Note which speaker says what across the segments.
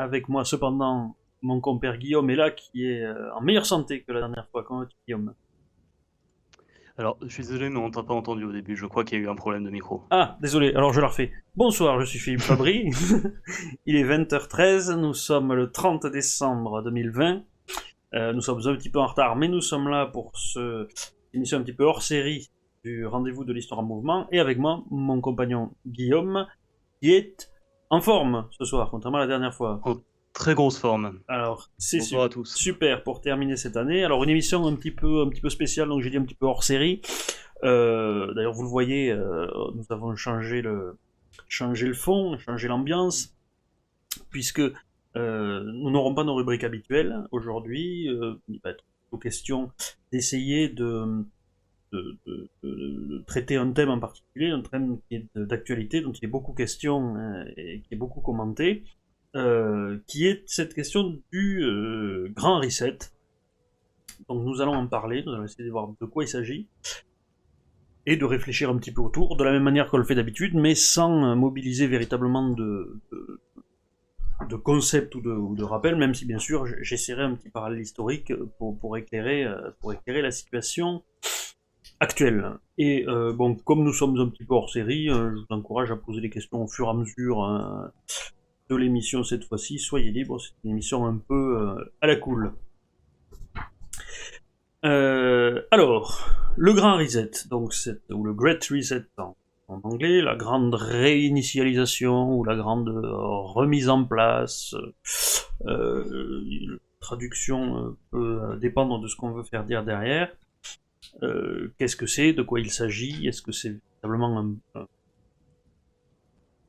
Speaker 1: Avec moi, cependant, mon compère Guillaume est là, qui est euh, en meilleure santé que la dernière fois. Comment vas-tu, Guillaume?
Speaker 2: Alors, je suis désolé, mais on t'a pas entendu au début. Je crois qu'il y a eu un problème de micro.
Speaker 1: Ah, désolé, alors je la refais. Bonsoir, je suis Philippe Fabry. Il est 20h13, nous sommes le 30 décembre 2020. Euh, nous sommes un petit peu en retard, mais nous sommes là pour ce émission un petit peu hors série du rendez-vous de l'histoire en mouvement. Et avec moi, mon compagnon Guillaume, qui est en forme ce soir, contrairement à la dernière fois.
Speaker 2: En très grosse forme.
Speaker 1: Alors, c'est
Speaker 2: tous.
Speaker 1: super pour terminer cette année. Alors, une émission un petit peu, un petit peu spéciale, donc j'ai dit un petit peu hors série. Euh, D'ailleurs, vous le voyez, euh, nous avons changé le, changé le fond, changé l'ambiance, puisque euh, nous n'aurons pas nos rubriques habituelles aujourd'hui. Il va être aux questions d'essayer de, de, traiter un thème en particulier, un thème qui est d'actualité, dont il y a beaucoup question euh, et qui est beaucoup commenté, euh, qui est cette question du euh, grand reset. Donc nous allons en parler, nous allons essayer de voir de quoi il s'agit et de réfléchir un petit peu autour, de la même manière qu'on le fait d'habitude, mais sans euh, mobiliser véritablement de, de, de concepts ou de, ou de rappels, même si bien sûr j'essaierai un petit parallèle historique pour éclairer la situation actuelle. Et euh, bon, comme nous sommes un petit peu hors série, euh, je vous encourage à poser des questions au fur et à mesure hein, de l'émission cette fois-ci. Soyez libres, c'est une émission un peu euh, à la cool. Euh, alors, le grand reset, donc ou le Great Reset en, anglais, la grande réinitialisation ou la grande euh, remise en place. Euh, la traduction euh, peut euh, dépendre de ce qu'on veut faire dire derrière. Euh, Qu'est-ce que c'est De quoi il s'agit Est-ce que c'est véritablement un,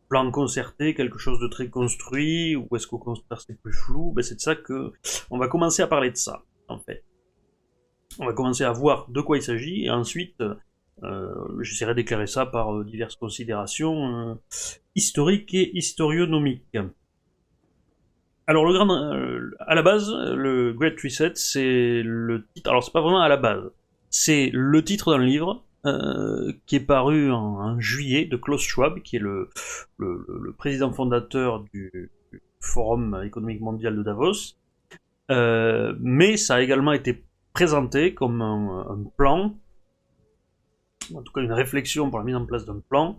Speaker 1: plan concerté, quelque chose de très construit, ou est-ce qu'au contraire c'est plus flou? Ben, C'est de ça que on va commencer à parler de ça, en fait. On va commencer à voir de quoi il s'agit, et ensuite, euh, j'essaierai d'éclairer ça par euh, diverses considérations historiques et historionomiques. Alors, le grand, à la base, le Great Reset, c'est le titre. Alors, c'est pas vraiment à la base. C'est le titre d'un livre euh, qui est paru en, juillet de Klaus Schwab, qui est le, président fondateur du, Forum économique mondial de Davos. Euh, mais ça a également été présenté comme un, plan, en tout cas une réflexion pour la mise en place d'un plan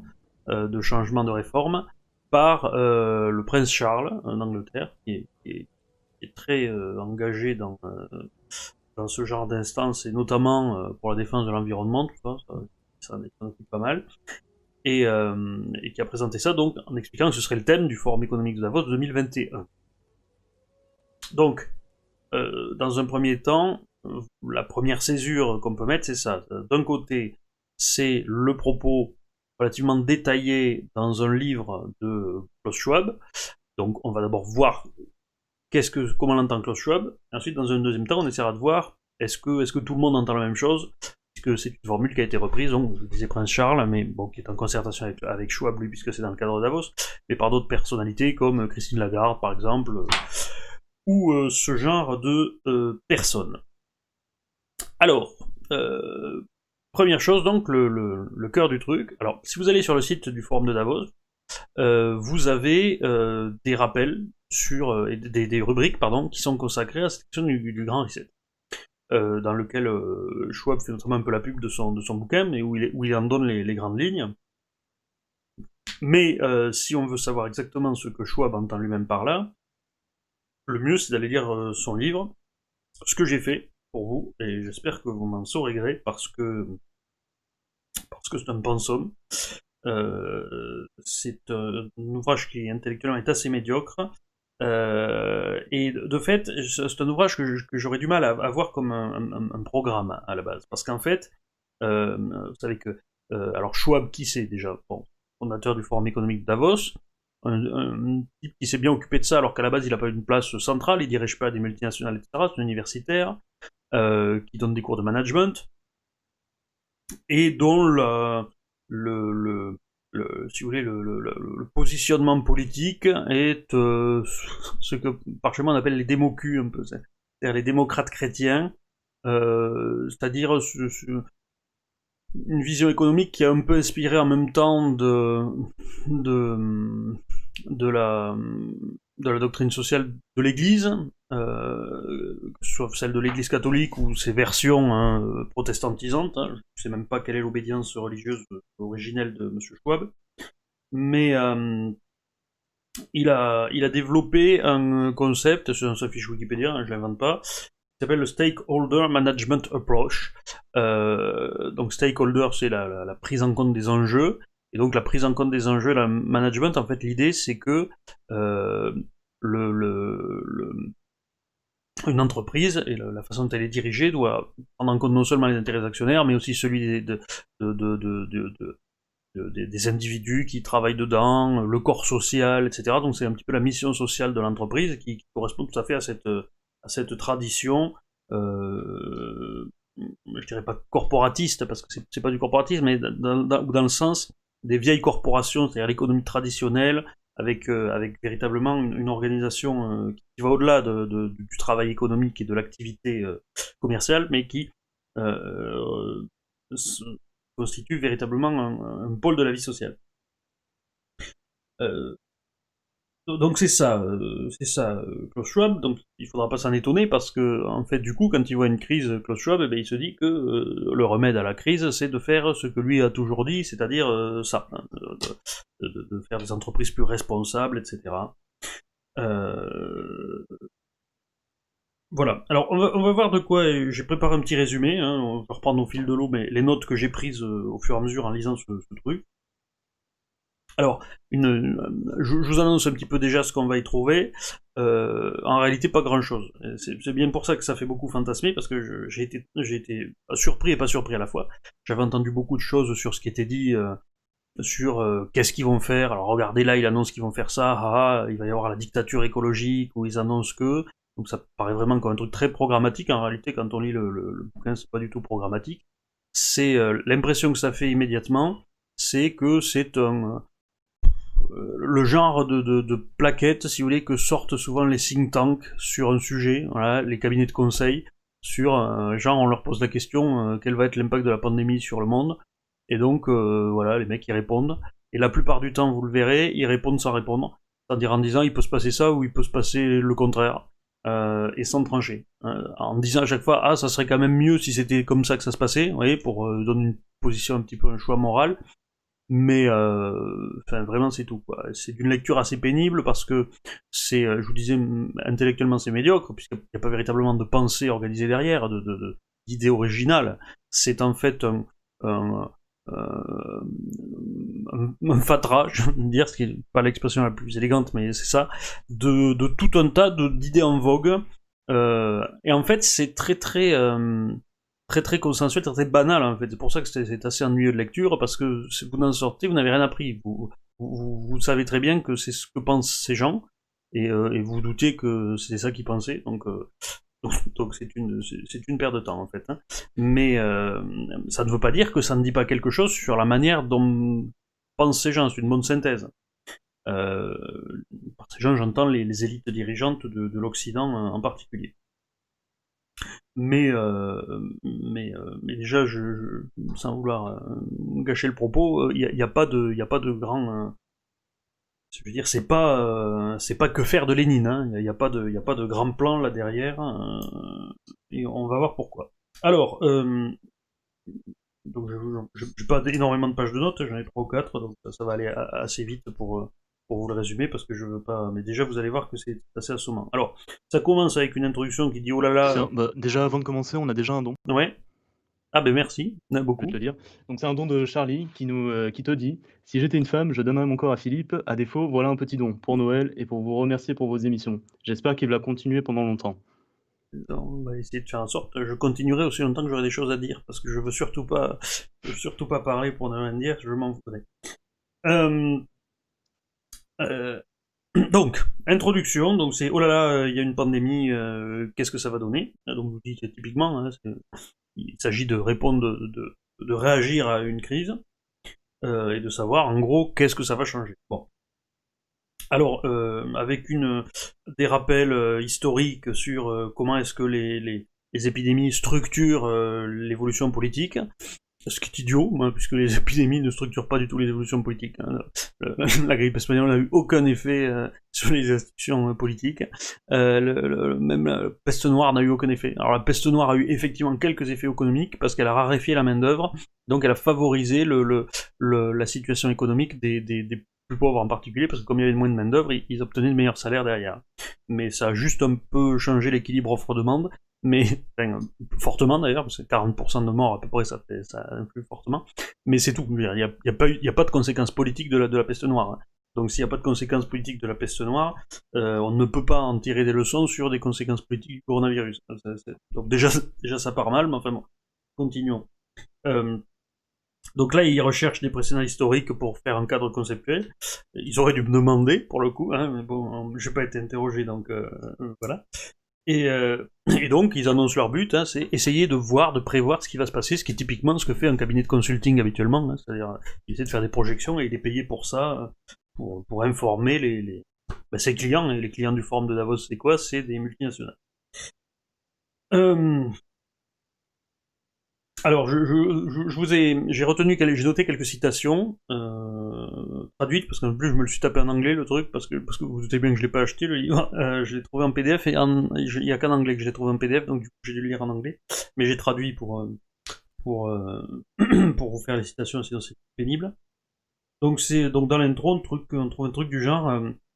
Speaker 1: euh, de changement de réforme par le prince Charles en Angleterre, qui est, qui est- très engagé dans, dans ce genre d'instance, et notamment euh, pour la défense de l'environnement, tout ça, ça, ça en occupe pas mal, et, euh, et qui a présenté ça donc en expliquant que ce serait le thème du Forum économique de Davos 2021. Donc, euh, dans un premier temps, euh, la première césure qu'on peut mettre, c'est ça. D'un côté, c'est le propos relativement détaillé dans un livre de Klaus Schwab. Donc, on va d'abord voir qu'est-ce que, comment l'entend Klaus Schwab. Et ensuite, dans un deuxième temps, on essaiera de voir est-ce que, est-ce que tout le monde entend la même chose? Puisque c'est une formule qui a été reprise, donc je disais Prince Charles, mais bon, qui est en concertation avec, Schwab, lui, puisque c'est dans le cadre de Davos, mais par d'autres personnalités comme Christine Lagarde, par exemple, euh, ou euh, ce genre de euh, personnes. Alors, euh, première chose, donc, le, le, le cœur du truc. Alors, si vous allez sur le site du forum de Davos, euh, vous avez euh, des rappels sur euh, des, rubriques pardon qui sont consacrées à cette question du, grand reset, euh, dans lequel euh, Schwab fait notamment un peu la pub de son, de son bouquin, mais où il, où il en donne les, grandes lignes. Mais euh, si on veut savoir exactement ce que Schwab entend lui-même par là, le mieux c'est d'aller lire euh, son livre, ce que j'ai fait pour vous, et j'espère que vous m'en saurez gré parce que parce que c'est un pensum. Euh, c'est un ouvrage qui intellectuellement est assez médiocre. Euh, et de fait, c'est un ouvrage que j'aurais du mal à, à voir comme un, programme à la base. Parce qu'en fait, euh, vous savez que. alors, Schwab, qui c'est déjà? Fondateur du Forum économique de Davos. Un, type qui s'est bien occupé de ça alors qu'à la base il n'a pas une place centrale, il dirige pas des multinationales, etc. C'est un universitaire qui donne des cours de management et dont la- le, le, le- si vous voulez, le, le- positionnement politique est euh, ce que par on appelle les démocus un peu, c'est-à-dire les démocrates chrétiens, euh, c'est-à-dire ce- ce- une vision économique qui a un peu inspiré en même temps de de de la de la doctrine sociale de l'Église, euh, que ce soit celle de l'Église catholique ou ses versions hein, protestantisantes. Hein. Je ne sais même pas quelle est l'obédience religieuse originelle de M. Schwab. Mais euh, il, a, il a développé un concept, sur sa fiche Wikipédia, hein, je ne l'invente pas, qui s'appelle le Stakeholder Management Approach. Euh, donc stakeholder, c'est la, prise en compte des enjeux. Et donc la prise en compte des enjeux, la management, en fait, l'idée c'est que euh, le, le, une entreprise et la, façon dont elle est dirigée doit prendre en compte non seulement les intérêts actionnaires, mais aussi celui de, de, de, des individus qui travaillent dedans, le corps social, etc. Donc c'est un petit peu la mission sociale de l'entreprise qui, correspond tout à fait à cette, à cette tradition, euh, je dirais pas corporatiste, parce que c'est pas du corporatisme, mais dans le sens des vieilles corporations, c'est-à-dire l'économie traditionnelle, avec, euh, avec véritablement une, organisation euh, qui va au-delà de, du travail économique et de l'activité euh, commerciale, mais qui constitue véritablement un, pôle de la vie sociale. Donc c'est ça, euh, c'est ça, euh, Klaus Schwab. Donc il faudra pas s'en étonner parce que en fait du coup quand il voit une crise, Klaus Schwab, eh ben, il se dit que euh, le remède à la crise, c'est de faire ce que lui a toujours dit, c'est-à-dire ça, hein, de, faire des entreprises plus responsables, etc. Voilà. Alors on va, voir de quoi. J'ai préparé un petit résumé. Hein, on va reprendre au fil de l'eau, mais les notes que j'ai prises au fur et à mesure en lisant ce truc. Alors, je, vous annonce un petit peu déjà ce qu'on va y trouver. Euh, en réalité, pas grand-chose. C'est bien pour ça que ça fait beaucoup fantasmer, parce que j'ai été, surpris et pas surpris à la fois. J'avais entendu beaucoup de choses sur ce qui était dit, euh, sur euh, qu'est-ce qu'ils vont faire. Alors regardez là, ils annoncent qu'ils vont faire ça, ah, il va y avoir la dictature écologique, où ils annoncent que... Donc ça paraît vraiment comme un truc très programmatique. En réalité, quand on lit le, le, le bouquin, c'est pas du tout programmatique. C'est l'impression que ça fait immédiatement, c'est que c'est un le genre de, de, plaquettes, si vous voulez, que sortent souvent les think tanks sur un sujet, voilà, les cabinets de conseil, sur genre on leur pose la question euh, quel va être l'impact de la pandémie sur le monde, et donc euh, voilà, les mecs ils répondent, et la plupart du temps, vous le verrez, ils répondent sans répondre, c'est-à-dire en disant il peut se passer ça ou il peut se passer le contraire. Euh, et sans trancher. en disant à chaque fois, ah, ça serait quand même mieux si c'était comme ça que ça se passait, vous voyez, pour donner une position un petit peu un choix moral, mais euh, enfin vraiment c'est tout quoi. C'est d'une lecture assez pénible parce que c'est, euh, je vous disais, intellectuellement c'est médiocre puisqu'il n'y a pas véritablement de pensée organisée derrière, de, d'idée originale. C'est en fait un, un, euh, un, fatras, je veux dire, ce qui n'est pas l'expression la plus élégante, mais c'est ça, de, de tout un tas d'idées en vogue. Et en fait, c'est très très très très consensuel, très très banal en fait. C'est pour ça que c'est assez ennuyeux de lecture, parce que vous en sortez, vous n'avez rien appris. Vous, savez très bien que c'est ce que pensent ces gens, et, euh, vous doutez que c'est ça qu'ils pensaient, donc euh, donc c'est une une perte de temps en fait. Hein. Mais euh, ça ne veut pas dire que ça ne dit pas quelque chose sur la manière dont pensent ces gens. C'est une bonne synthèse. par ces gens, j'entends les, élites dirigeantes de l'Occident en particulier mais euh, mais, euh, mais déjà sans vouloir euh, gâcher le propos il n'y a, pas de a pas de grand je veux dire c'est pas c'est pas que faire de Lénine hein. il n'y a, pas de il a pas de grand plan là derrière et on va voir pourquoi alors donc je n'ai pas énormément de pages de notes j'en ai trois ou quatre donc ça va aller assez vite pour pour vous le résumer parce que je veux pas. Mais déjà, vous allez voir que c'est assez assommant. Alors, ça commence avec une introduction qui dit oh là là.
Speaker 2: Bah, déjà, avant de commencer, on a déjà un don.
Speaker 1: Ouais. Ah ben merci, on a beaucoup.
Speaker 2: te dire. Donc c'est un don de Charlie qui nous euh, qui te dit si j'étais une femme, je donnerais mon corps à Philippe. À défaut, voilà un petit don pour Noël et pour vous remercier pour vos émissions. J'espère qu'il va continuer pendant longtemps.
Speaker 1: On va essayer de faire en sorte. Je continuerai aussi longtemps que j'aurai des choses à dire parce que je veux surtout pas, veux surtout pas parler pour ne rien dire. Je m'en voudrais. Euh, euh, donc, introduction, donc c'est oh là là, euh, il y a une pandémie, euh, qu'est-ce que ça va donner? Donc vous dites typiquement, hein, il s'agit de répondre, de, réagir à une crise et de savoir en gros qu'est-ce que ça va changer. Alors, avec des rappels historiques sur comment est-ce que les, épidémies structurent l'évolution politique, ce qui est idiot, puisque les épidémies ne structurent pas du tout les évolutions politiques. Hein. La grippe espagnole n'a eu aucun effet euh, sur les institutions politiques. Euh, même la peste noire n'a eu aucun effet. Alors la peste noire a eu effectivement quelques effets économiques parce qu'elle a raréfié la main d'œuvre, donc elle a favorisé la situation économique des, plus pauvres en particulier, parce que comme il y avait moins de main d'œuvre, ils, ils obtenaient de meilleurs salaires derrière. Mais ça a juste un peu changé l'équilibre offre-demande, mais fortement d'ailleurs, parce que 40% de morts à peu près, ça, fait, ça influe fortement. Mais c'est tout. Il n'y a, pas de conséquences politiques de la, peste noire. Hein. Donc s'il n'y a pas de conséquences politiques de la peste noire, euh, on ne peut pas en tirer des leçons sur des conséquences politiques du coronavirus. Donc déjà, déjà ça part mal, mais enfin bon, continuons. Euh, donc là, ils recherchent des précédents historiques pour faire un cadre conceptuel. Ils auraient dû me demander, pour le coup, hein, mais bon, j'ai pas été interrogé, donc euh, voilà. Et, euh, et, donc, ils annoncent leur but, hein, c'est essayer de voir, de prévoir ce qui va se passer, ce qui est typiquement ce que fait un cabinet de consulting habituellement, hein, c'est-à-dire il essaie de faire des projections et il est payé pour ça, pour, pour informer les, les ben, ses clients, et les clients du forum de Davos, c'est quoi? C'est des multinationales. Euh, alors, je, vous ai, j'ai retenu, j'ai noté quelques citations euh, traduites parce qu'en plus je me le suis tapé en anglais le truc parce que parce que vous, vous doutez bien que je l'ai pas acheté le livre, euh, je l'ai trouvé en PDF et il y a qu'en anglais que je l'ai trouvé en PDF donc du coup j'ai dû le lire en anglais, mais j'ai traduit pour euh, pour pour vous faire les citations sinon c'est pénible. Donc c'est donc dans l'intro on trouve un truc du genre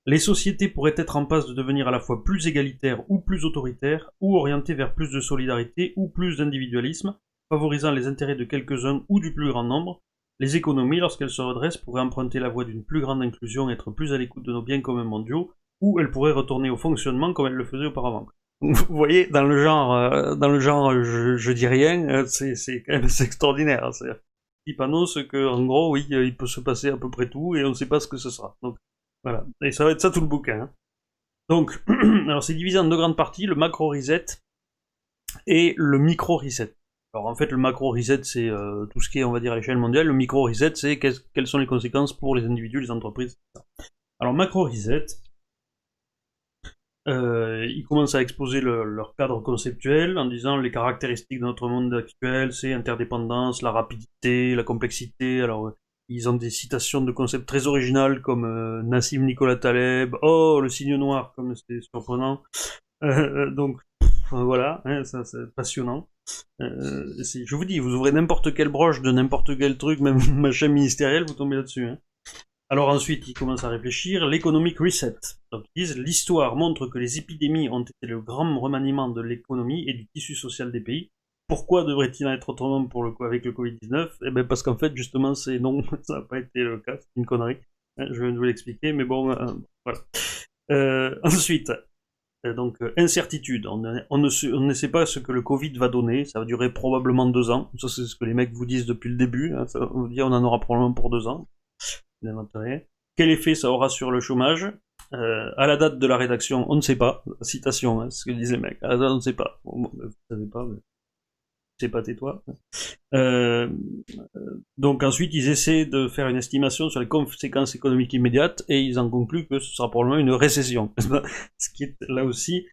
Speaker 1: les sociétés pourraient être en passe de devenir à la fois plus égalitaires ou plus autoritaires, ou orientées vers plus de solidarité ou plus d'individualisme, favorisant les intérêts de quelques-uns ou du plus grand nombre, les économies, lorsqu'elles se redressent, pourraient emprunter la voie d'une plus grande inclusion, être plus à l'écoute de nos biens communs mondiaux, ou elles pourraient retourner au fonctionnement comme elles le faisaient auparavant. Vous voyez, dans le genre, euh, dans le genre, je, dis rien, euh, c'est, quand même extraordinaire. Hein, il annonce que, en gros, oui, il peut se passer à peu près tout, et on ne sait pas ce que ce sera. Donc, voilà. Et ça va être ça tout le bouquin. Hein. Donc, alors c'est divisé en deux grandes parties, le macro reset et le micro reset. Alors en fait, le macro reset, c'est euh, tout ce qui est, on va dire, à l'échelle mondiale. Le micro reset, c'est quelles sont les conséquences pour les individus, les entreprises, etc. Alors macro reset, euh, ils commencent à exposer leur cadre conceptuel en disant les caractéristiques de notre monde actuel, c'est interdépendance, la rapidité, la complexité. Alors ils ont des citations de concepts très originales comme euh, Nassim Nicolas Taleb, oh le signe noir, comme c'est surprenant. Euh, donc voilà, hein, ça c'est passionnant. Euh, je vous dis, vous ouvrez n'importe quelle broche de n'importe quel truc, même machin ministériel, vous tombez là-dessus. Hein. Alors ensuite, ils commencent à réfléchir. L'économic reset. Donc ils disent, l'histoire montre que les épidémies ont été le grand remaniement de l'économie et du tissu social des pays. Pourquoi devrait-il en être autrement pour le, avec le Covid-19 Eh bien parce qu'en fait, justement, c'est non, ça n'a pas été le cas, c'est une connerie. Hein, je viens de vous l'expliquer, mais bon, euh, voilà. Euh, ensuite, donc euh, incertitude, on, ne, sait pas ce que le Covid va donner, ça va durer probablement deux ans, ça c'est ce que les mecs vous disent depuis le début, hein. on en aura probablement pour deux ans. Quel effet ça aura sur le chômage? Euh, À la date de la rédaction, on ne sait pas, citation, hein, ce que disent les mecs, à la date on ne sait pas, bon, vous savez pas, c'est pas tais-toi. Euh, donc ensuite, ils essaient de faire une estimation sur les conséquences économiques immédiates et ils en concluent que ce sera probablement une récession. ce qui est là aussi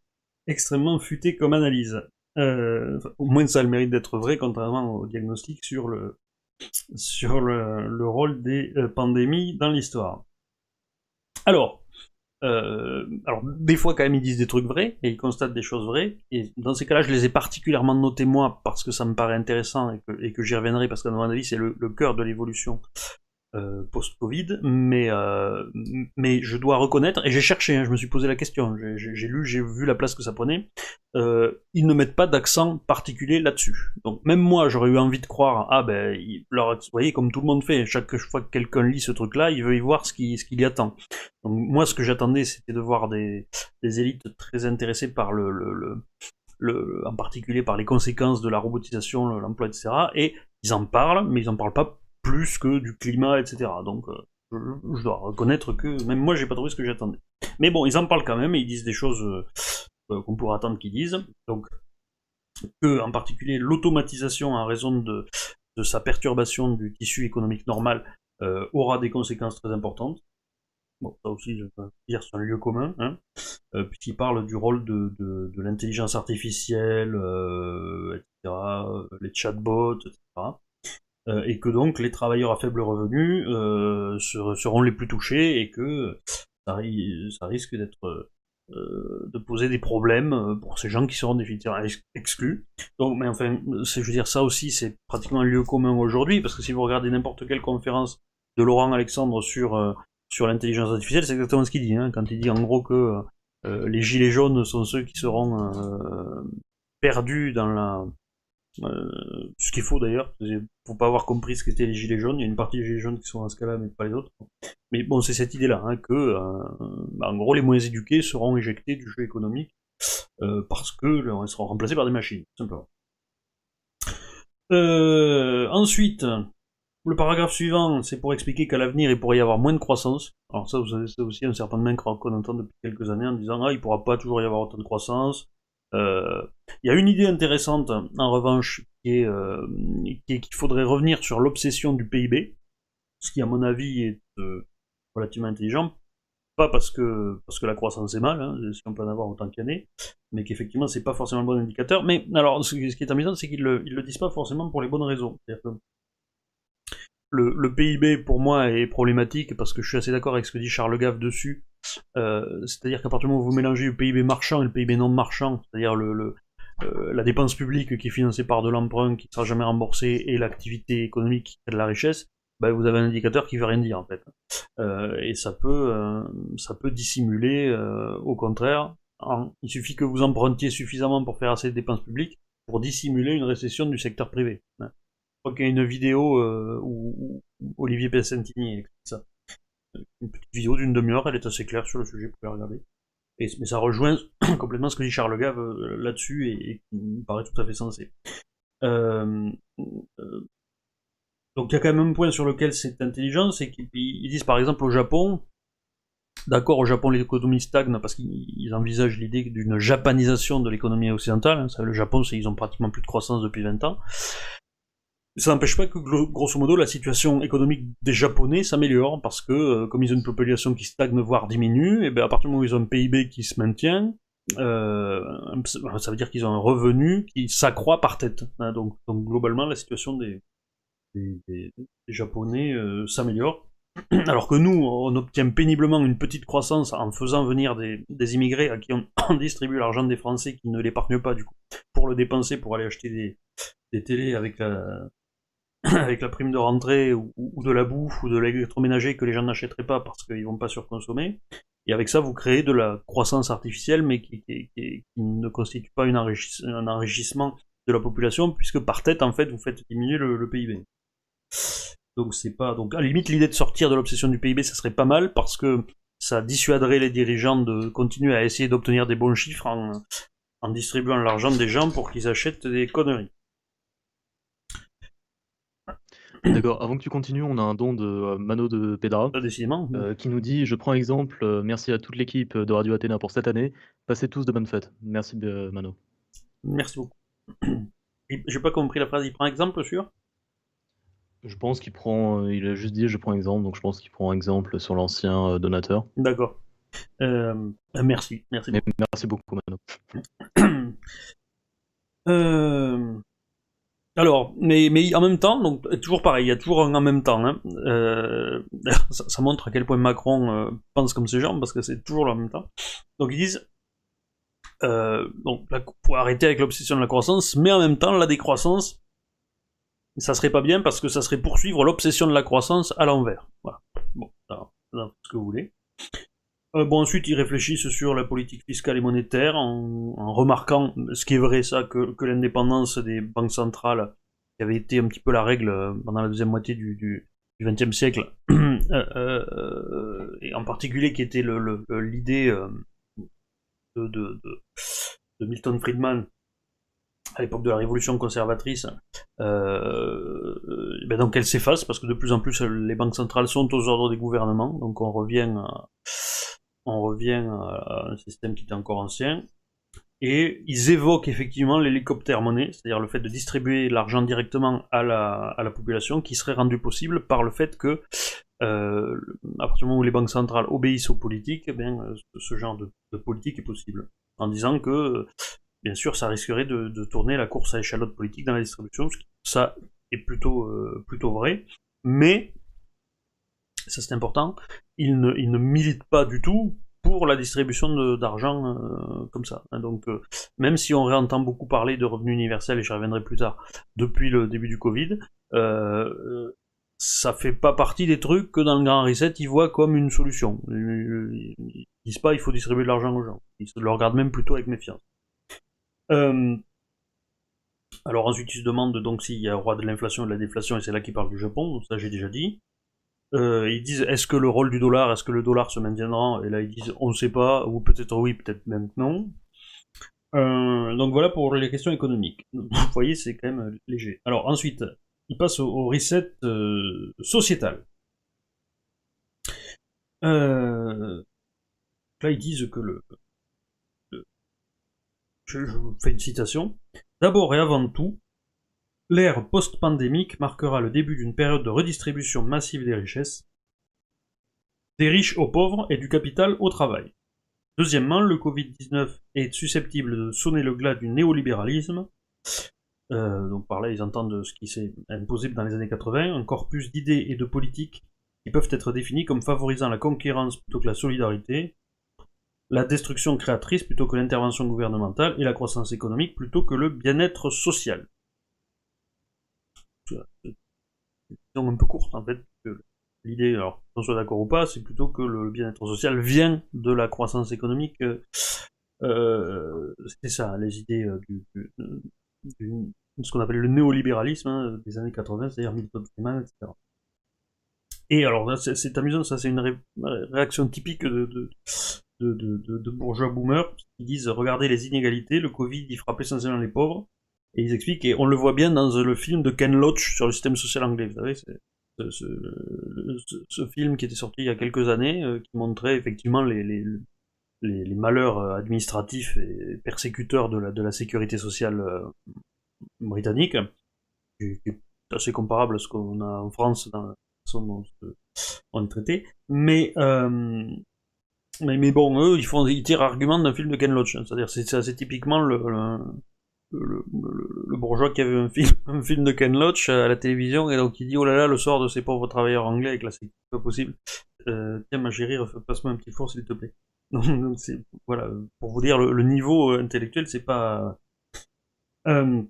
Speaker 1: extrêmement futé comme analyse. Euh, au moins ça a le mérite d'être vrai, contrairement au diagnostic sur le, sur le, le rôle des euh, pandémies dans l'histoire. Alors, euh, alors, des fois, quand même, ils disent des trucs vrais et ils constatent des choses vraies. Et dans ces cas-là, je les ai particulièrement notés moi parce que ça me paraît intéressant et que, j'y reviendrai parce qu'à mon avis, c'est le, cœur de l'évolution euh, post-Covid, mais, euh, mais je dois reconnaître, et j'ai cherché, hein, je me suis posé la question, j'ai lu, j'ai vu la place que ça prenait, euh, ils ne mettent pas d'accent particulier là-dessus. Donc même moi, j'aurais eu envie de croire, ah ben, leur, vous voyez, comme tout le monde fait, chaque fois que quelqu'un lit ce truc-là, il veut y voir ce qu'il ce qu'il y attend. Donc moi, ce que j'attendais, c'était de voir des, des élites très intéressées par le, le, le le, en particulier par les conséquences de la robotisation, l'emploi, etc. Et ils en parlent, mais ils en parlent pas plus que du climat, etc. Donc euh, je, dois reconnaître que même moi j'ai pas trouvé ce que j'attendais. Mais bon, ils en parlent quand même et ils disent des choses euh, qu'on pourrait attendre qu'ils disent. Donc que en particulier l'automatisation en raison de, sa perturbation du tissu économique normal euh, aura des conséquences très importantes. Bon, ça aussi, je peux dire, c'est un lieu commun, hein, euh, du rôle de, l'intelligence artificielle, euh, etc., les chatbots, etc. et que donc les travailleurs à faible revenu seront les plus touchés et que ça, risque d'être de poser des problèmes pour ces gens qui seront définitivement exclus. Donc, mais enfin, je veux dire, ça aussi, c'est pratiquement un lieu commun aujourd'hui, parce que si vous regardez n'importe quelle conférence de Laurent Alexandre sur sur l'intelligence artificielle, c'est exactement ce qu'il dit. Hein, quand il dit en gros que euh, les gilets jaunes sont ceux qui seront euh, perdus dans la. Euh, ce qu'il faut d'ailleurs, faut pas avoir compris ce qu'étaient les gilets jaunes. Il y a une partie des gilets jaunes qui sont dans ce cas-là, mais pas les autres. Mais bon, c'est cette idée-là, hein, que bah, en gros les moins éduqués seront éjectés du jeu économique parce que ils seront remplacés par des machines, simplement. ensuite, le paragraphe suivant, c'est pour expliquer qu'à l'avenir, il pourrait y avoir moins de croissance. Alors ça, vous savez, c'est aussi un serpent de main qu'on entend depuis quelques années en disant « Ah, il pourra pas toujours y avoir autant de croissance euh, Il y a une idée intéressante, en revanche, euh, qui est qu'il faudrait revenir sur l'obsession du PIB, ce qui, à mon avis, est euh, relativement intelligent. Pas parce que, parce que la croissance est mal, hein, si on peut en avoir autant qu'il y en ait, mais qu'effectivement, c'est pas forcément un bon indicateur. Mais alors, ce qui est amusant, c'est qu'ils le, le disent pas forcément pour les bonnes raisons. Que le, PIB pour moi est problématique parce que je suis assez d'accord avec ce que dit Charles Gave dessus. Euh, c'est-à-dire qu'à partir du moment où vous mélangez le PIB marchand et le PIB non marchand, c'est-à-dire le, euh, la dépense publique qui est financée par de l'emprunt qui ne sera jamais remboursé et l'activité économique qui crée de la richesse, bah, vous avez un indicateur qui veut rien dire en fait. Euh, et ça peut, ça peut dissimuler, au contraire, il suffit que vous empruntiez suffisamment pour faire assez de dépenses publiques pour dissimuler une récession du secteur privé. Je crois qu'il y a une vidéo où, Olivier Pessentini explique ça. Une petite vidéo d'une demi-heure, elle est assez claire sur le sujet, vous pouvez la regarder. Et, mais ça rejoint complètement ce que dit Charles Gave euh, là-dessus et, qui me paraît tout à fait sensé. Euh, donc il y a quand même un point sur lequel c'est intelligent, c'est qu'ils disent par exemple au Japon, d'accord au Japon l'économie stagne parce qu'ils envisagent l'idée d'une japanisation de l'économie occidentale, hein. le Japon ils ont pratiquement plus de croissance depuis 20 ans, ça n'empêche pas que grosso modo la situation économique des Japonais s'améliore parce que euh, comme ils ont une population qui stagne voire diminue, et bien à partir du moment où ils ont un PIB qui se maintient, euh, ça veut dire qu'ils ont un revenu qui s'accroît par tête. Hein. donc, globalement la situation des, Japonais euh, s'améliore. Alors que nous, on obtient péniblement une petite croissance en faisant venir des, des immigrés à qui on, distribue l'argent des Français qui ne l'épargnent pas du coup pour le dépenser pour aller acheter des, des télés avec la, avec la prime de rentrée ou, de la bouffe ou de l'électroménager que les gens n'achèteraient pas parce qu'ils vont pas surconsommer. Et avec ça, vous créez de la croissance artificielle, mais qui, ne constitue pas un enrichissement de la population, puisque par tête, en fait, vous faites diminuer le, PIB. Donc c'est pas. Donc à la limite, l'idée de sortir de l'obsession du PIB, ça serait pas mal parce que ça dissuaderait les dirigeants de continuer à essayer d'obtenir des bons chiffres en distribuant l'argent des gens pour qu'ils achètent des conneries.
Speaker 2: D'accord, avant que tu continues, on a un don de euh, Mano de Pedra
Speaker 1: ah, décidément.
Speaker 2: Euh, qui nous dit Je prends exemple, euh, merci à toute l'équipe de Radio Athéna pour cette année. Passez tous de bonnes fêtes. Merci Mano.
Speaker 1: Merci beaucoup. J'ai pas compris la phrase, il prend exemple sur
Speaker 2: Je pense qu'il prend, il a juste dit je prends exemple, donc je pense qu'il prend exemple sur l'ancien donateur.
Speaker 1: D'accord. merci, merci
Speaker 2: beaucoup. merci beaucoup
Speaker 1: Mano. euh... Alors, mais, mais en même temps, donc toujours pareil, il y a toujours un en même temps. Hein. Euh, ça, montre à quel point Macron euh, pense comme ses gens, parce que c'est toujours le en même temps. Donc ils disent, euh, donc pour arrêter avec l'obsession de la croissance, mais en même temps la décroissance, ça serait pas bien parce que ça serait poursuivre l'obsession de la croissance à l'envers. Voilà. Bon, alors, ce que vous voulez. Euh, bon, ensuite, ils réfléchissent sur la politique fiscale et monétaire en, remarquant, ce qui est vrai, ça, que, l'indépendance des banques centrales, qui avait été un petit peu la règle euh, pendant la deuxième moitié du, XXe siècle, euh, et en particulier qui était l'idée de, Milton Friedman à l'époque de la révolution conservatrice, ben donc elle s'efface parce que de plus en plus les banques centrales sont aux ordres des gouvernements, donc on revient à on revient à un système qui était encore ancien, et ils évoquent effectivement l'hélicoptère monnaie, c'est-à-dire le fait de distribuer l'argent directement à la, population, qui serait rendu possible par le fait que, euh, à partir du moment où les banques centrales obéissent aux politiques, eh bien, euh, ce genre de, politique est possible. En disant que, bien sûr, ça risquerait de, tourner la course à échalote politique dans la distribution, ça est plutôt, plutôt vrai, mais, ça c'est important, il ne, il milite pas du tout pour la distribution d'argent comme ça. Hein. Donc, même si on réentend beaucoup parler de revenus universels, et j'y reviendrai plus tard, depuis le début du Covid, euh, ça fait pas partie des trucs que dans le Grand Reset ils voient comme une solution. Ils, disent pas il faut distribuer de l'argent aux gens. Ils le regardent même plutôt avec méfiance. Euh, alors ensuite ils se demandent donc s'il y a roi de l'inflation et de la déflation et c'est là qu'ils parlent du Japon, ça j'ai déjà dit. Euh, ils disent est-ce que le rôle du dollar, est-ce que le dollar se maintiendra? Et là ils disent on ne sait pas, ou peut-être oui, peut-être même non. Euh, donc voilà pour les questions économiques. Vous voyez, c'est quand même léger. Alors ensuite, il passe au, reset euh, sociétal. Euh, là, ils disent que le, je, fais une citation. D'abord et avant tout, l'ère post-pandémique marquera le début d'une période de redistribution massive des richesses, des riches aux pauvres et du capital au travail. Deuxièmement, le Covid-19 est susceptible de sonner le glas du néolibéralisme, euh, donc par là, ils entendent ce qui s'est imposé dans les années 80, un corpus d'idées et de politiques qui peuvent être définis comme favorisant la concurrence plutôt que la solidarité, la destruction créatrice plutôt que l'intervention gouvernementale et la croissance économique plutôt que le bien-être social. C'est un peu courte en fait. L'idée, alors qu'on soit d'accord ou pas, c'est plutôt que le bien-être social vient de la croissance économique. Euh, c'est ça, les idées euh, du, ce qu'on appelle le néolibéralisme hein, des années 80, c'est-à-dire Milton Friedman, etc. Et alors, c'est amusant, ça c'est une réaction typique de, de, de, bourgeois boomers qui disent regardez les inégalités, le Covid il frappe essentiellement les pauvres, et ils expliquent, et on le voit bien dans le film de Ken Loach sur le système social anglais, vous savez, ce, ce, film qui était sorti il y a quelques années, euh, qui montrait effectivement les, les, les, malheurs euh, administratifs et persécuteurs de la, de la sécurité sociale euh, britannique, qui, est assez comparable à ce qu'on a en France dans la façon dont on est traité. Mais, euh, mais, mais, bon, eux, ils, font, ils tirent argument d'un film de Ken Loach. Hein. C'est-à-dire, c'est assez typiquement le, le, le, bourgeois qui avait un film, un film de Ken Loach à la télévision, et donc il dit, oh là là, le sort de ces pauvres travailleurs anglais avec la sécurité, pas possible. tiens, ma chérie, passe-moi un petit four, s'il te plaît. Donc, c'est, voilà, pour vous dire, le, niveau euh, intellectuel, c'est pas. Euh,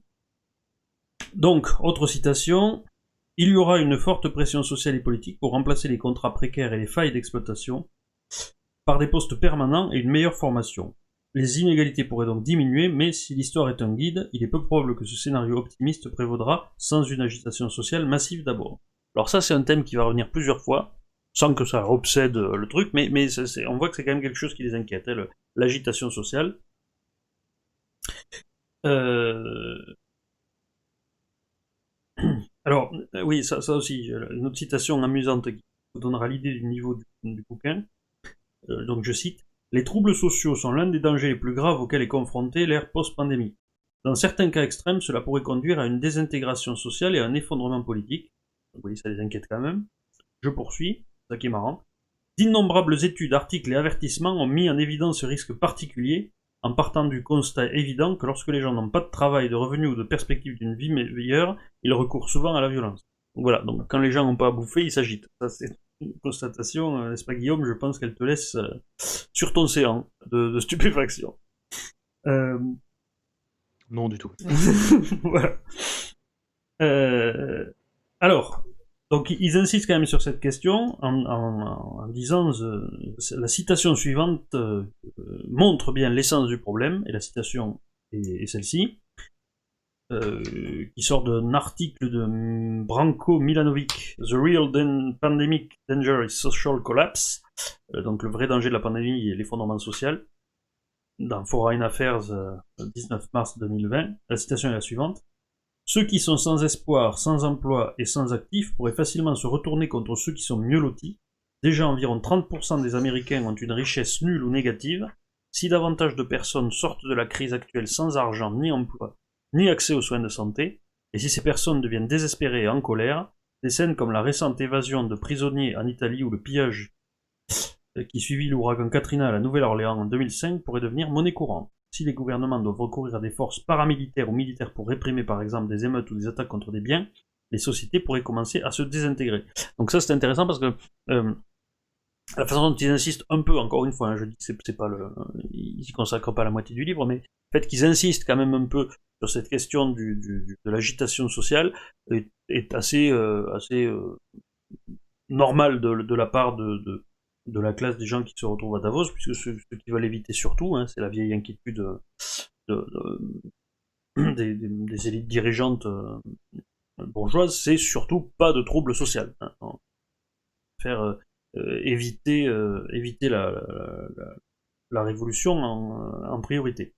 Speaker 1: donc, autre citation. Il y aura une forte pression sociale et politique pour remplacer les contrats précaires et les failles d'exploitation par des postes permanents et une meilleure formation. Les inégalités pourraient donc diminuer, mais si l'histoire est un guide, il est peu probable que ce scénario optimiste prévaudra sans une agitation sociale massive d'abord. Alors ça, c'est un thème qui va revenir plusieurs fois, sans que ça obsède euh, le truc, mais, on voit que c'est quand même quelque chose qui les inquiète, hein, l'agitation sociale. Euh, alors, euh, oui, ça, aussi, une autre citation amusante qui vous donnera l'idée du niveau du, bouquin. donc je cite, Les troubles sociaux sont l'un des dangers les plus graves auxquels est confrontée l'ère post-pandémie. Dans certains cas extrêmes, cela pourrait conduire à une désintégration sociale et à un effondrement politique. Vous voyez, ça les inquiète quand même. Je poursuis ça qui est marrant. D'innombrables études, articles et avertissements ont mis en évidence ce risque particulier, en partant du constat évident que lorsque les gens n'ont pas de travail, de revenus ou de perspective d'une vie meilleure, ils recourent souvent à la violence. Donc voilà, donc quand les gens n'ont pas à bouffer, ils s'agitent. Constatation, euh, n'est-ce pas Guillaume Je pense qu'elle te laisse euh, sur ton séant de, stupéfaction.
Speaker 2: Euh, non du tout.
Speaker 1: voilà. Alors, donc ils insistent quand même sur cette question en, disant euh, la citation suivante euh, montre bien l'essence du problème, et la citation est, celle-ci, euh, qui sort d'un article de Branko Milanovic, The Real Pandemic Danger is Social Collapse, donc le vrai danger de la pandémie et l'effondrement social, dans Foreign Affairs, 19 mars 2020. La citation est la suivante. Ceux qui sont sans espoir, sans emploi et sans actifs pourraient facilement se retourner contre ceux qui sont mieux lotis. Déjà environ 30% des Américains ont une richesse nulle ou négative. Si davantage de personnes sortent de la crise actuelle sans argent, ni emploi, ni accès aux soins de santé, et si ces personnes deviennent désespérées et en colère, des scènes comme la récente évasion de prisonniers en Italie ou le pillage qui suivit l'ouragan Katrina à la Nouvelle-Orléans en 2005 pourraient devenir monnaie courante si les gouvernements doivent recourir à des forces paramilitaires ou militaires pour réprimer par exemple des émeutes ou des attaques contre des biens, les sociétés pourraient commencer à se désintégrer. Donc ça c'est intéressant parce que euh, la façon dont ils insistent un peu, encore une fois, hein, je dis que c'est pas le, ils n'y consacrent pas la moitié du livre, mais le fait qu'ils insistent quand même un peu sur cette question de l'agitation sociale est, assez, euh, assez euh, normal de, la part de, de, la classe des gens qui se retrouvent à Davos, puisque ceux qui veulent éviter surtout, hein, c'est la vieille inquiétude des, des, élites dirigeantes euh, bourgeoises, c'est surtout pas de troubles sociaux. Hein, faire euh, euh, éviter, euh, éviter la, révolution en priorité.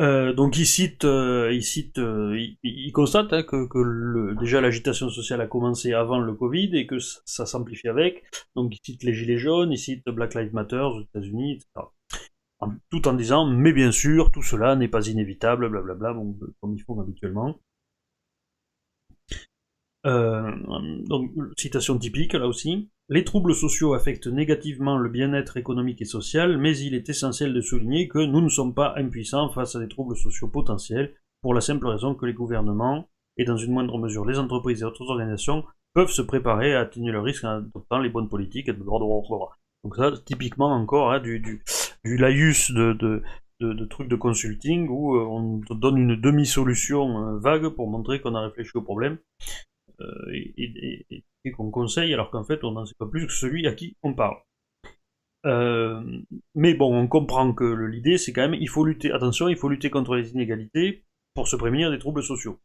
Speaker 1: Euh, donc il cite, euh, il, cite euh, il, il, constate hein, que, que le, déjà l'agitation sociale a commencé avant le Covid et que ça s'amplifie avec. Donc il cite les Gilets jaunes, il cite Black Lives Matter aux États-Unis, etc. Tout en disant, mais bien sûr, tout cela n'est pas inévitable, blablabla, bon, comme ils font habituellement. Euh, donc, citation typique là aussi. Les troubles sociaux affectent négativement le bien-être économique et social, mais il est essentiel de souligner que nous ne sommes pas impuissants face à des troubles sociaux potentiels, pour la simple raison que les gouvernements, et dans une moindre mesure les entreprises et autres organisations, peuvent se préparer à atténuer le risque en adoptant les bonnes politiques et de droit de. Donc ça, typiquement encore, hein, du, du, du laïus de, de, de, trucs de consulting où euh, on donne une demi-solution euh, vague pour montrer qu'on a réfléchi au problème. Euh, et, qu'on conseille alors qu'en fait on n'en sait pas plus que celui à qui on parle. Euh, mais bon, on comprend que l'idée c'est quand même il faut lutter, attention, il faut lutter contre les inégalités pour se prémunir des troubles sociaux.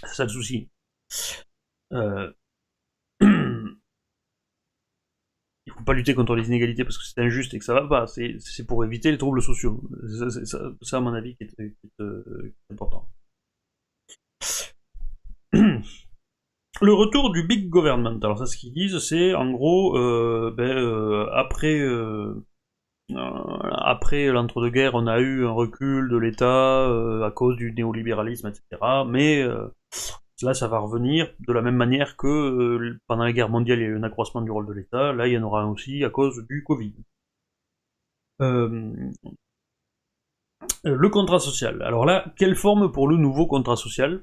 Speaker 1: C'est ça le souci. Euh... il faut pas lutter contre les inégalités parce que c'est injuste et que ça va pas, c'est pour éviter les troubles sociaux. C'est ça, à mon avis qui est, qui est, qui est important. le retour du big government. Alors ça, ce qu'ils disent, c'est en gros, euh, ben, euh, après, euh, après l'entre-deux-guerres, on a eu un recul de l'État à cause du néolibéralisme, etc. Mais là, ça va revenir de la même manière que pendant la guerre mondiale, il y a eu un accroissement du rôle de l'État. Là, il y en aura aussi à cause du Covid. le contrat social. Alors là, quelle forme pour le nouveau contrat social?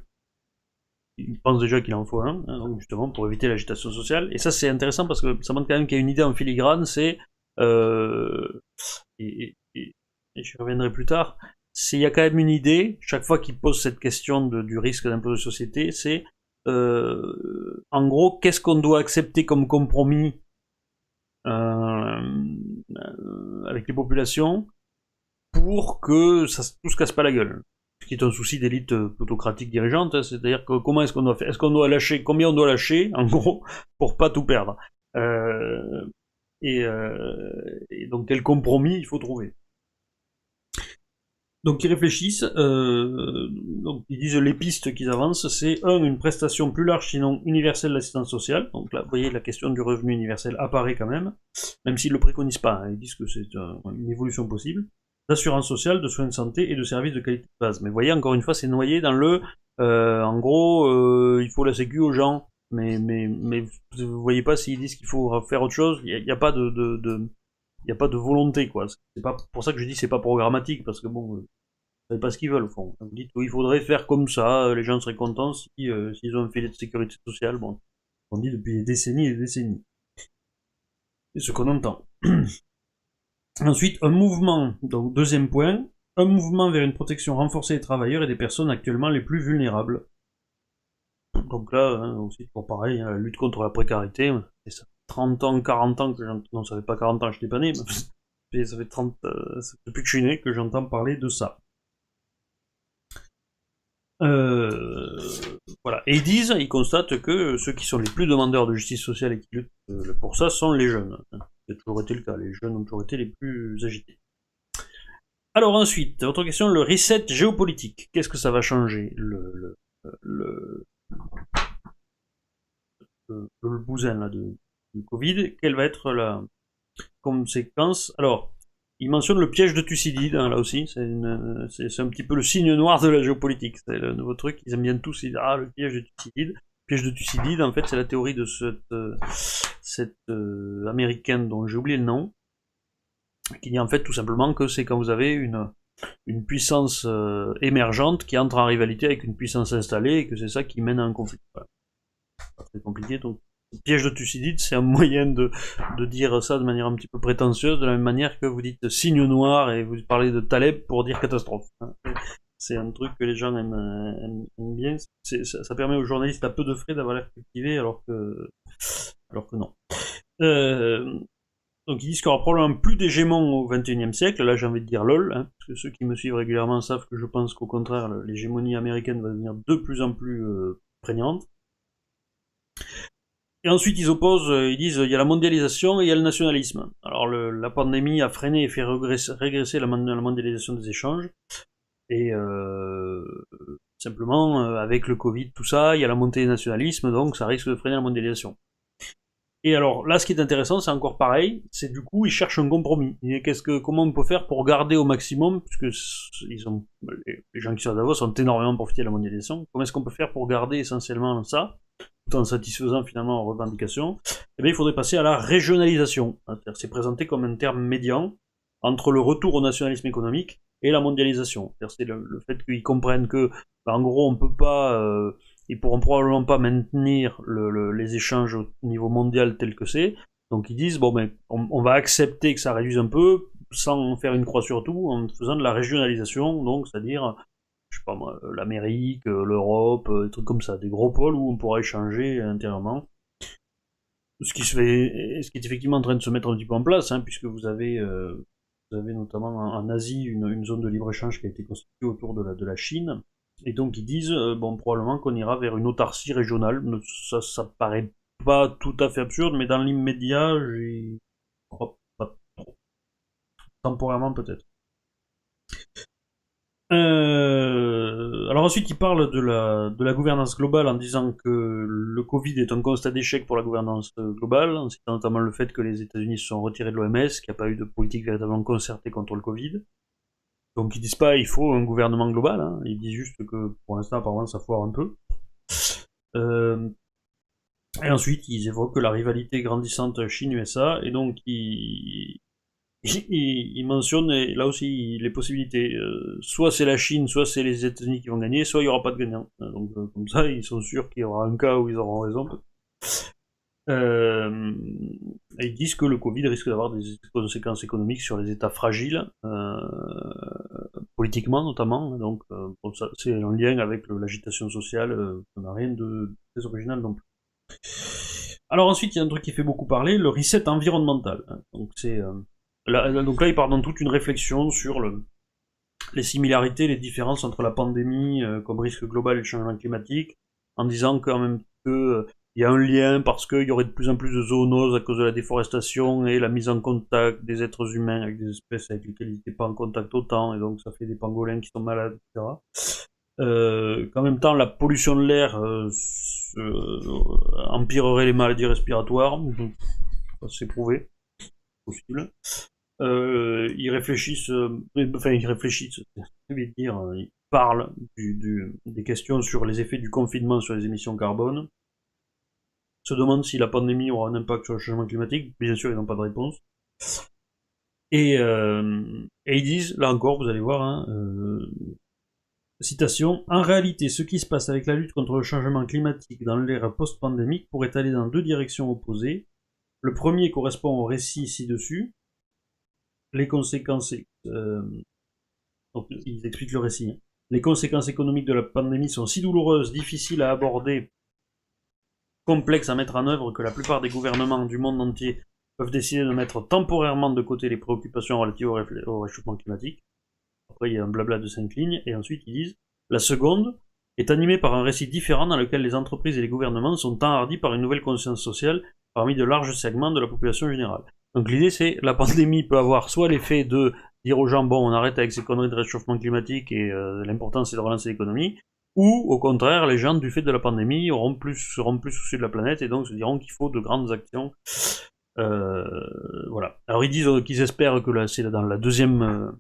Speaker 1: Il pense déjà qu'il en faut un, hein, donc justement pour éviter l'agitation sociale. Et ça c'est intéressant parce que ça montre quand même qu'il y a une idée en filigrane, c'est euh, et, et, et, je reviendrai plus tard. C'est il y a quand même une idée chaque fois qu'il pose cette question de, du risque d'impôt de société, c'est euh, en gros qu'est-ce qu'on doit accepter comme compromis euh, avec les populations pour que tout se casse pas la gueule qui est un souci d'élite euh, plutocratique dirigeante, hein, c'est-à-dire que comment est-ce qu'on doit faire, est-ce qu'on doit lâcher, combien on doit lâcher, en gros, pour pas tout perdre. Euh, et, euh, et, donc quel compromis il faut trouver. Donc ils réfléchissent, ils disent les pistes qu'ils avancent, c'est un, une prestation plus large sinon universelle d'assistance sociale, donc là vous voyez la question du revenu universel apparaît quand même, même s'ils ne le préconisent pas, hein, ils disent que c'est une évolution possible d'assurance sociale, de soins de santé et de services de qualité de base. Mais vous voyez, encore une fois, c'est noyé dans le, euh, en gros, euh, il faut la sécu aux gens. Mais, mais, mais vous voyez pas s'ils disent qu'il faut faire autre chose, il n'y a, a, pas de, de, de il a pas de volonté, quoi. C'est pas pour ça que je dis c'est pas programmatique, parce que bon, euh, savez pas ce qu'ils veulent, au fond. Vous dites, il faudrait faire comme ça, les gens seraient contents si, euh, s'ils ont un filet de sécurité sociale, bon. On dit depuis des décennies et des décennies. C'est ce qu'on entend. Ensuite, un mouvement, donc deuxième point, un mouvement vers une protection renforcée des travailleurs et des personnes actuellement les plus vulnérables. Donc là, hein, aussi, pour pareil, hein, la lutte contre la précarité, et ça fait 30 ans, 40 ans que j'entends, non, ça fait pas 40 ans, je n'étais pas né, mais ça fait 30, euh, depuis que je suis né que j'entends parler de ça. Euh, voilà. Et ils disent, ils constatent que ceux qui sont les plus demandeurs de justice sociale et qui luttent euh, pour ça sont les jeunes. C'est toujours été le cas, les jeunes ont toujours été les plus agités. Alors ensuite, votre question, le reset géopolitique. Qu'est-ce que ça va changer? Le, le, le, le, le bousin là, de, du Covid Quelle va être la conséquence? Alors, il mentionne le piège de Thucydide, hein, là aussi, c'est un petit peu le signe noir de la géopolitique. C'est le nouveau truc, ils aiment bien tous, ah, le piège de Thucydide. Le piège de Thucydide, en fait, c'est la théorie de cette, euh, euh, américaine dont j'ai oublié le nom, qui dit en fait tout simplement que c'est quand vous avez une, puissance émergente qui entre en rivalité avec une puissance installée et que c'est ça qui mène à un conflit. Très compliqué, donc piège de Thucydide, c'est un moyen de, dire ça de manière un petit peu prétentieuse, de la même manière que vous dites signe noir et vous parlez de Taleb pour dire catastrophe. Hein. C'est un truc que les gens aiment, bien. Ça, permet aux journalistes à peu de frais d'avoir l'air cultivé alors que, alors que non. Euh, donc ils disent qu'il y aura probablement plus d'hégémon au XXIe siècle. Là j'ai envie de dire lol, hein, parce que ceux qui me suivent régulièrement savent que je pense qu'au contraire l'hégémonie américaine va devenir de plus en plus euh, prégnante. Et ensuite, ils opposent, euh, ils disent, il y a la mondialisation et il y a le nationalisme. Alors, la pandémie a freiné et fait régresser, la, mondialisation des échanges. Et euh, simplement, euh, avec le Covid, tout ça, il y a la montée des nationalismes, donc ça risque de freiner la mondialisation. Et alors, là, ce qui est intéressant, c'est encore pareil, c'est du coup, ils cherchent un compromis. qu'est-ce que, comment on peut faire pour garder au maximum, puisque les gens qui sont à Davos ont énormément profité de la mondialisation, comment est-ce qu'on peut faire pour garder essentiellement ça tout en satisfaisant finalement aux revendications, eh bien, il faudrait passer à la régionalisation. C'est présenté comme un terme médian entre le retour au nationalisme économique et la mondialisation. C'est le, fait qu'ils comprennent que, bah, en gros, on peut pas, euh, ils pourront probablement pas maintenir les échanges au niveau mondial tel que c'est. Donc ils disent bon ben, on, va accepter que ça réduise un peu sans faire une croix sur tout, en faisant de la régionalisation, donc c'est-à-dire euh, l'Amérique, euh, l'Europe, euh, des trucs comme ça, des gros pôles où on pourra échanger intérieurement. Ce qui se fait, ce qui est effectivement en train de se mettre un petit peu en place, hein, puisque vous avez, vous avez notamment en, Asie une, zone de libre-échange qui a été constituée autour de la, de la Chine, et donc ils disent, bon, probablement qu'on ira vers une autarcie régionale. Ça, ça paraît pas tout à fait absurde, mais dans l'immédiat, j'y crois pas trop. Temporairement peut-être. Euh, alors ensuite, il parle de la, de la gouvernance globale en disant que le Covid est un constat d'échec pour la gouvernance globale, en citant notamment le fait que les États-Unis se sont retirés de l'OMS, qu'il n'y a pas eu de politique véritablement concertée contre le Covid. Donc ils disent pas il faut un gouvernement global, hein. ils disent juste que pour l'instant apparemment ça foire un peu. Euh, et ensuite ils évoquent la rivalité grandissante Chine-USA, et donc ils, il, mentionne là aussi les possibilités. Euh, soit c'est la Chine, soit c'est les États-Unis qui vont gagner, soit il n'y aura pas de gagnant. Euh, donc euh, comme ça, ils sont sûrs qu'il y aura un cas où ils auront raison. ils disent que le Covid risque d'avoir des conséquences économiques sur les États fragiles, politiquement notamment. Donc c'est en lien avec l'agitation sociale, ça n'a rien de très original non plus. Alors ensuite, il y a un truc qui fait beaucoup parler, le reset environnemental. Donc c'est donc là, il part dans toute une réflexion sur les similarités, les différences entre la pandémie euh, comme risque global et le changement climatique, en disant quand même que euh, il y a un lien parce qu'il y aurait de plus en plus de zoonoses à cause de la déforestation et la mise en contact des êtres humains avec des espèces avec lesquelles ils n'étaient pas en contact autant, et donc ça fait des pangolins qui sont malades, etc. Euh, qu'en même temps, la pollution de l'air empirerait les maladies respiratoires, c'est prouvé, possible. Euh, ils réfléchissent, euh, enfin ils réfléchissent, dire, euh, ils parlent des questions sur les effets du confinement sur les émissions carbone, se demandent si la pandémie aura un impact sur le changement climatique, bien sûr ils n'ont pas de réponse. Et, ils disent, là encore, vous allez voir, hein, citation, En réalité, ce qui se passe avec la lutte contre le changement climatique dans l'ère post-pandémique pourrait aller dans deux directions opposées. Le premier correspond au récit ci-dessus, les conséquences, euh, ils expliquent le récit. Hein. Les conséquences économiques de la pandémie sont si douloureuses, difficiles à aborder, complexes à mettre en œuvre que la plupart des gouvernements du monde entier peuvent décider de mettre temporairement de côté les préoccupations relatives au, réchauffement climatique. Après, il y a un blabla de cinq lignes, et ensuite ils disent La seconde est animée par un récit différent dans lequel les entreprises et les gouvernements sont enhardis par une nouvelle conscience sociale parmi de larges segments de la population générale. Donc l'idée c'est la pandémie peut avoir soit l'effet de dire aux gens bon on arrête avec ces conneries de réchauffement climatique et euh, l'important c'est de relancer l'économie, ou au contraire les gens du fait de la pandémie auront plus, seront plus soucieux de la planète et donc se diront qu'il faut de grandes actions. Euh, voilà. Alors ils disent qu'ils espèrent que c'est dans la deuxième, euh,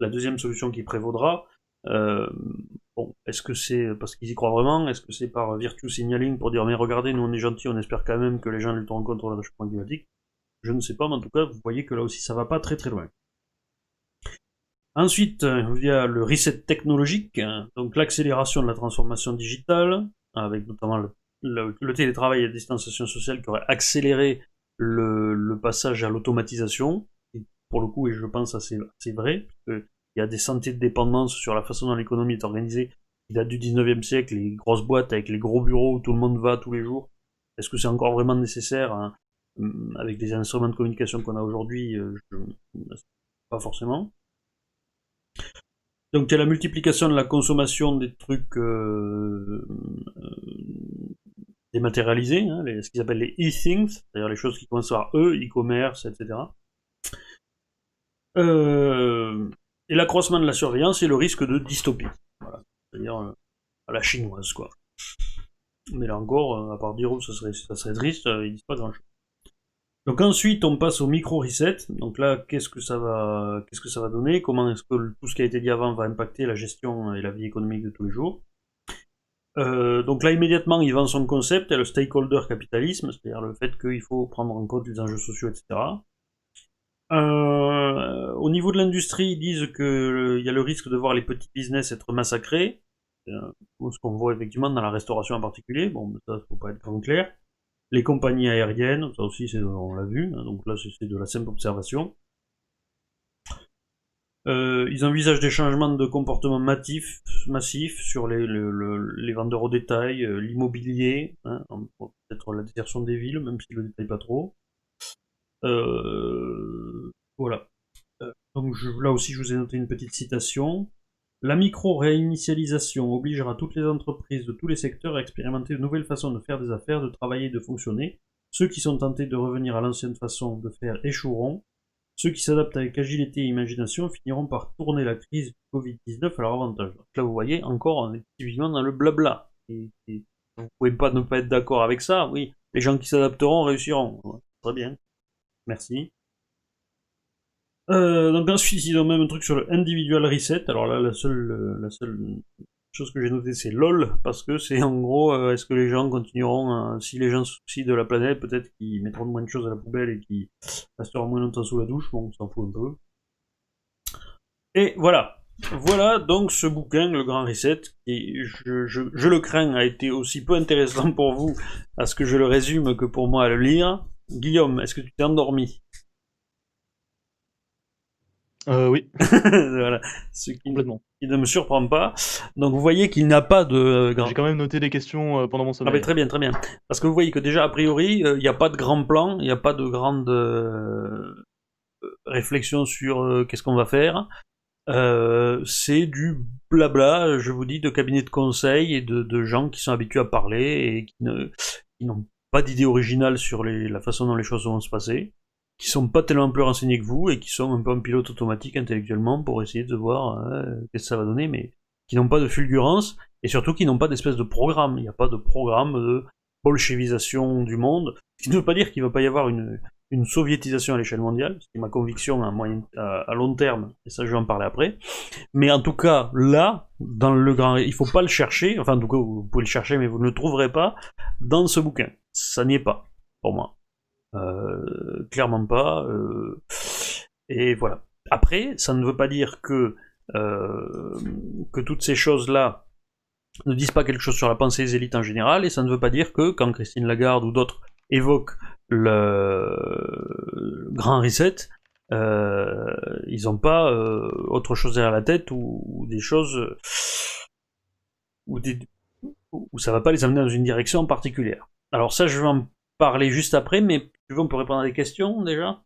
Speaker 1: la deuxième solution qui prévaudra. bon, est-ce que c'est parce qu'ils y croient vraiment? Est-ce que c'est par virtue signaling pour dire mais regardez, nous on est gentils, on espère quand même que les gens lutteront contre le réchauffement climatique? Je ne sais pas, mais en tout cas, vous voyez que là aussi, ça va pas très très loin. Ensuite, il y a le reset technologique, donc l'accélération de la transformation digitale, avec notamment le, télétravail et la distanciation sociale qui aurait accéléré le, passage à l'automatisation. Pour le coup, et je pense que c'est vrai, il y a des santé de dépendance sur la façon dont l'économie est organisée qui date du 19e siècle, les grosses boîtes avec les gros bureaux où tout le monde va tous les jours. Est-ce que c'est encore vraiment nécessaire hein, avec les instruments de communication qu'on a aujourd'hui euh, Pas forcément. Donc il y a la multiplication de la consommation des trucs euh, euh, dématérialisés, hein, ce qu'ils appellent les e-things, c'est-à-dire les choses qui commencent par E, e-commerce, etc. Et l'accroissement de la surveillance et le risque de dystopie. Voilà. C'est-à-dire à la chinoise, quoi. Mais là encore, à part dire où ça serait, ça serait triste, ils disent pas grand-chose. Donc ensuite, on passe au micro reset. Donc là, qu'est-ce que ça va, qu'est-ce que ça va donner? Comment est-ce que tout ce qui a été dit avant va impacter la gestion et la vie économique de tous les jours? Euh, Donc là, immédiatement, il vend son concept, et le stakeholder capitalisme, c'est-à-dire le fait qu'il faut prendre en compte les enjeux sociaux, etc. Euh, au niveau de l'industrie, ils disent qu'il euh, y a le risque de voir les petits business être massacrés. ce qu'on voit effectivement dans la restauration en particulier. Bon, ça, faut pas être grand clair. Les compagnies aériennes, ça aussi on l'a vu, hein, donc là c'est de la simple observation. Euh, ils envisagent des changements de comportement massifs, massif sur les, les, vendeurs au détail, euh, l'immobilier, hein, peut-être la désertion des villes, même s'ils ne le détaillent pas trop. Euh, voilà. donc là aussi, je vous ai noté une petite citation. La micro-réinitialisation obligera toutes les entreprises de tous les secteurs à expérimenter de nouvelles façons de faire des affaires, de travailler et de fonctionner. Ceux qui sont tentés de revenir à l'ancienne façon de faire échoueront. Ceux qui s'adaptent avec agilité et imagination finiront par tourner la crise du Covid-19 à leur avantage. Là, vous voyez, encore, on est typiquement dans le blabla. Et, et vous pouvez pas ne pas être d'accord avec ça, oui. Les gens qui s'adapteront réussiront. très bien. Merci. Euh, donc ensuite, ils ont même un truc sur le individual reset. Alors là, la seule, chose que j'ai notée, c'est LOL, parce que c'est en gros, euh, est-ce que les gens continueront, si les gens se soucient de la planète, peut-être qu'ils mettront moins de choses à la poubelle et qu'ils resteront moins longtemps sous la douche, bon, on s'en fout un peu. Et voilà. Voilà donc ce bouquin, Le Grand Reset, qui, je, je le crains, a été aussi peu intéressant pour vous à ce que je le résume que pour moi à le lire. Guillaume, est-ce que tu t'es endormi?
Speaker 2: Euh, oui.
Speaker 1: voilà. Ce qui,
Speaker 2: Complètement.
Speaker 1: ne me surprend pas. Donc vous voyez qu'il n'a pas de.
Speaker 2: Euh, J'ai quand même noté des questions euh, pendant mon sommeil.
Speaker 1: Ah, mais très bien, très bien. Parce que vous voyez que déjà, a priori, il n'y a pas de grand plan, il n'y a pas de grande réflexion sur qu'est-ce qu'on va faire. c'est du blabla, je vous dis, de cabinets de conseil et de, de gens qui sont habitués à parler et qui n'ont pas d'idée originale sur les, la façon dont les choses vont se passer qui sont pas tellement plus renseignés que vous et qui sont un peu en pilote automatique intellectuellement pour essayer de voir euh, qu'est-ce que ça va donner, mais qui n'ont pas de fulgurance et surtout qui n'ont pas d'espèce de programme. Il n'y a pas de programme de bolchevisation du monde, ce qui ne veut pas dire qu'il ne va pas y avoir une, une soviétisation à l'échelle mondiale, c'est ma conviction à, moyen, à, long terme, et ça je vais en parler après. Mais en tout cas, là, dans le grand, il faut pas le chercher, enfin en tout cas vous pouvez le chercher, mais vous ne le trouverez pas dans ce bouquin. Ça n'y est pas, pour moi. Euh, clairement pas. Euh, et voilà. Après, ça ne veut pas dire que euh, que toutes ces choses-là ne disent pas quelque chose sur la pensée des élites en général, et ça ne veut pas dire que quand Christine Lagarde ou d'autres évoquent le grand reset, euh, ils n'ont pas euh, autre chose derrière la tête ou, des choses ou des, où ça va pas les amener dans une direction particulière. Alors ça, je vais en parler juste après, mais tu veux, on peut répondre à des questions déjà?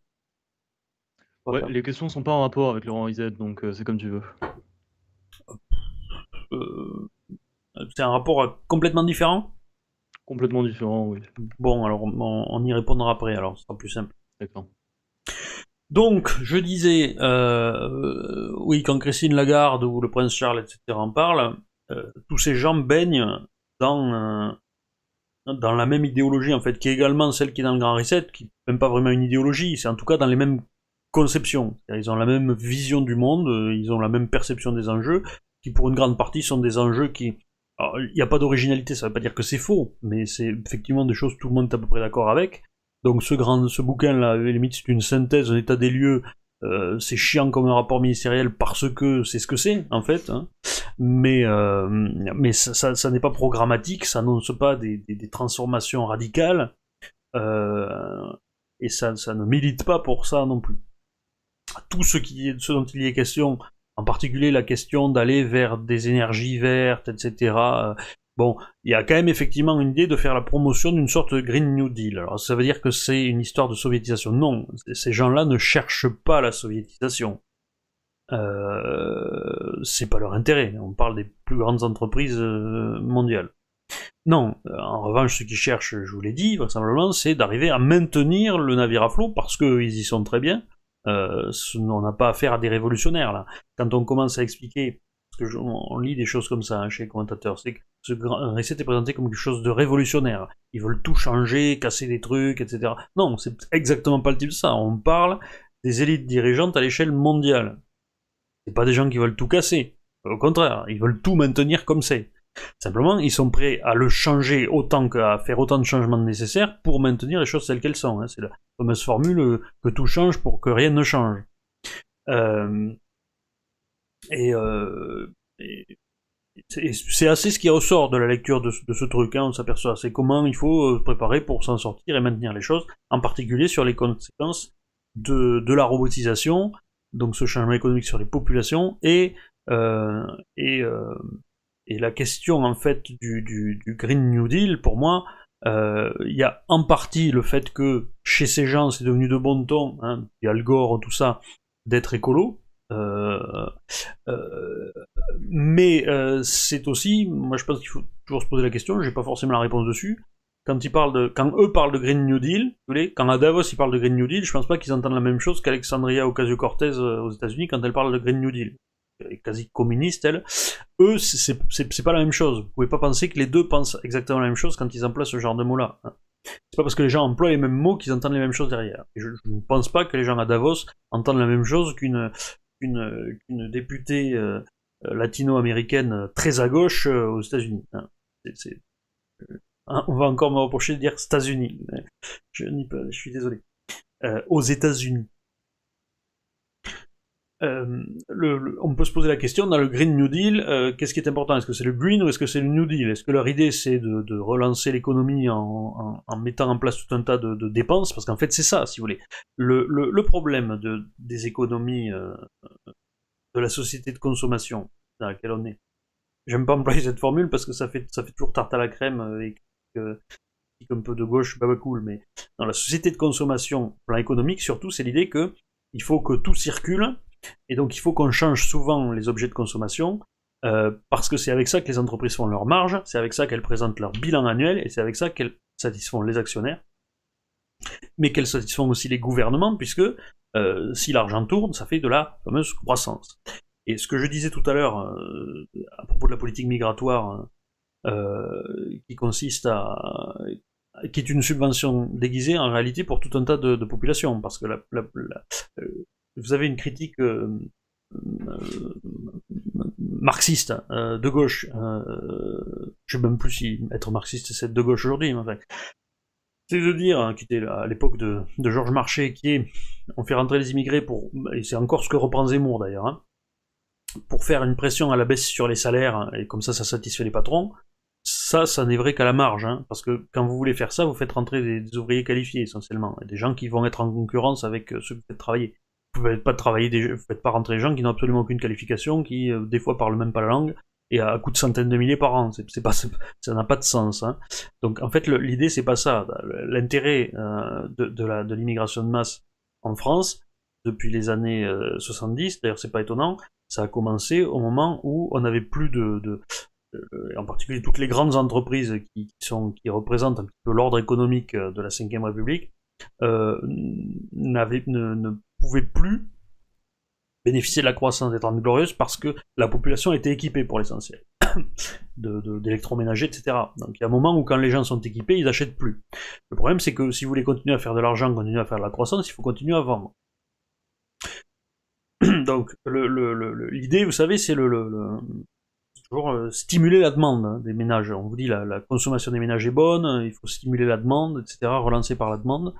Speaker 2: Ouais, les questions sont pas en rapport avec Laurent Izet, donc euh, c'est comme tu veux.
Speaker 1: Euh, c'est un rapport complètement différent?
Speaker 2: Complètement différent, oui.
Speaker 1: Bon, alors on, y répondra après, alors ce sera plus simple.
Speaker 2: D'accord.
Speaker 1: Donc, je disais, euh, oui, quand Christine Lagarde ou le prince Charles, etc. en parlent, tous ces gens baignent dans dans la même idéologie en fait, qui est également celle qui est dans le Grand Reset, qui n'est même pas vraiment une idéologie, c'est en tout cas dans les mêmes conceptions. Ils ont la même vision du monde, euh, ils ont la même perception des enjeux, qui pour une grande partie sont des enjeux qui... il n'y a pas d'originalité, ça ne veut pas dire que c'est faux, mais c'est effectivement des choses que tout le monde est à peu près d'accord avec. Donc ce grand, ce bouquin-là, limite, c'est une synthèse, un état des lieux euh, c'est chiant comme un rapport ministériel parce que c'est ce que c'est en fait, hein. mais euh, mais ça, ça, n'est pas programmatique, ça n'annonce pas des, des, transformations radicales euh, et ça, ça ne milite pas pour ça non plus. Tout ce, qui, ce dont il y est question, en particulier la question d'aller vers des énergies vertes, etc. Bon, il y a quand même effectivement une idée de faire la promotion d'une sorte de Green New Deal. Alors ça veut dire que c'est une histoire de soviétisation. Non, ces gens-là ne cherchent pas la soviétisation. Euh, c'est pas leur intérêt. On parle des plus grandes entreprises euh, mondiales. Non, en revanche, ce qu'ils cherchent, je vous l'ai dit, vraisemblablement, c'est d'arriver à maintenir le navire à flot parce qu'ils y sont très bien. Euh, on n'a pas affaire à des révolutionnaires là. Quand on commence à expliquer que on lit des choses comme ça hein, chez les commentateurs, c'est que ce récit est présenté comme quelque chose de révolutionnaire. Ils veulent tout changer, casser des trucs, etc. Non, c'est exactement pas le type de ça. On parle des élites dirigeantes à l'échelle mondiale. C'est pas des gens qui veulent tout casser. Au contraire, ils veulent tout maintenir comme c'est. Simplement, ils sont prêts à le changer autant qu'à faire autant de changements nécessaires pour maintenir les choses telles qu'elles sont. Hein. C'est la fameuse formule que tout change pour que rien ne change. Euh, euh, et, c'est assez ce qui ressort de la lecture de, ce truc, hein, on s'aperçoit, c'est comment il faut se euh, préparer pour s'en sortir et maintenir les choses, en particulier sur les conséquences de, la robotisation, donc ce changement économique sur les populations, et, euh, et, et, la question en fait du, Green New Deal, pour moi, il y a en partie le fait que chez ces gens c'est devenu de bon ton, hein, il y a le gore, tout ça, d'être écolo, euh, euh, mais euh, c'est aussi, moi je pense qu'il faut toujours se poser la question, j'ai pas forcément la réponse dessus. Quand ils parlent de, quand eux parlent de Green New Deal, quand à Davos ils parlent de Green New Deal, je pense pas qu'ils entendent la même chose qu'Alexandria Ocasio-Cortez aux États-Unis quand elle parle de Green New Deal. Quasi communiste, elle. Eux, c'est pas la même chose. Vous pouvez pas penser que les deux pensent exactement la même chose quand ils emploient ce genre de mots-là. Hein. C'est pas parce que les gens emploient les mêmes mots qu'ils entendent les mêmes choses derrière. je ne pense pas que les gens à Davos entendent la même chose qu'une une, députée euh, latino-américaine très à gauche euh, aux États-Unis. Hein. Hein, on va encore me reprocher de dire États-Unis. Je je suis désolé. Euh, aux États-Unis. on peut se poser la question dans le Green New Deal, qu'est-ce qui est important? Est-ce que c'est le Green ou est-ce que c'est le New Deal? Est-ce que leur idée c'est de, relancer l'économie en, mettant en place tout un tas de, dépenses? Parce qu'en fait c'est ça, si vous voulez. Le, problème des économies de la société de consommation dans laquelle on est. J'aime pas employer cette formule parce que ça fait, ça fait toujours tarte à la crème et que un peu de gauche, pas cool, mais dans la société de consommation, plan économique surtout, c'est l'idée que il faut que tout circule et donc il faut qu'on change souvent les objets de consommation euh, parce que c'est avec ça que les entreprises font leur marge, c'est avec ça qu'elles présentent leur bilan annuel et c'est avec ça qu'elles satisfont les actionnaires, mais qu'elles satisfont aussi les gouvernements puisque euh, si l'argent tourne, ça fait de la fameuse croissance. Et ce que je disais tout à l'heure euh, à propos de la politique migratoire, qui consiste à qui est une subvention déguisée en réalité pour tout un tas de, populations, parce que la, vous avez une critique marxiste de gauche. je sais même plus si être marxiste c'est de gauche aujourd'hui, mais c'est de dire, hein, qui était à l'époque de, Georges Marchais, qui est, on fait rentrer les immigrés pour, et c'est encore ce que reprend Zemmour d'ailleurs, hein, pour faire une pression à la baisse sur les salaires, et comme ça, ça satisfait les patrons. Ça, ça n'est vrai qu'à la marge, hein, parce que quand vous voulez faire ça, vous faites rentrer des, ouvriers qualifiés essentiellement, des gens qui vont être en concurrence avec euh, ceux que vous faites travailler. Faites pas travailler des, vous faites pas rentrer des gens qui n'ont absolument aucune qualification, qui euh, des fois parlent même pas la langue, et à coût de centaines de milliers par an. C'est pas, ça n'a pas de sens. Hein. Donc en fait, l'idée c'est pas ça. L'intérêt euh, de, de l'immigration de, masse en France depuis les années 70, euh, d'ailleurs c'est pas étonnant, ça a commencé au moment où on n'avait plus de, de en particulier toutes les grandes entreprises qui, sont, qui représentent un petit peu l'ordre économique de la Ve République, euh, ne, ne pouvaient plus bénéficier de la croissance des Trente Glorieuses parce que la population était équipée pour l'essentiel, d'électroménager, de, etc. Donc il y a un moment où quand les gens sont équipés, ils n'achètent plus. Le problème c'est que si vous voulez continuer à faire de l'argent, continuer à faire de la croissance, il faut continuer à vendre. Donc l'idée, vous savez, c'est le, toujours euh, stimuler la demande hein, des ménages. On vous dit la, la consommation des ménages est bonne, il faut stimuler la demande, etc., relancer par la demande.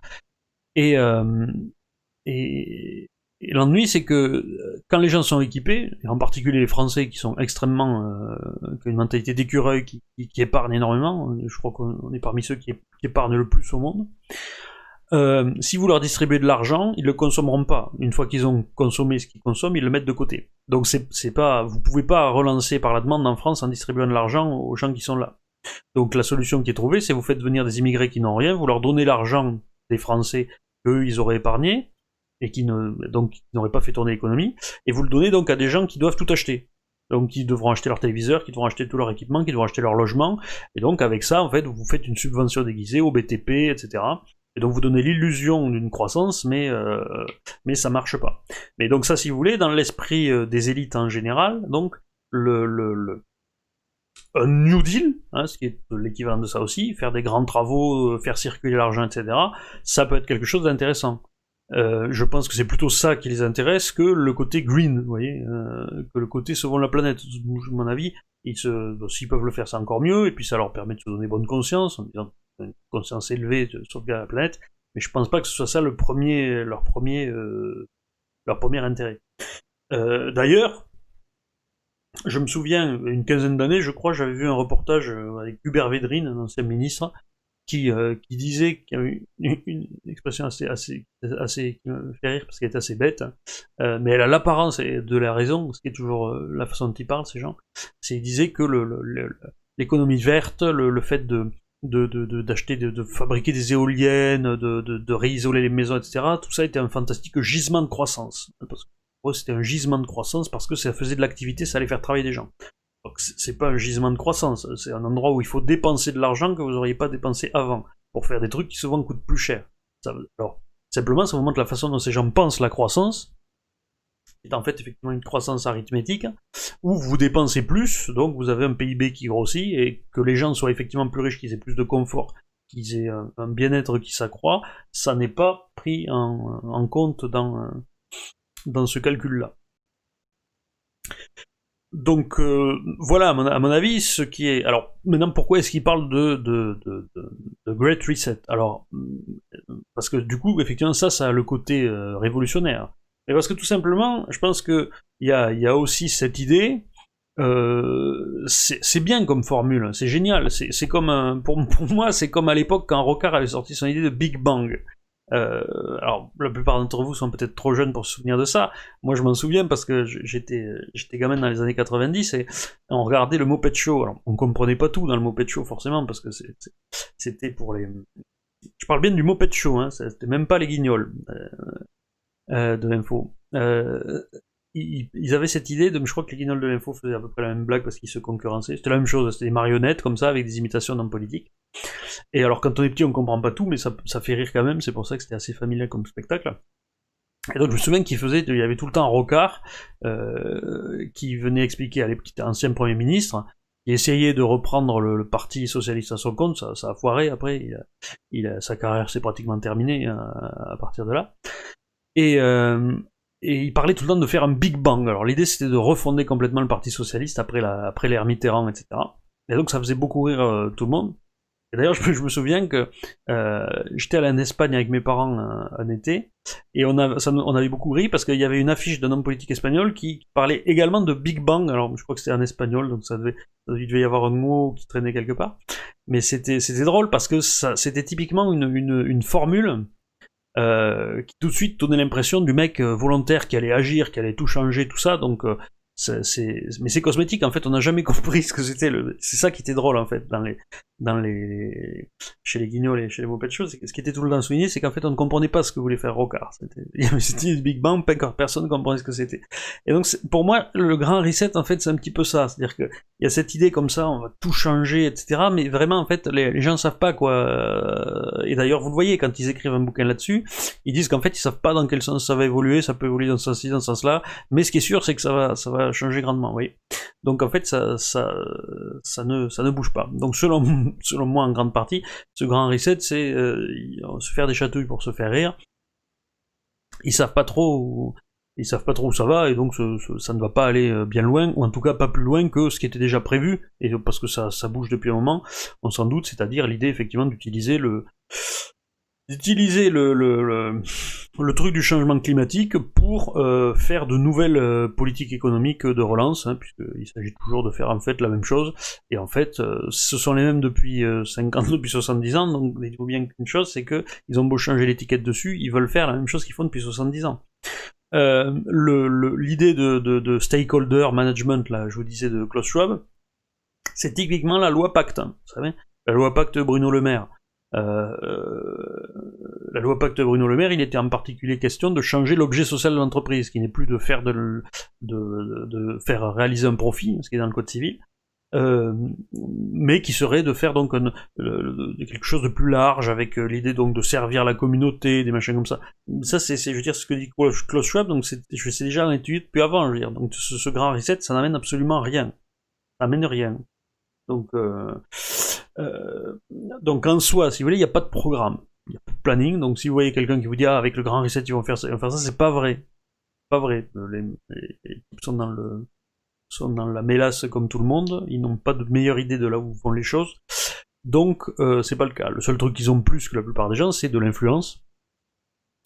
Speaker 1: Et, euh, et l'ennui, c'est que euh, quand les gens sont équipés, et en particulier les Français qui sont extrêmement, euh, qui ont une mentalité d'écureuil, qui, épargnent énormément, je crois qu'on est parmi ceux qui, épargnent le plus au monde. Euh, si vous leur distribuez de l'argent, ils le consommeront pas. Une fois qu'ils ont consommé ce qu'ils consomment, ils le mettent de côté. Donc c'est, pas, vous pouvez pas relancer par la demande en France en distribuant de l'argent aux gens qui sont là. Donc la solution qui est trouvée, c'est vous faites venir des immigrés qui n'ont rien, vous leur donnez l'argent des Français qu'eux ils auraient épargné, et qui ne, donc n'auraient pas fait tourner l'économie, et vous le donnez donc à des gens qui doivent tout acheter. Donc qui devront acheter leur téléviseur, qui devront acheter tout leur équipement, qui devront acheter leur logement, et donc avec ça, en fait, vous faites une subvention déguisée au BTP, etc. Et donc vous donnez l'illusion d'une croissance, mais, euh, mais ça marche pas. Mais donc ça, si vous voulez, dans l'esprit euh, des élites en général, donc le, le, le un New Deal, hein, ce qui est l'équivalent de ça aussi, faire des grands travaux, euh, faire circuler l'argent, etc., ça peut être quelque chose d'intéressant. Euh, je pense que c'est plutôt ça qui les intéresse que le côté green, vous voyez, euh, que le côté sauvons la planète. À mon avis, ils se, s'ils peuvent le faire, c'est encore mieux, et puis ça leur permet de se donner bonne conscience, en disant une conscience élevée de sauvegarder la planète. Mais je pense pas que ce soit ça le premier, leur premier, euh, leur premier intérêt. Euh, d'ailleurs, je me souviens, une quinzaine d'années, je crois, j'avais vu un reportage avec Hubert Védrine, un ancien ministre, qui, euh, qui disait qu'il y avait une, une, expression assez, assez, assez qui me fait rire parce qu'elle est assez bête, hein. euh, mais elle a l'apparence de la raison, ce qui est toujours euh, la façon dont ils parlent, ces gens. C'est il disait que l'économie verte, le, fait de d'acheter, de, fabriquer des éoliennes, de, réisoler les maisons, etc. Tout ça était un fantastique gisement de croissance. Parce que c'était un gisement de croissance parce que ça faisait de l'activité, ça allait faire travailler des gens c'est pas un gisement de croissance, c'est un endroit où il faut dépenser de l'argent que vous n'auriez pas dépensé avant, pour faire des trucs qui souvent coûtent plus cher. alors, simplement, ça vous montre la façon dont ces gens pensent la croissance, c'est en fait effectivement une croissance arithmétique, où vous dépensez plus, donc vous avez un PIB qui grossit, et que les gens soient effectivement plus riches, qu'ils aient plus de confort, qu'ils aient un, bien-être qui s'accroît, ça n'est pas pris en, compte dans, dans ce calcul-là. Donc euh, voilà, à mon, avis, ce qui est. Alors maintenant, pourquoi est-ce qu'il parle de, de, de, Great Reset? Alors parce que du coup, effectivement, ça, ça a le côté euh, révolutionnaire. Et parce que tout simplement, je pense que il y a, y a aussi cette idée. Euh, c'est bien comme formule, c'est génial. C'est comme un, pour, pour moi, c'est comme à l'époque quand Rocard avait sorti son idée de Big Bang. Euh, alors, la plupart d'entre vous sont peut-être trop jeunes pour se souvenir de ça. Moi, je m'en souviens parce que j'étais, j'étais gamin dans les années 90 et on regardait le Moped Show. Alors, on comprenait pas tout dans le Moped Show forcément parce que c'était pour les. Je parle bien du Moped Show, hein, c'était même pas les guignols euh, euh, de l'info. Euh, ils, avaient cette idée de, je crois que les guignols de l'info faisaient à peu près la même blague parce qu'ils se concurrençaient. C'était la même chose, c'était des marionnettes comme ça avec des imitations d'hommes politiques. Et alors quand on est petit, on comprend pas tout, mais ça, fait rire quand même. C'est pour ça que c'était assez familier comme spectacle. Et donc je me souviens qu'il faisait, il y avait tout le temps un rocard euh, qui venait expliquer à l'époque, ancien premier ministre, qui essayait de reprendre le, parti socialiste à son compte, ça, a foiré après, il sa carrière s'est pratiquement terminée euh, à, partir de là. Et, euh, et il parlait tout le temps de faire un Big Bang. Alors l'idée c'était de refonder complètement le Parti Socialiste après l'ère après Mitterrand, etc. Et donc ça faisait beaucoup rire euh, tout le monde. Et d'ailleurs je, me souviens que euh, j'étais allé en Espagne avec mes parents euh, un, été, et on, a, ça, on avait beaucoup ri parce qu'il y avait une affiche d'un homme politique espagnol qui parlait également de Big Bang. Alors je crois que c'était en espagnol, donc ça devait, il devait y avoir un mot qui traînait quelque part. Mais c'était drôle parce que c'était typiquement une, une formule euh, qui tout de suite donnait l'impression du mec euh, volontaire qui allait agir, qui allait tout changer, tout ça. Donc, euh, c'est, mais c'est cosmétique. En fait, on n'a jamais compris ce que c'était. C'est ça qui était drôle en fait dans les, dans les, chez les guignols et chez les mauvaises choses. Ce qui était tout le temps souligné, c'est qu'en fait, on ne comprenait pas ce que voulait faire Rocard. C'était une Big Bang, pas encore personne ne comprenait ce que c'était. Et donc, pour moi, le grand reset, en fait, c'est un petit peu ça. C'est-à-dire qu'il y a cette idée comme ça, on va tout changer, etc. Mais vraiment, en fait, les, les gens savent pas quoi. Et d'ailleurs, vous le voyez, quand ils écrivent un bouquin là-dessus, ils disent qu'en fait, ils savent pas dans quel sens ça va évoluer, ça peut évoluer dans ce sens-ci, dans ce sens-là. Mais ce qui est sûr, c'est que ça va, ça va changer grandement, vous voyez. Donc, en fait, ça, ça, ne, bouge pas. Donc, selon moi en grande partie, ce grand reset, c'est euh, se faire des chatouilles pour se faire rire. Ils savent pas trop ils savent pas trop où ça va et donc ça ne va pas aller euh, bien loin ou en tout cas pas plus loin que ce qui était déjà prévu et parce que ça, ça bouge depuis un moment, on s'en doute, c'est-à-dire l'idée effectivement d'utiliser le d'utiliser le, le, le, truc du changement climatique pour euh, faire de nouvelles euh, politiques économiques de relance, hein, puisqu'il s'agit toujours de faire en fait la même chose. Et en fait, euh, ce sont les mêmes depuis 50, depuis 70 ans, donc il faut bien qu'une chose, c'est que ils ont beau changer l'étiquette dessus, ils veulent faire la même chose qu'ils font depuis 70 ans. L'idée de, de, de, stakeholder management, là, je vous disais de Klaus Schwab, c'est typiquement la loi Pacte, hein, vous savez, la loi Pacte Bruno Le Maire. Euh, la loi Pacte Bruno Le Maire, il était en particulier question de changer l'objet social de l'entreprise, qui n'est plus de faire de, faire réaliser un profit, ce qui est dans le code civil, euh, mais qui serait de faire donc quelque chose de plus large avec euh, l'idée donc de servir la communauté, des machins comme ça. Ça c'est, je veux dire, ce que dit Klaus Schwab, donc c'est, déjà en étude depuis avant. Donc ce, ce grand reset, ça n'amène absolument rien, ça n'amène rien. Donc euh, euh, donc en soi, si vous voulez, il n'y a pas de programme, il n'y a pas de planning. Donc si vous voyez quelqu'un qui vous dit ah avec le grand reset ils vont faire ça, faire ça, c'est pas vrai, pas vrai. Les, sont dans la mélasse comme tout le monde, ils n'ont pas de meilleure idée de là où vont les choses. Donc euh, c'est pas le cas. Le seul truc qu'ils ont plus que la plupart des gens, c'est de l'influence,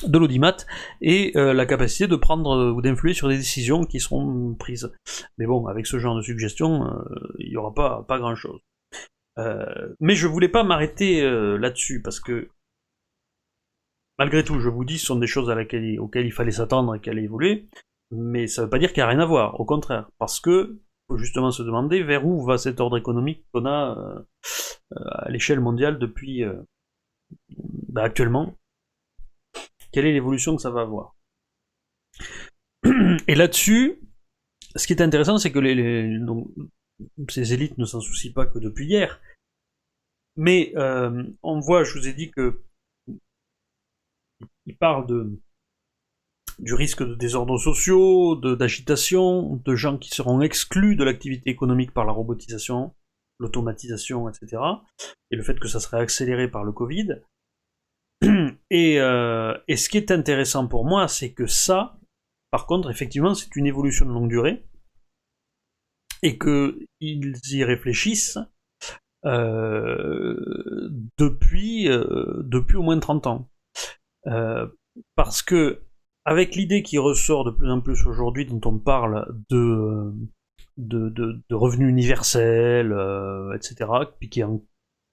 Speaker 1: de l'audimat et euh, la capacité de prendre ou d'influer sur des décisions qui seront prises. Mais bon, avec ce genre de suggestions, il n'y aura pas, pas grand chose. Euh, mais je voulais pas m'arrêter euh, là-dessus parce que malgré tout, je vous dis, ce sont des choses auxquelles il fallait s'attendre et qui allaient évoluer, mais ça veut pas dire qu'il n'y a rien à voir, au contraire, parce que faut justement se demander vers où va cet ordre économique qu'on a euh, à l'échelle mondiale depuis bah, actuellement. Quelle est l'évolution que ça va avoir? Et là-dessus, ce qui est intéressant, c'est que ces élites ne s'en soucient pas que depuis hier. Mais euh, on voit, je vous ai dit que il parle de du risque de désordres sociaux, d'agitation, de, gens qui seront exclus de l'activité économique par la robotisation, l'automatisation, etc. Et le fait que ça serait accéléré par le Covid. Et, euh, et ce qui est intéressant pour moi, c'est que ça, par contre, effectivement, c'est une évolution de longue durée et qu'ils y réfléchissent depuis, euh, depuis au moins 30 ans. Euh, parce que, avec l'idée qui ressort de plus en plus aujourd'hui, dont on parle de, de, revenus universels, etc., puis qui a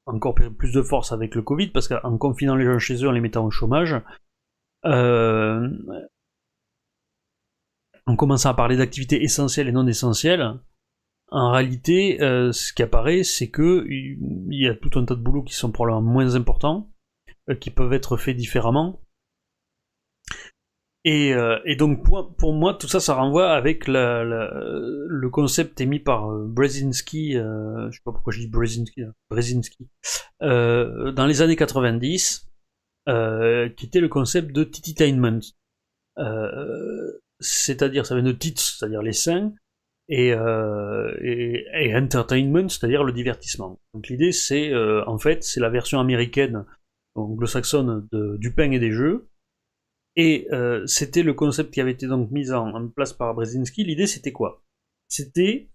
Speaker 1: encore plus de force avec le Covid, parce qu'en confinant les gens chez eux, en les mettant au chômage, euh, en commençant à parler d'activités essentielles et non essentielles, en réalité, euh, ce qui apparaît, c'est que il y a tout un tas de boulots qui sont probablement moins importants, euh, qui peuvent être faits différemment. Et, euh, donc pour, moi, tout ça, ça renvoie avec le concept émis par Brzezinski, je sais pas pourquoi je dis Brzezinski, hein, Brzezinski dans les années 90, qui était le concept de tititainment. c'est-à-dire, ça vient de titre, c'est-à-dire les seins, euh, et, et, entertainment, c'est-à-dire le divertissement. Donc l'idée c'est euh, en fait c'est la version américaine anglo-saxonne du pain et des jeux. Et euh, c'était le concept qui avait été donc mis en, place par Brzezinski. L'idée c'était quoi? C'était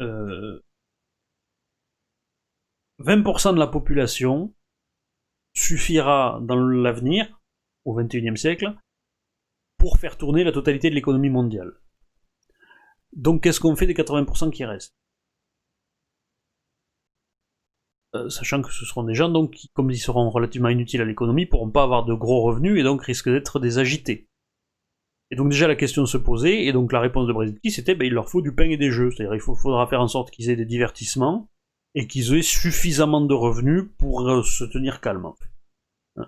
Speaker 1: 20% de la population suffira dans l'avenir, au XXIe siècle, pour faire tourner la totalité de l'économie mondiale. Donc qu'est-ce qu'on fait des 80% qui restent? Euh, Sachant que ce seront des gens donc, qui, comme ils seront relativement inutiles à l'économie, pourront pas avoir de gros revenus et donc risquent d'être des agités. Et donc déjà la question se posait, et donc la réponse de Brzezinski c'était ben, il leur faut du pain et des jeux, c'est-à-dire il faudra faire en sorte qu'ils aient des divertissements et qu'ils aient suffisamment de revenus pour euh, se tenir calme. Hein.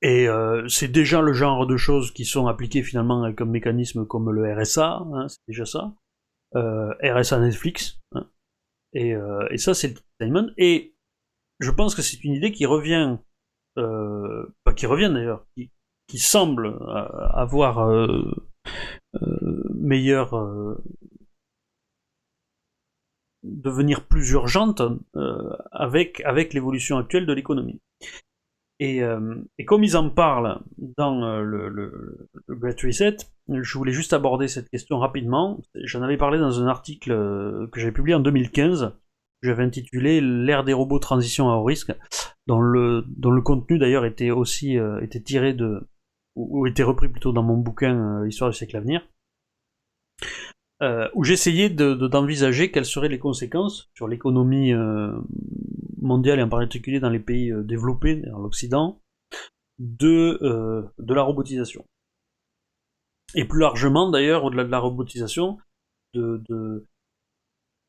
Speaker 1: Et euh, c'est déjà le genre de choses qui sont appliquées finalement un mécanisme comme le RSA, hein, c'est déjà ça. Euh, RSA Netflix. Hein. Et, euh, et, ça, c'est le. Et je pense que c'est une idée qui revient, euh, pas qui revient d'ailleurs, qui, qui, semble euh, avoir euh, meilleur. devenir plus urgente avec, avec l'évolution actuelle de l'économie. Et, euh, et, comme ils en parlent dans euh, le, le, le, Great Reset, je voulais juste aborder cette question rapidement. J'en avais parlé dans un article euh, que j'avais publié en 2015, j'avais intitulé L'ère des robots transition à haut risque. dont le, dont le contenu d'ailleurs était aussi était tiré de ou, était repris plutôt dans mon bouquin Histoire du siècle à venir, où j'essayais d'envisager quelles seraient les conséquences sur l'économie mondiale et en particulier dans les pays développés, dans l'Occident, de, de la robotisation. Et plus largement, d'ailleurs, au-delà de la robotisation, de, de,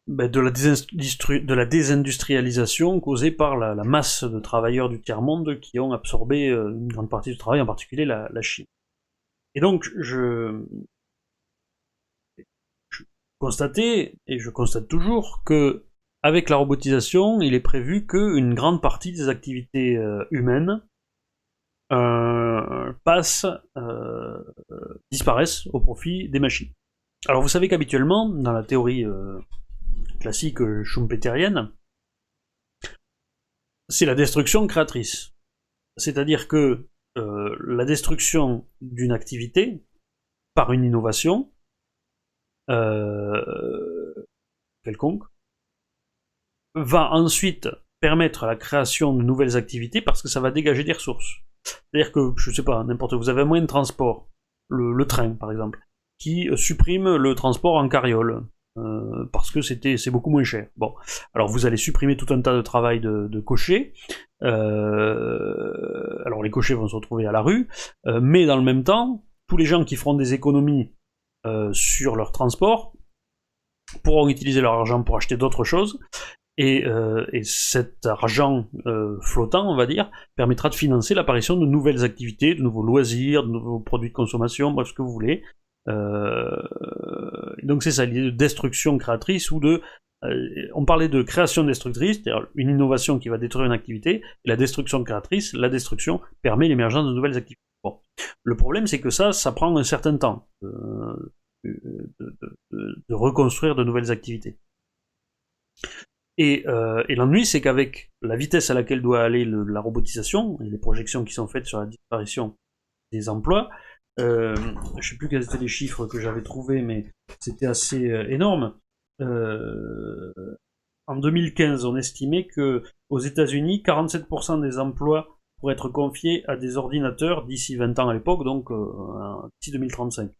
Speaker 1: ben, de, la, de la désindustrialisation causée par la, masse de travailleurs du tiers-monde qui ont absorbé euh, une grande partie du travail, en particulier la, Chine. Et donc, je, je constatais, et je constate toujours, que avec la robotisation, il est prévu qu'une grande partie des activités euh, humaines euh, passent, euh, disparaissent au profit des machines. Alors vous savez qu'habituellement, dans la théorie euh, classique schumpeterienne, c'est la destruction créatrice. C'est-à-dire que la destruction d'une activité par une innovation quelconque va ensuite permettre la création de nouvelles activités parce que ça va dégager des ressources. C'est-à-dire que, je sais pas, n'importe vous avez un de transport, le, train par exemple, qui supprime le transport en carriole. Euh, parce que c'était c'est beaucoup moins cher. Bon, alors vous allez supprimer tout un tas de travail de, de cocher. Euh, alors les cochers vont se retrouver à la rue, euh, mais dans le même temps, tous les gens qui feront des économies sur leur transport pourront utiliser leur argent pour acheter d'autres choses, euh, et, cet argent euh, flottant, on va dire, permettra de financer l'apparition de nouvelles activités, de nouveaux loisirs, de nouveaux produits de consommation, bref, ce que vous voulez. Euh, donc c'est ça l'idée de destruction créatrice ou de... on parlait de création destructrice, c'est-à-dire une innovation qui va détruire une activité, et la destruction créatrice, la destruction permet l'émergence de nouvelles activités. Bon. Le problème c'est que ça, ça prend un certain temps de reconstruire de nouvelles activités. Euh, et, l'ennui, c'est qu'avec la vitesse à laquelle doit aller la robotisation et les projections qui sont faites sur la disparition des emplois, euh, je ne sais plus quels étaient les chiffres que j'avais trouvés, mais c'était assez euh, en 2015, on estimait que aux États-Unis, 47% des emplois pourraient être confiés à des ordinateurs d'ici 20 ans à l'époque, donc d'ici 2035.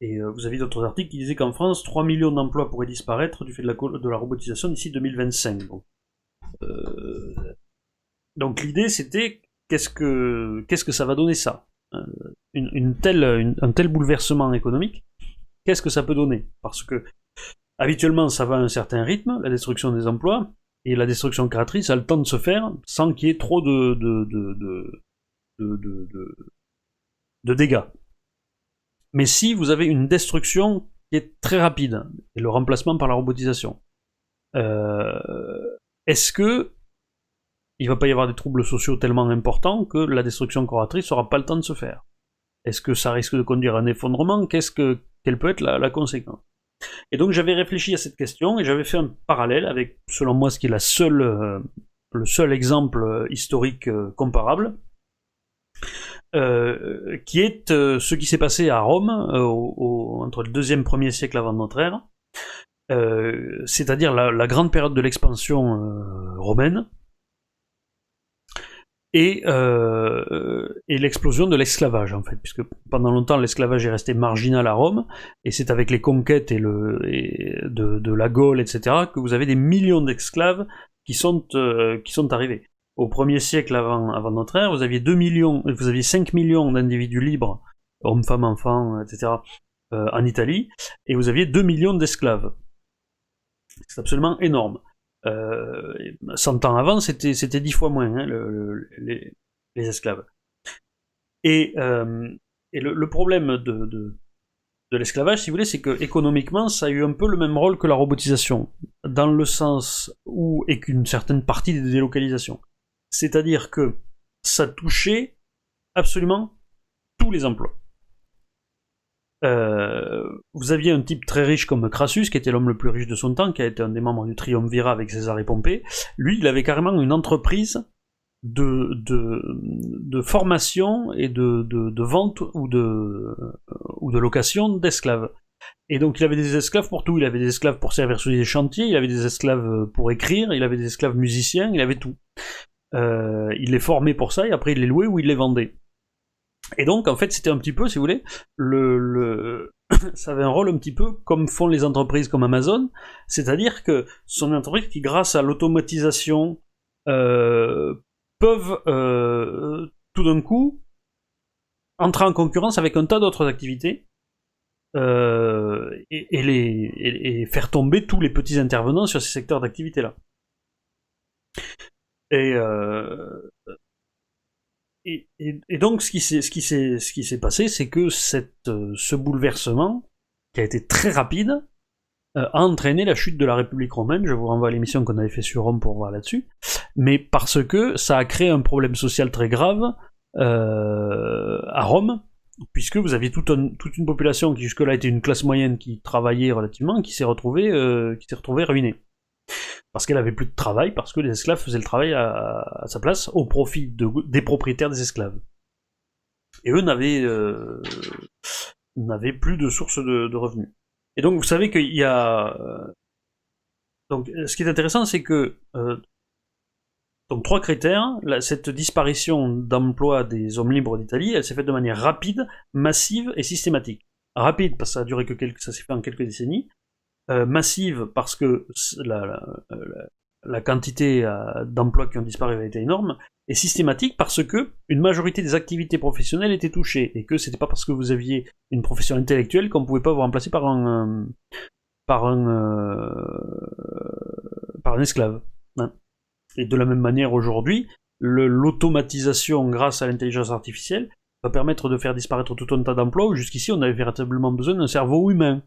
Speaker 1: Et euh, vous avez d'autres articles qui disaient qu'en France, 3 millions d'emplois pourraient disparaître du fait de la, robotisation d'ici 2025. Euh, donc l'idée c'était qu'est-ce que ça va donner ça? Euh, Un tel bouleversement économique, qu'est-ce que ça peut donner? Parce que habituellement ça va à un certain rythme, la destruction des emplois, et la destruction créatrice a le temps de se faire sans qu'il y ait trop de, de, dégâts. Mais si vous avez une destruction qui est très rapide, et le remplacement par la robotisation, euh, est-ce que il va pas y avoir des troubles sociaux tellement importants que la destruction coratrice n'aura pas le temps de se faire? Est-ce que ça risque de conduire à un effondrement? Qu'est-ce que quelle peut être la, conséquence. Et donc j'avais réfléchi à cette question et j'avais fait un parallèle avec, selon moi, ce qui est euh, le seul exemple historique euh, comparable, euh, qui est ce qui s'est passé à Rome entre le deuxième et 1er siècle avant notre ère, c'est-à-dire la, grande période de l'expansion romaine, et, et l'explosion de l'esclavage en fait, puisque pendant longtemps l'esclavage est resté marginal à Rome, et c'est avec les conquêtes et le, de, de, la Gaule, etc., que vous avez des millions d'esclaves qui sont, qui sont arrivés au premier siècle avant, avant notre ère, vous aviez 2 millions, vous aviez 5 millions d'individus libres, hommes, femmes, enfants, etc., euh, en Italie, et vous aviez 2 millions d'esclaves. C'est absolument énorme. Euh, 100 ans avant, c'était, c'était 10 fois moins, hein, les, esclaves. Et, euh, et le, problème de, de, de l'esclavage, si vous voulez, c'est que économiquement, ça a eu un peu le même rôle que la robotisation, dans le sens où, et qu'une certaine partie des délocalisations. C'est-à-dire que ça touchait absolument tous les emplois. Euh, vous aviez un type très riche comme Crassus, qui était l'homme le plus riche de son temps, qui a été un des membres du Triumvirat avec César et Pompée. Lui, il avait carrément une entreprise de, de, formation et de, de, vente ou de, ou de location d'esclaves. Et donc il avait des esclaves pour tout. Il avait des esclaves pour servir sur les chantiers, il avait des esclaves pour écrire, il avait des esclaves musiciens, il avait tout. il les formait pour ça et après il les louait ou il les vendait. Et donc en fait c'était un petit peu, si vous voulez, le, le... ça avait un rôle un petit peu comme font les entreprises comme Amazon, c'est-à-dire que ce sont des entreprises qui grâce à l'automatisation euh, peuvent euh, tout d'un coup entrer en concurrence avec un tas d'autres activités euh, et, les, et, faire tomber tous les petits intervenants sur ces secteurs d'activité-là. Et, et, donc ce qui s'est passé, c'est que cette, ce bouleversement qui a été très rapide a entraîné la chute de la République romaine. Je vous renvoie à l'émission qu'on avait fait sur Rome pour voir là-dessus mais parce que ça a créé un problème social très grave euh, à Rome, puisque vous aviez toute, une population qui jusque-là était une classe moyenne qui travaillait relativement, qui s'est retrouvée, euh, qui s'est retrouvée ruinée. Parce qu'elle avait plus de travail, parce que les esclaves faisaient le travail à, sa place au profit de, des propriétaires des esclaves. Et eux n'avaient euh, plus de source de, revenus. Et donc vous savez qu'il y a donc ce qui est intéressant, c'est que euh, donc trois critères. cette disparition d'emploi des hommes libres d'Italie, elle s'est faite de manière rapide, massive et systématique. Rapide parce que ça a duré que quelques, ça s'est fait en quelques décennies. Euh, massive parce que la, la, quantité euh, d'emplois qui ont disparu a été énorme. Et systématique parce que une majorité des activités professionnelles étaient touchées et que c'était pas parce que vous aviez une profession intellectuelle qu'on pouvait pas vous remplacer par un par un euh, par un esclave. Hein. Et de la même manière aujourd'hui, l'automatisation grâce à l'intelligence artificielle va permettre de faire disparaître tout un tas d'emplois où jusqu'ici on avait véritablement besoin d'un cerveau humain.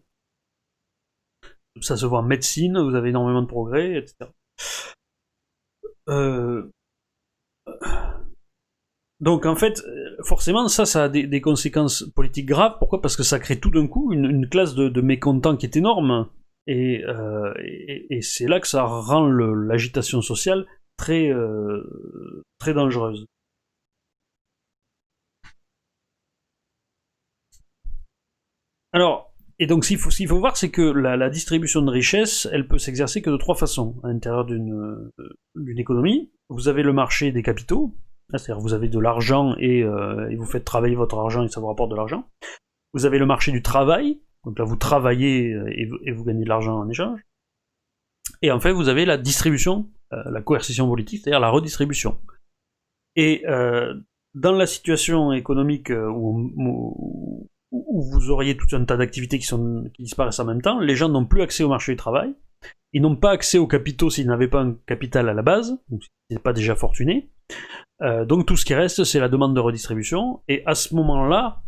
Speaker 1: Ça se voit en médecine, vous avez énormément de progrès, etc. Euh, donc en fait, forcément, ça, ça a des, conséquences politiques graves. Pourquoi? Parce que ça crée tout d'un coup une, classe de, mécontents qui est énorme. Euh, et, et, c'est là que ça rend l'agitation sociale très, euh, très dangereuse. Alors, et donc ce qu'il faut, voir, c'est que la, distribution de richesse, elle peut s'exercer que de trois façons à l'intérieur d'une économie. Vous avez le marché des capitaux, c'est-à-dire vous avez de l'argent et, euh, et, vous faites travailler votre argent et ça vous rapporte de l'argent. Vous avez le marché du travail, donc là, vous travaillez euh, et vous, gagnez de l'argent en échange. Et en fait, vous avez la distribution, euh, la coercition politique, c'est-à-dire la redistribution. Et euh, dans la situation économique où, vous auriez tout un tas d'activités qui, disparaissent en même temps, les gens n'ont plus accès au marché du travail, ils n'ont pas accès aux capitaux s'ils n'avaient pas un capital à la base, donc s'ils n'étaient pas déjà fortunés. donc tout ce qui reste, c'est la demande de redistribution, et à ce moment-là,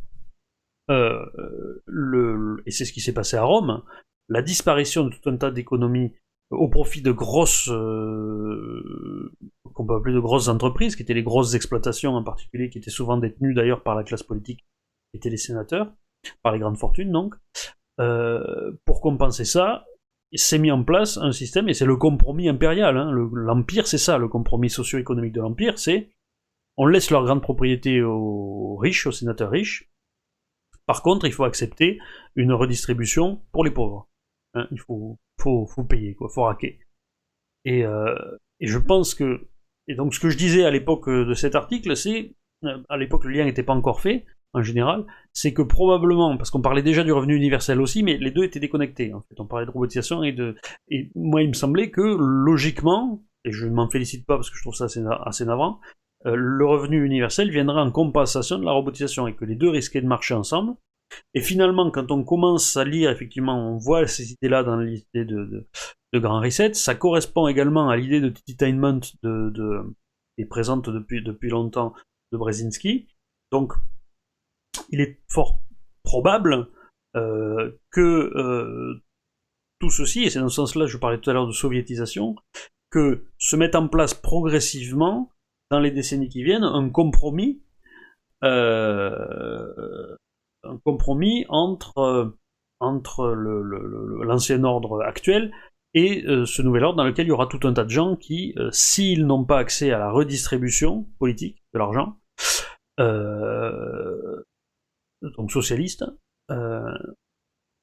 Speaker 1: euh, et c'est ce qui s'est passé à Rome, la disparition de tout un tas d'économies au profit de grosses, euh, qu'on peut appeler de grosses entreprises, qui étaient les grosses exploitations en particulier, qui étaient souvent détenues d'ailleurs par la classe politique, étaient les sénateurs, par les grandes fortunes donc. Euh, pour compenser ça, s'est mis en place un système, et c'est le compromis impérial. Hein, l'empire, c'est ça, le compromis socio-économique de l'empire, c'est on laisse leurs grandes propriétés aux riches, aux sénateurs riches, par contre, il faut accepter une redistribution pour les pauvres. Hein, il faut, faut, faut, payer, quoi, faut raquer. Et, euh, et, je pense que, et donc ce que je disais à l'époque de cet article, c'est, euh, à l'époque le lien n'était pas encore fait, en général, c'est que probablement, parce qu'on parlait déjà du revenu universel aussi, mais les deux étaient déconnectés. En fait, on parlait de robotisation et de, et moi il me semblait que logiquement, et je ne m'en félicite pas parce que je trouve ça assez, assez navrant, euh, le revenu universel viendra en compensation de la robotisation et que les deux risquaient de marcher ensemble. Et finalement, quand on commence à lire, effectivement, on voit ces idées-là dans l'idée de, de, Grand Reset. Ça correspond également à l'idée de Titainment de, de, qui est présente depuis, depuis longtemps de Brzezinski. Donc, il est fort probable euh, que euh, tout ceci, et c'est dans ce sens-là, je parlais tout à l'heure de soviétisation, que se mette en place progressivement dans les décennies qui viennent un compromis, euh, un compromis entre, entre l'ancien ordre actuel et ce nouvel ordre dans lequel il y aura tout un tas de gens qui, s'ils n'ont pas accès à la redistribution politique de l'argent, donc socialiste,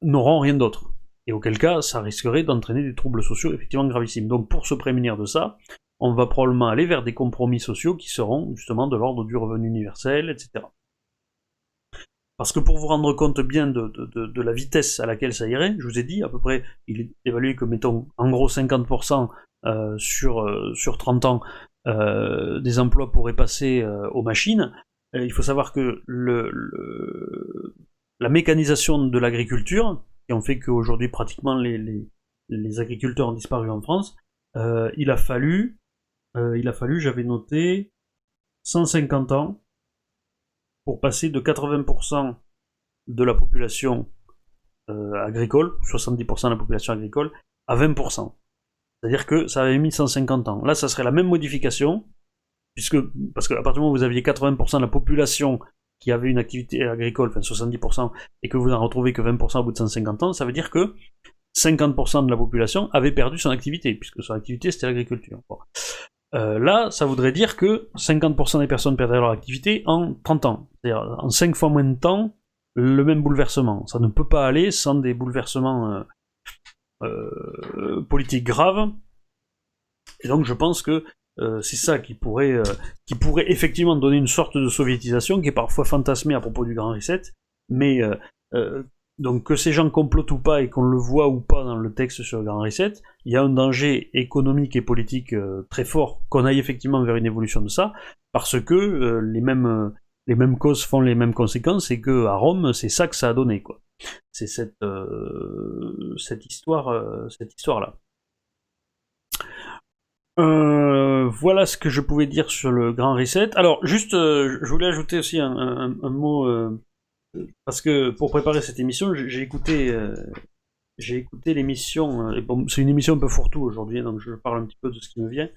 Speaker 1: n'auront rien d'autre. Et auquel cas, ça risquerait d'entraîner des troubles sociaux effectivement gravissimes. Donc pour se prémunir de ça, on va probablement aller vers des compromis sociaux qui seront justement de l'ordre du revenu universel, etc. Parce que pour vous rendre compte bien de, la vitesse à laquelle ça irait, je vous ai dit, à peu près, il est évalué que, mettons, en gros 50% euh, sur, euh, sur 30 ans, euh, des emplois pourraient passer aux machines. Il faut savoir que le, la mécanisation de l'agriculture, qui ont fait qu'aujourd'hui pratiquement les, les, agriculteurs ont disparu en France, il a fallu, il a fallu, j'avais noté, 150 ans pour passer de 80% de la population euh, agricole, 70% de la population agricole, à 20%. C'est-à-dire que ça avait mis 150 ans. Là, ça serait la même modification, puisque, parce qu'à partir du moment où vous aviez 80% de la population qui avait une activité agricole, enfin 70%, et que vous n'en retrouvez que 20% au bout de 150 ans, ça veut dire que 50% de la population avait perdu son activité, puisque son activité c'était l'agriculture. Euh, là, ça voudrait dire que 50% des personnes perdraient leur activité en 30 ans. C'est-à-dire en 5 fois moins de temps, le même bouleversement. Ça ne peut pas aller sans des bouleversements euh, euh, politiques graves. Et donc je pense que c'est ça qui pourrait, qui pourrait effectivement donner une sorte de soviétisation qui est parfois fantasmée à propos du Grand Reset, mais donc que ces gens complotent ou pas et qu'on le voit ou pas dans le texte sur le Grand Reset, il y a un danger économique et politique euh, très fort qu'on aille effectivement vers une évolution de ça, parce que euh, les mêmes euh, les mêmes causes font les mêmes conséquences et que à Rome c'est ça que ça a donné quoi. C'est cette cette cette histoire là. Voilà ce que je pouvais dire sur le Grand Reset. Alors juste, je voulais ajouter aussi un, mot parce que pour préparer cette émission, j'ai écouté, euh, j'ai écouté l'émission. Euh, c'est une émission un peu fourre-tout aujourd'hui, donc je parle un petit peu de ce qui me vient.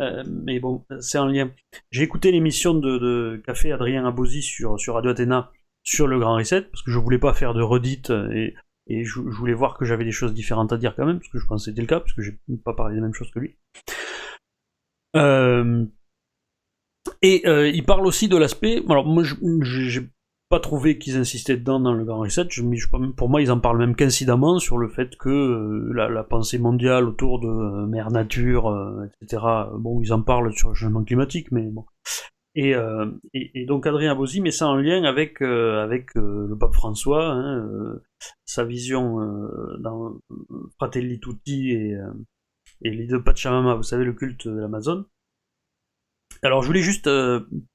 Speaker 1: Euh, mais bon, c'est en lien. J'ai écouté l'émission de, de, Café Adrien Abosi sur, sur Radio Athéna sur le Grand Reset, parce que je voulais pas faire de redite et, et je, voulais voir que j'avais des choses différentes à dire quand même, parce que je pense que c'était le cas, parce que j'ai pas parlé des mêmes choses que lui. et il parle aussi de l'aspect. Alors moi, j'ai pas trouvé qu'ils insistaient dedans dans le Grand Reset. Je, pour moi, ils en parlent même qu'incidemment sur le fait que euh, la, pensée mondiale autour de euh, mère nature, euh, etc. Bon, ils en parlent sur le changement climatique, mais bon. Et, et, donc Adrien Abosi met ça en lien avec avec le pape François, hein, sa vision dans Fratelli Tutti et et les deux Pachamama, vous savez le culte de l'Amazon. Alors je voulais juste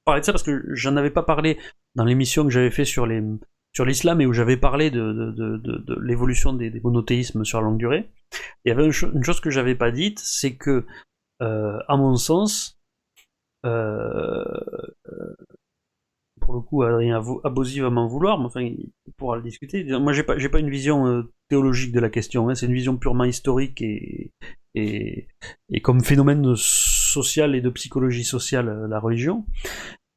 Speaker 1: parler de ça parce que j'en avais pas parlé dans l'émission que j'avais fait sur les sur l'islam et où j'avais parlé de, de, de, de l'évolution des, des, monothéismes sur la longue durée, il y avait une, chose que j'avais pas dite, c'est que, euh, à mon sens, euh, pour le coup, Adrien Abosi va m'en vouloir, mais enfin, il pourra le discuter. Moi, j'ai pas, pas une vision euh, théologique de la question, hein, c'est une vision purement historique et, et, et comme phénomène social et de psychologie sociale, euh, la religion.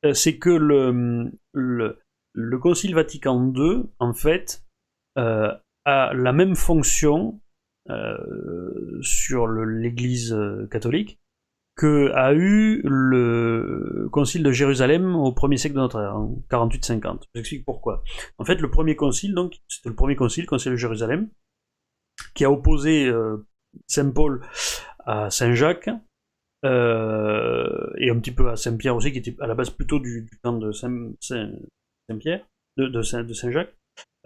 Speaker 1: Euh, c'est que le, le, Concile Vatican II, en fait, euh, a la même fonction euh, sur l'Église catholique que a eu le Concile de Jérusalem au premier siècle de notre ère, en 48-50. J'explique pourquoi. En fait, le premier concile, donc, c'était le premier concile, le Concile de Jérusalem, qui a opposé Saint Paul à Saint Jacques, euh, et un petit peu à Saint-Pierre aussi, qui était à la base plutôt du, camp de Saint-Pierre, de, de, Saint-Jacques.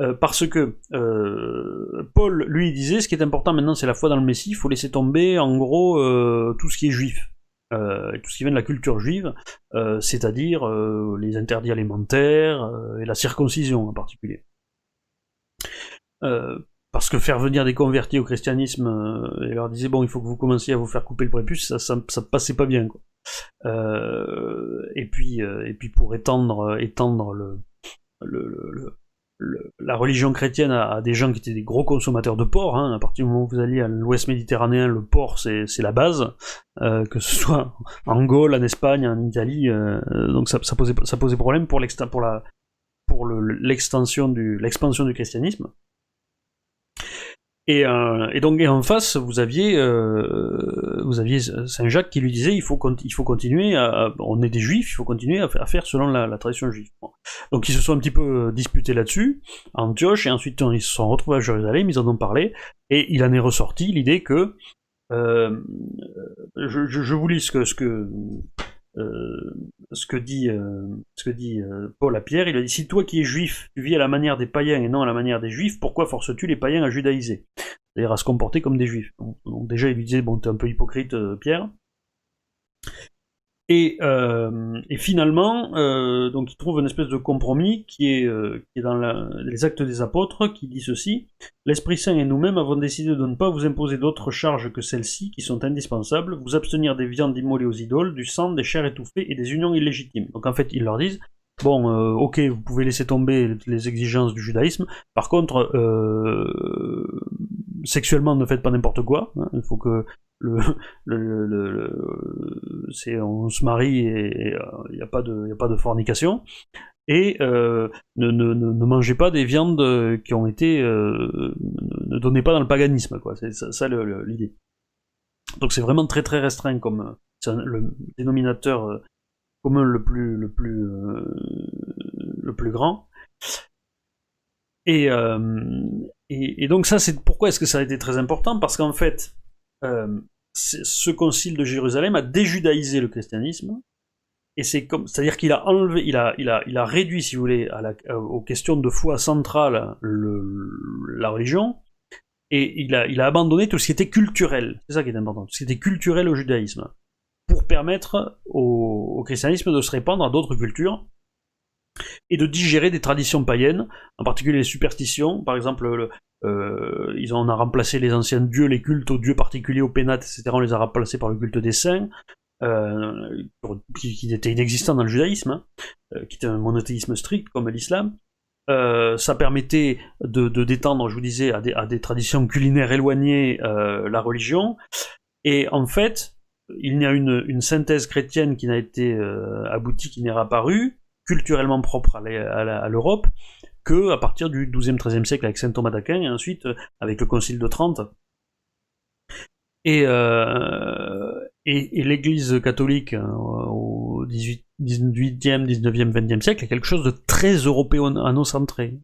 Speaker 1: Euh, parce que euh, Paul, lui, disait ce qui est important maintenant, c'est la foi dans le Messie. Il faut laisser tomber, en gros, tout ce qui est juif, tout ce qui vient de la culture juive, c'est-à-dire les interdits alimentaires et la circoncision en particulier parce que faire venir des convertis au christianisme euh, et leur disait bon il faut que vous commenciez à vous faire couper le prépuce ça ça, passait pas bien quoi. Euh, et puis euh, et puis pour étendre étendre le, le, le, la religion chrétienne à, des gens qui étaient des gros consommateurs de porc hein, à partir du moment où vous alliez à l'ouest méditerranéen le porc c'est la base que ce soit en Gaule en Espagne en Italie donc ça, posait ça posait problème pour l'extension du christianisme Et, euh, et, donc en face, vous aviez, euh, vous aviez Saint-Jacques qui lui disait il faut, il faut continuer, à, on est des juifs, il faut continuer à, faire selon la, tradition juive. Donc ils se sont un petit peu disputés là-dessus, Antioche, et ensuite ils se sont retrouvés à Jérusalem, ils en ont parlé, et il en est ressorti l'idée que, euh, je, je, vous lis ce que, ce que euh, ce que dit, euh, ce que dit euh, Paul à Pierre. Il a dit Si toi qui es juif, tu vis à la manière des païens et non à la manière des juifs, pourquoi forces-tu les païens à judaïser? C'est-à-dire à se comporter comme des juifs. Donc, déjà, il lui disait Bon, t'es un peu hypocrite, Pierre. Et, euh, et finalement, euh, donc trouve une espèce de compromis qui est, euh, dans les actes des apôtres, qui dit ceci L'Esprit Saint et nous-mêmes avons décidé de ne pas vous imposer d'autres charges que celles-ci, qui sont indispensables, vous abstenir des viandes immolées aux idoles, du sang, des chairs étouffées et des unions illégitimes. Donc en fait, ils leur disent Bon, euh, ok, vous pouvez laisser tomber les exigences du judaïsme. Par contre, sexuellement, ne faites pas n'importe quoi. Hein. Il faut que on se marie et il n'y a pas de, fornication. Et euh, ne, mangez pas des viandes qui ont été, ne donnez pas dans le paganisme, quoi. C'est ça, l'idée. Donc c'est vraiment très très restreint comme le dénominateur commun le plus le plus euh, le plus grand. Et, euh, donc ça c'est pourquoi est-ce que ça a été très important? Parce qu'en fait euh, ce concile de Jérusalem a déjudaïsé le christianisme et c'est comme c'est à dire qu'il a enlevé il a il a il a réduit si vous voulez la, aux questions de foi centrale le, la religion et il a il a abandonné tout ce qui était culturel. C'est ça qui est important tout ce qui était culturel au judaïsme pour permettre au, christianisme de se répandre à d'autres cultures et de digérer des traditions païennes, en particulier les superstitions. Par exemple, euh, ils ont, on a remplacé les anciens dieux, les cultes aux dieux particuliers, aux pénates, etc. On les a remplacés par le culte des saints, euh, qui, était inexistant dans le judaïsme, hein, euh, qui était un monothéisme strict comme l'islam. ça permettait de, détendre, je vous disais, à des, traditions culinaires éloignées la religion. Et en fait, il y a une, une synthèse chrétienne qui n'a été aboutie, qui n'est apparue, culturellement propre à l'Europe, que à partir du XIIe, XIIIe siècle avec saint Thomas d'Aquin et ensuite euh, avec le Concile de Trente. Et, euh, et, l'Église catholique hein, au XVIIIe, XIXe, XXe siècle est quelque chose de très européano-centré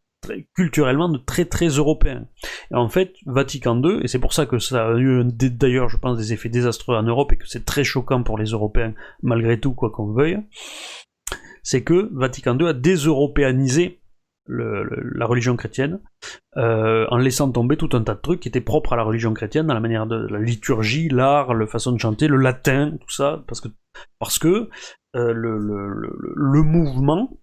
Speaker 1: culturellement de très très européen. Et en fait, Vatican II, et c'est pour ça que ça a eu d'ailleurs, je pense, des effets désastreux en Europe et que c'est très choquant pour les Européens, malgré tout, quoi qu'on veuille, c'est que Vatican II a déseuropéanisé la religion chrétienne, euh, en laissant tomber tout un tas de trucs qui étaient propres à la religion chrétienne, dans la manière de la liturgie, l'art, la façon de chanter, le latin, tout ça, parce que, parce que euh, le, mouvement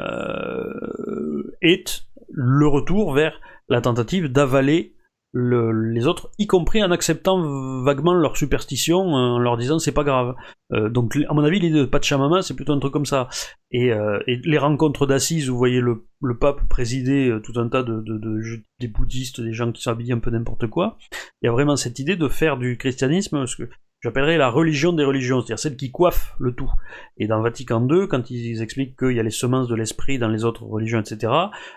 Speaker 1: euh, est le retour vers la tentative d'avaler les autres, y compris en acceptant vaguement leur superstition, en leur disant c'est pas grave. Euh, donc à mon avis l'idée de Pachamama c'est plutôt un truc comme ça. Et, euh, les rencontres d'assises, vous voyez le, pape présider tout un tas de, des bouddhistes, des gens qui s'habillent un peu n'importe quoi. Il y a vraiment cette idée de faire du christianisme, parce que j'appellerais la religion des religions, c'est-à-dire celle qui coiffe le tout. Et dans Vatican II, quand ils expliquent qu'il y a les semences de l'esprit dans les autres religions, etc.,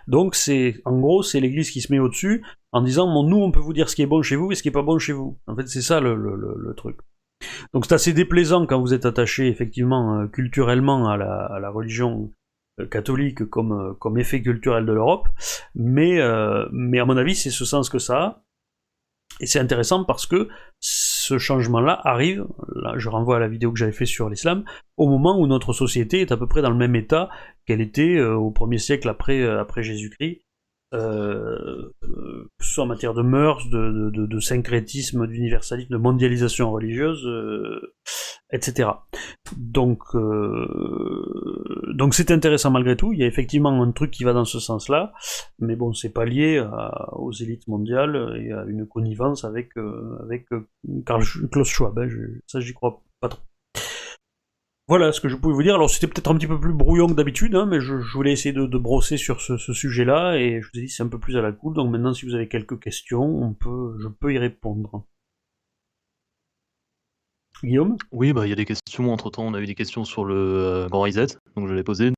Speaker 1: donc c'est, en gros, c'est l'Église qui se met au-dessus en disant, bon, nous, on peut vous dire ce qui est bon chez vous et ce qui est pas bon chez vous. En fait, c'est ça le, truc. Donc c'est assez déplaisant quand vous êtes attaché, effectivement, euh, culturellement à la, religion euh, catholique comme, euh, comme effet culturel de l'Europe, mais, à mon avis, c'est ce sens que ça a. Et c'est intéressant parce que ce changement-là arrive, là, je renvoie à la vidéo que j'avais fait sur l'islam, au moment où notre société est à peu près dans le même état qu'elle était au premier siècle après, après Jésus-Christ, euh, que ce soit en matière de mœurs, de, de, de syncrétisme, d'universalisme, de mondialisation religieuse, euh, etc. Donc, euh, donc c'est intéressant malgré tout. Il y a effectivement un truc qui va dans ce sens-là, mais bon, c'est pas lié aux élites mondiales et à une connivence avec avec Karl Klaus Schwab. Hein, ça, j'y crois pas trop. Voilà ce que je pouvais vous dire. Alors c'était peut-être un petit peu plus brouillon que d'habitude, hein, mais je, voulais essayer de, brosser sur ce, sujet-là, et je vous ai dit c'est un peu plus à la cool, donc maintenant si vous avez quelques questions, je peux y répondre. Guillaume?
Speaker 2: Oui, bah il y a des questions, entre temps on a eu des questions sur le euh, Grand Reset, donc je l'ai posé.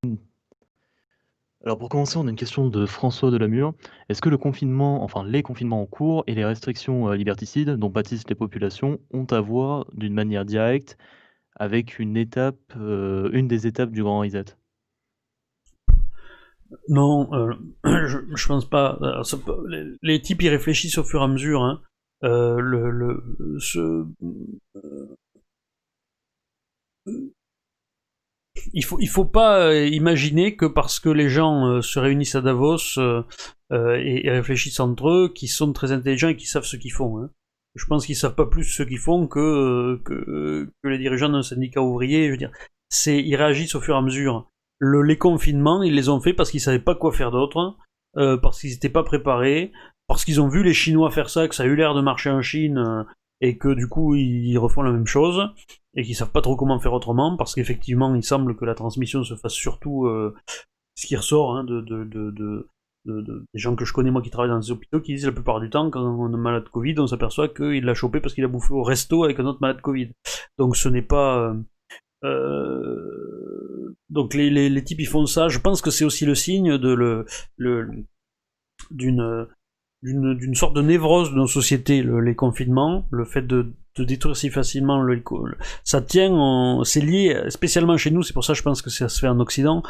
Speaker 2: Alors pour commencer, on a une question de François Delamure. Est-ce que le confinement, enfin les confinements en cours et les restrictions euh, liberticides dont pâtissent les populations ont à voir d'une manière directe avec une étape, euh, une des étapes du Grand Reset
Speaker 1: Non, euh, je, je pense pas. Les, types y réfléchissent au fur et à mesure. Hein. Euh, il faut il faut pas imaginer que parce que les gens se réunissent à Davos et, et réfléchissent entre eux, qu'ils sont très intelligents et qu'ils savent ce qu'ils font. Hein. Je pense qu'ils savent pas plus ce qu'ils font que, que les dirigeants d'un syndicat ouvrier. Je veux dire, c'est ils réagissent au fur et à mesure. Le, les confinements, ils les ont fait parce qu'ils savaient pas quoi faire d'autre, euh, parce qu'ils étaient pas préparés, parce qu'ils ont vu les Chinois faire ça, que ça a eu l'air de marcher en Chine, euh, et que du coup ils refont la même chose et qui savent pas trop comment faire autrement, parce qu'effectivement, il semble que la transmission se fasse surtout, euh, ce qui ressort hein, de, de- de- des gens que je connais moi qui travaillent dans les hôpitaux, qui disent la plupart du temps, quand on est malade Covid, on s'aperçoit qu'il l'a chopé parce qu'il a bouffé au resto avec un autre malade Covid. Donc ce n'est pas... euh, euh, donc les, les, types ils font ça, je pense que c'est aussi le signe de le, le d'une d'une sorte de névrose de nos sociétés, le- les confinements, le fait de, de détruire si facilement le, ça tient, en- c'est lié spécialement chez nous, c'est pour ça que je pense que ça se fait en Occident.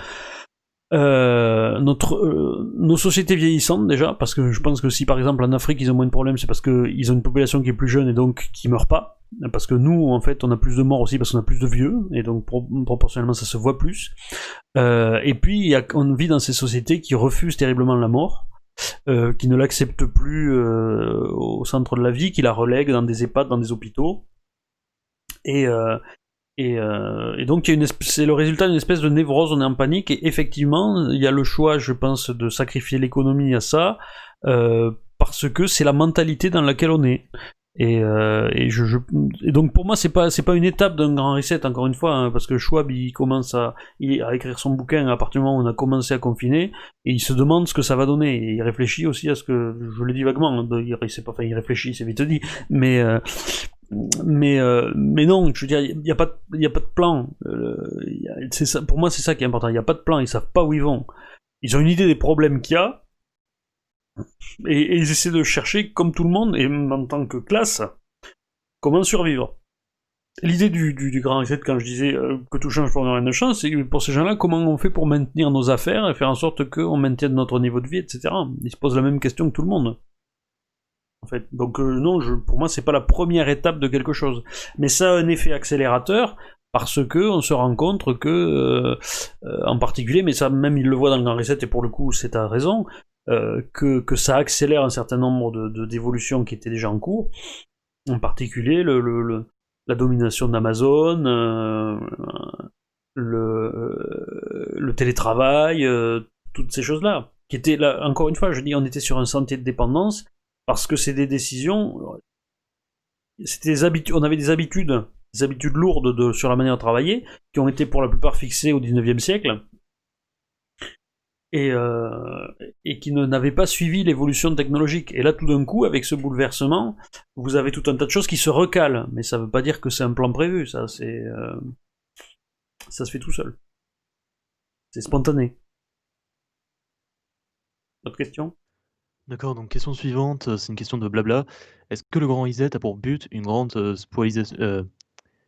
Speaker 1: Euh, notre, euh, nos sociétés vieillissantes déjà, parce que je pense que si par exemple en Afrique ils ont moins de problèmes, c'est parce qu'ils ont une population qui est plus jeune et donc qui meurt pas. Parce que nous, en fait, on a plus de morts aussi parce qu'on a plus de vieux, et donc pro- proportionnellement ça se voit plus. Euh, et puis, on vit dans ces sociétés qui refusent terriblement la mort, euh, qui ne l'acceptent plus euh, au centre de la vie, qui la relèguent dans des EHPAD, dans des hôpitaux. Et, euh, et, euh, et donc, c'est le résultat d'une espèce de névrose, on est en panique, et effectivement, il y a le choix, je pense, de sacrifier l'économie à ça, euh, parce que c'est la mentalité dans laquelle on est. Et, euh, et, je, je- et donc pour moi c'est pas c'est pas une étape d'un grand reset encore une fois hein, parce que Schwab il commence à, il- à écrire son bouquin à partir du moment où on a commencé à confiner et il se demande ce que ça va donner et il réfléchit aussi à ce que je le dis vaguement hein, il, il pas enfin il réfléchit c'est vite dit mais euh, mais euh, mais non je veux dire il y a pas de, y a pas de plan. Euh, pour moi c'est ça qui est important. Il y a pas de plan. Ils savent pas où ils vont. Ils ont une idée des problèmes qu'il y a. Et, ils essaient de chercher comme tout le monde et en tant que classe comment survivre. L'idée du, grand reset, quand je disais euh, que tout change pour rien ne change, c'est pour ces gens-là, comment on fait pour maintenir nos affaires et faire en sorte qu'on maintienne notre niveau de vie, etc. Ils se posent la même question que tout le monde. En fait. Donc euh, non, pour moi, c'est pas la première étape de quelque chose. Mais ça a un effet accélérateur parce que on se rend compte que, euh, euh, en particulier, mais ça même il le voit dans le grand reset et pour le coup, c'est à raison, que, que ça accélère un certain nombre de, d'évolutions qui étaient déjà en cours. En particulier, le, la domination d'Amazon, le, télétravail, toutes ces choses-là. Qui étaient là, encore une fois, je dis, on était sur un sentier de dépendance parce que c'est des décisions. On avait des habitudes, des habitudes lourdes de, sur la manière de travailler, qui ont été pour la plupart fixées au 19e siècle et, euh, qui ne n'avaient pas suivi l'évolution technologique. Et là, tout d'un coup, avec ce bouleversement, vous avez tout un tas de choses qui se recalent, mais ça veut pas dire que c'est un plan prévu, ça, c'est. euh, ça se fait tout seul. C'est spontané. Autre question
Speaker 2: D'accord, donc question suivante, euh, c'est une question de blabla. Est-ce que le grand reset a pour but une grande euh, euh,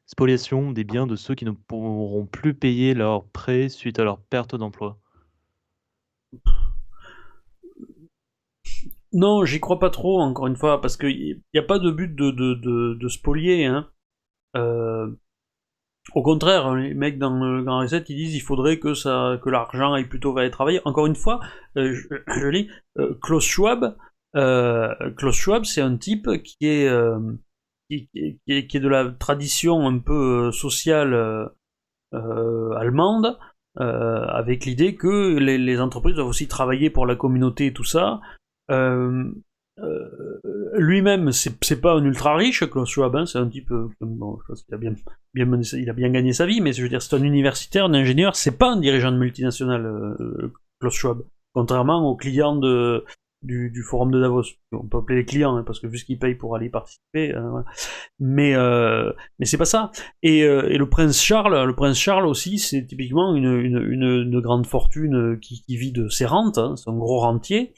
Speaker 2: spoliation des biens de ceux qui ne pourront plus payer leurs prêts suite à leur perte d'emploi?
Speaker 1: Non, j'y crois pas trop, encore une fois, parce qu'il n'y a pas de but de, spolier. Hein. Au contraire, les mecs dans le Grand Reset, ils disent il faudrait que que l'argent aille plutôt vers les travailleurs. Encore une fois, euh, je, lis, euh, Klaus Schwab, euh, Schwab, c'est un type qui est, euh, qui, qui est, de la tradition un peu euh, sociale euh, euh, allemande, euh, avec l'idée que les, les entreprises doivent aussi travailler pour la communauté et tout ça. Euh, euh, lui-même, c'est pas un ultra riche, Klaus Schwab, hein, c'est un type, euh, bon, je pense qu'il a bien, bien mené il a bien gagné sa vie, mais je veux dire, c'est un universitaire, un ingénieur, c'est pas un dirigeant de multinationale, euh, Klaus Schwab. Contrairement aux clients de, du, forum de Davos. On peut appeler les clients, hein, parce que vu ce qu'ils payent pour aller y participer, euh, mais euh, mais c'est pas ça. Et, euh, et, le prince Charles, le prince Charles aussi, c'est typiquement une, une, une, grande fortune qui, qui vit de ses rentes. Hein, c'est un gros rentier.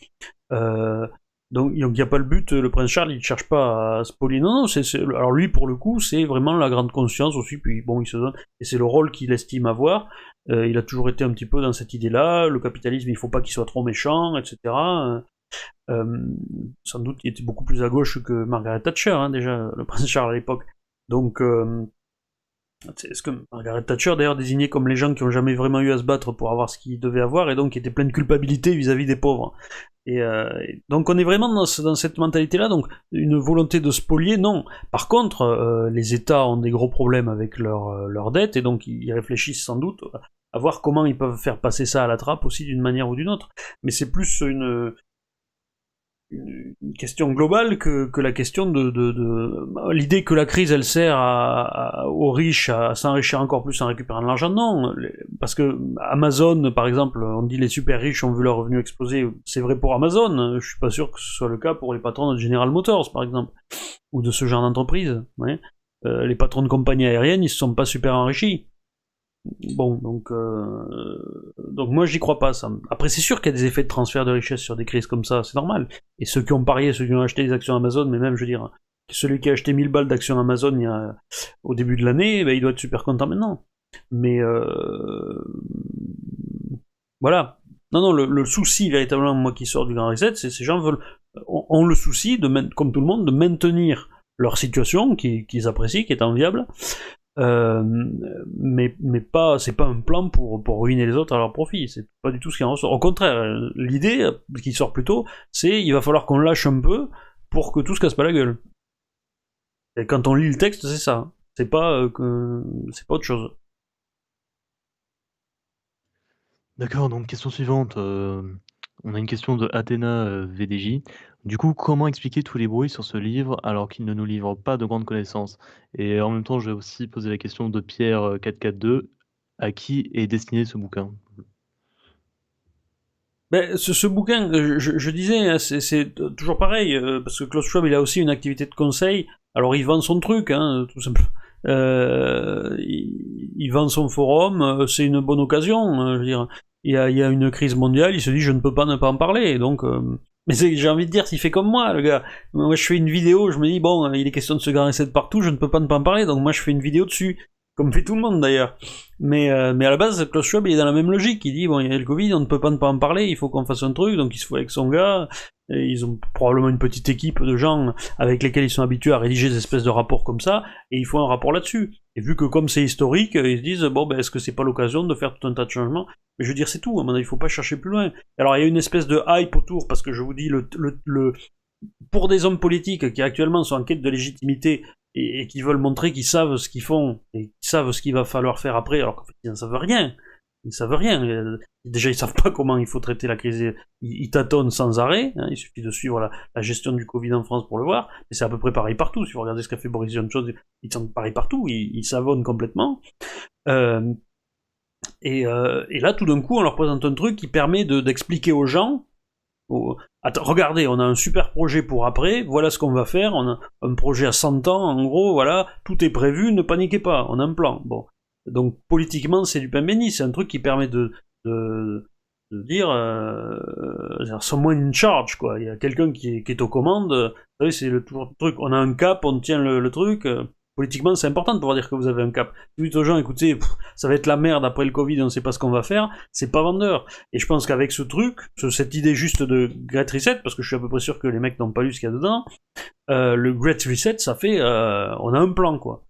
Speaker 1: Donc il n'y a pas le but. Le prince Charles, il ne cherche pas à spolier. Non, non. C'est, alors lui, pour le coup, c'est vraiment la grande conscience aussi. Puis bon, il se donne, et c'est le rôle qu'il estime avoir. il a toujours été un petit peu dans cette idée-là. Le capitalisme, il faut pas qu'il soit trop méchant, etc. Euh, sans doute, il était beaucoup plus à gauche que Margaret Thatcher, hein, déjà, le prince Charles à l'époque. Donc, euh, est-ce que Margaret Thatcher, d'ailleurs, désignait comme les gens qui ont jamais vraiment eu à se battre pour avoir ce qu'ils devaient avoir, et donc qui étaient plein de culpabilité vis-à-vis des pauvres. Et, euh, donc on est vraiment dans, cette mentalité-là, donc une volonté de spolier, non. Par contre, les États ont des gros problèmes avec leurs leur dettes, et donc ils réfléchissent sans doute à voir comment ils peuvent faire passer ça à la trappe aussi d'une manière ou d'une autre. Mais c'est plus une, une question globale que, que la question de, de, de... l'idée que la crise elle sert aux riches à s'enrichir encore plus en récupérant de l'argent non. Parce que Amazon par exemple on dit les super riches ont vu leur revenu exploser. C'est vrai pour Amazon. Je suis pas sûr que ce soit le cas pour les patrons de General Motors par exemple ou de ce genre d'entreprise euh, les patrons de compagnies aériennes ils se sont pas super enrichis Bon, donc, euh, donc moi j'y crois pas ça. Après c'est sûr qu'il y a des effets de transfert de richesse sur des crises comme ça, c'est normal. Et ceux qui ont parié, ceux qui ont acheté des actions Amazon, mais même je veux dire, celui qui a acheté 1000 balles d'actions Amazon il y a, au début de l'année, ben, il doit être super content maintenant. Mais euh, voilà. Non, non, le, souci véritablement, moi qui sors du Grand Reset, c'est ces gens veulent, ont, le souci, de, comme tout le monde, de maintenir leur situation qu'ils apprécient, qui est enviable, euh, mais mais pas c'est pas un plan pour pour ruiner les autres à leur profit. C'est pas du tout ce qui en ressort. Au contraire l'idée qui sort plutôt c'est il va falloir qu'on lâche un peu pour que tout se casse pas la gueule. Et quand on lit le texte c'est ça. C'est pas euh, c'est pas autre chose.
Speaker 2: D'accord donc question suivante euh, on a une question de Athéna VDJ du coup, comment expliquer tous les bruits sur ce livre alors qu'il ne nous livre pas de grandes connaissances? Et en même temps, je vais aussi poser la question de Pierre 442, euh, à qui est destiné ce bouquin?
Speaker 1: Ben, ce, bouquin, je, disais, hein, c'est toujours pareil, euh, parce que Klaus Schwab, il a aussi une activité de conseil. Alors, il vend son truc, hein, tout simplement. Euh, il, vend son forum, c'est une bonne occasion. Hein, je veux dire, il y a une crise mondiale, il se dit, je ne peux pas ne pas en parler. Donc, mais j'ai envie de dire, s'il fait comme moi, le gars. Moi, je fais une vidéo, je me dis, bon, il est question de se garer de partout, je ne peux pas ne pas en parler, donc moi, je fais une vidéo dessus. Comme fait tout le monde, d'ailleurs. Mais, euh, mais à la base, Klaus Schwab, il est dans la même logique. Il dit, bon, il y a le Covid, on ne peut pas ne pas en parler, il faut qu'on fasse un truc, donc il se fout avec son gars. Et ils ont probablement une petite équipe de gens avec lesquels ils sont habitués à rédiger des espèces de rapports comme ça, et il faut un rapport là-dessus. Et vu que comme c'est historique, ils se disent, bon, ben, est-ce que c'est pas l'occasion de faire tout un tas de changements? Mais je veux dire, c'est tout, à mon avis, il faut pas chercher plus loin. Alors, il y a une espèce de hype autour, parce que je vous dis, le, le, pour des hommes politiques qui actuellement sont en quête de légitimité et, qui veulent montrer qu'ils savent ce qu'ils font et qu'ils savent ce qu'il va falloir faire après, alors qu'en fait, ils ne savent rien ils savent rien. Euh, déjà, ils savent pas comment il faut traiter la crise. Ils, tâtonnent sans arrêt. Hein. Il suffit de suivre la, gestion du Covid en France pour le voir. Mais c'est à peu près pareil partout. Si vous regardez ce qu'a fait Boris Johnson, ils sont pareil partout. Ils, savonnent complètement. Euh, et, euh, et, là, tout d'un coup, on leur présente un truc qui permet d'expliquer aux gens. Regardez, on a un super projet pour après. Voilà ce qu'on va faire. On a un projet à 100 ans. En gros, voilà, tout est prévu. Ne paniquez pas. On a un plan. Bon. Donc politiquement, c'est du pain béni, c'est un truc qui permet de, de, de dire, euh, someone in charge, quoi. Il y a quelqu'un qui, qui, est aux commandes. Vous savez, c'est le, truc. On a un cap, on tient le, truc. Politiquement, c'est important de pouvoir dire que vous avez un cap. Vous dites aux gens, écoutez, ça va être la merde après le Covid, on ne sait pas ce qu'on va faire. C'est pas vendeur. Et je pense qu'avec ce truc, cette idée juste de Great Reset, parce que je suis à peu près sûr que les mecs n'ont pas lu ce qu'il y a dedans, euh, le Great Reset, ça fait, euh, on a un plan, quoi.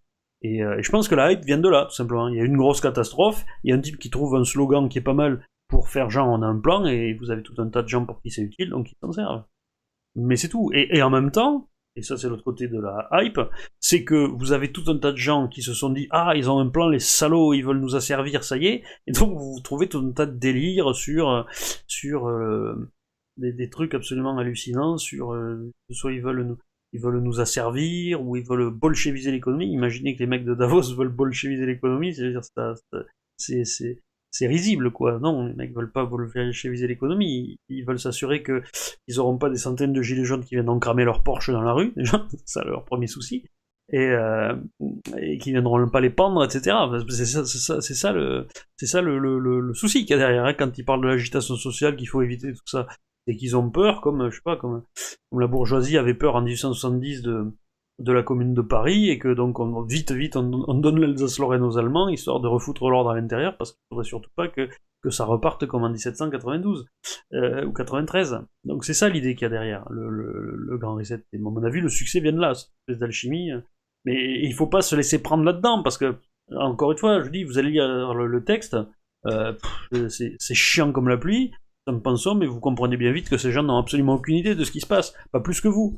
Speaker 1: Euh, et, je pense que la hype vient de là, tout simplement. Il y a une grosse catastrophe, il y a un type qui trouve un slogan qui est pas mal pour faire genre on a un plan, et vous avez tout un tas de gens pour qui c'est utile, donc ils s'en servent. Mais c'est tout. Et, en même temps, et ça c'est l'autre côté de la hype, c'est que vous avez tout un tas de gens qui se sont dit ah ils ont un plan, les salauds, ils veulent nous asservir, ça y est, et donc vous trouvez tout un tas de délires sur sur euh, des, trucs absolument hallucinants, sur euh, soit ils veulent nous ils veulent nous asservir, ou ils veulent bolcheviser l'économie. Imaginez que les mecs de Davos veulent bolcheviser l'économie, c'est-à-dire c'est c'est risible, quoi. Non, les mecs veulent pas viser l'économie. Ils veulent s'assurer que ils auront pas des centaines de gilets jaunes qui viennent cramer leur Porsche dans la rue, déjà. C'est leur premier souci. Et, euh, et qui viendront pas les pendre, etc. C'est ça, ça, ça le, c'est ça le, le, le, souci qu'il y a derrière. Hein, quand ils parlent de l'agitation sociale, qu'il faut éviter tout ça, c'est qu'ils ont peur, comme je sais pas, comme, comme la bourgeoisie avait peur en 1870 de de la commune de Paris et que donc on, vite vite on, donne l'Alsace-Lorraine aux Allemands histoire de refoutre l'ordre à l'intérieur parce qu'il faudrait surtout pas que, que ça reparte comme en 1792 euh, ou 93. Donc c'est ça l'idée qu'il y a derrière le, le, grand reset. Et à mon avis le succès vient de là, cette espèce d'alchimie. Mais il faut pas se laisser prendre là-dedans parce que encore une fois je dis vous allez lire le, texte euh, c'est chiant comme la pluie me pensons, mais vous comprenez bien vite que ces gens n'ont absolument aucune idée de ce qui se passe, pas plus que vous.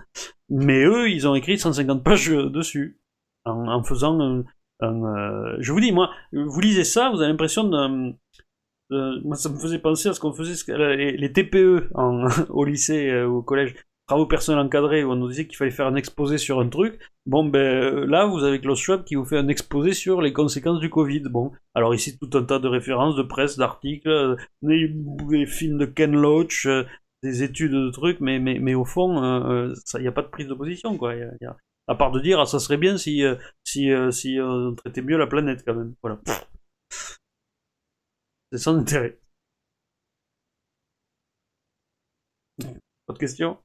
Speaker 1: Mais eux, ils ont écrit 150 pages euh, dessus, en, faisant un... Euh, je vous dis, moi, vous lisez ça, vous avez l'impression de... moi, ça me faisait penser à ce qu'on faisait les, TPE en, au lycée, euh, au collège travaux personnels encadrés où on nous disait qu'il fallait faire un exposé sur un truc. Bon, ben là, vous avez Klaus Schwab qui vous fait un exposé sur les conséquences du Covid. Bon, alors ici, tout un tas de références, de presse, d'articles, euh, des, films de Ken Loach, euh, des études de trucs, mais, mais, mais au fond, il euh, n'y a pas de prise de position, quoi. à part de dire, ah, ça serait bien si on traitait mieux la planète, quand même. Voilà. C'est sans intérêt. Pas de questions?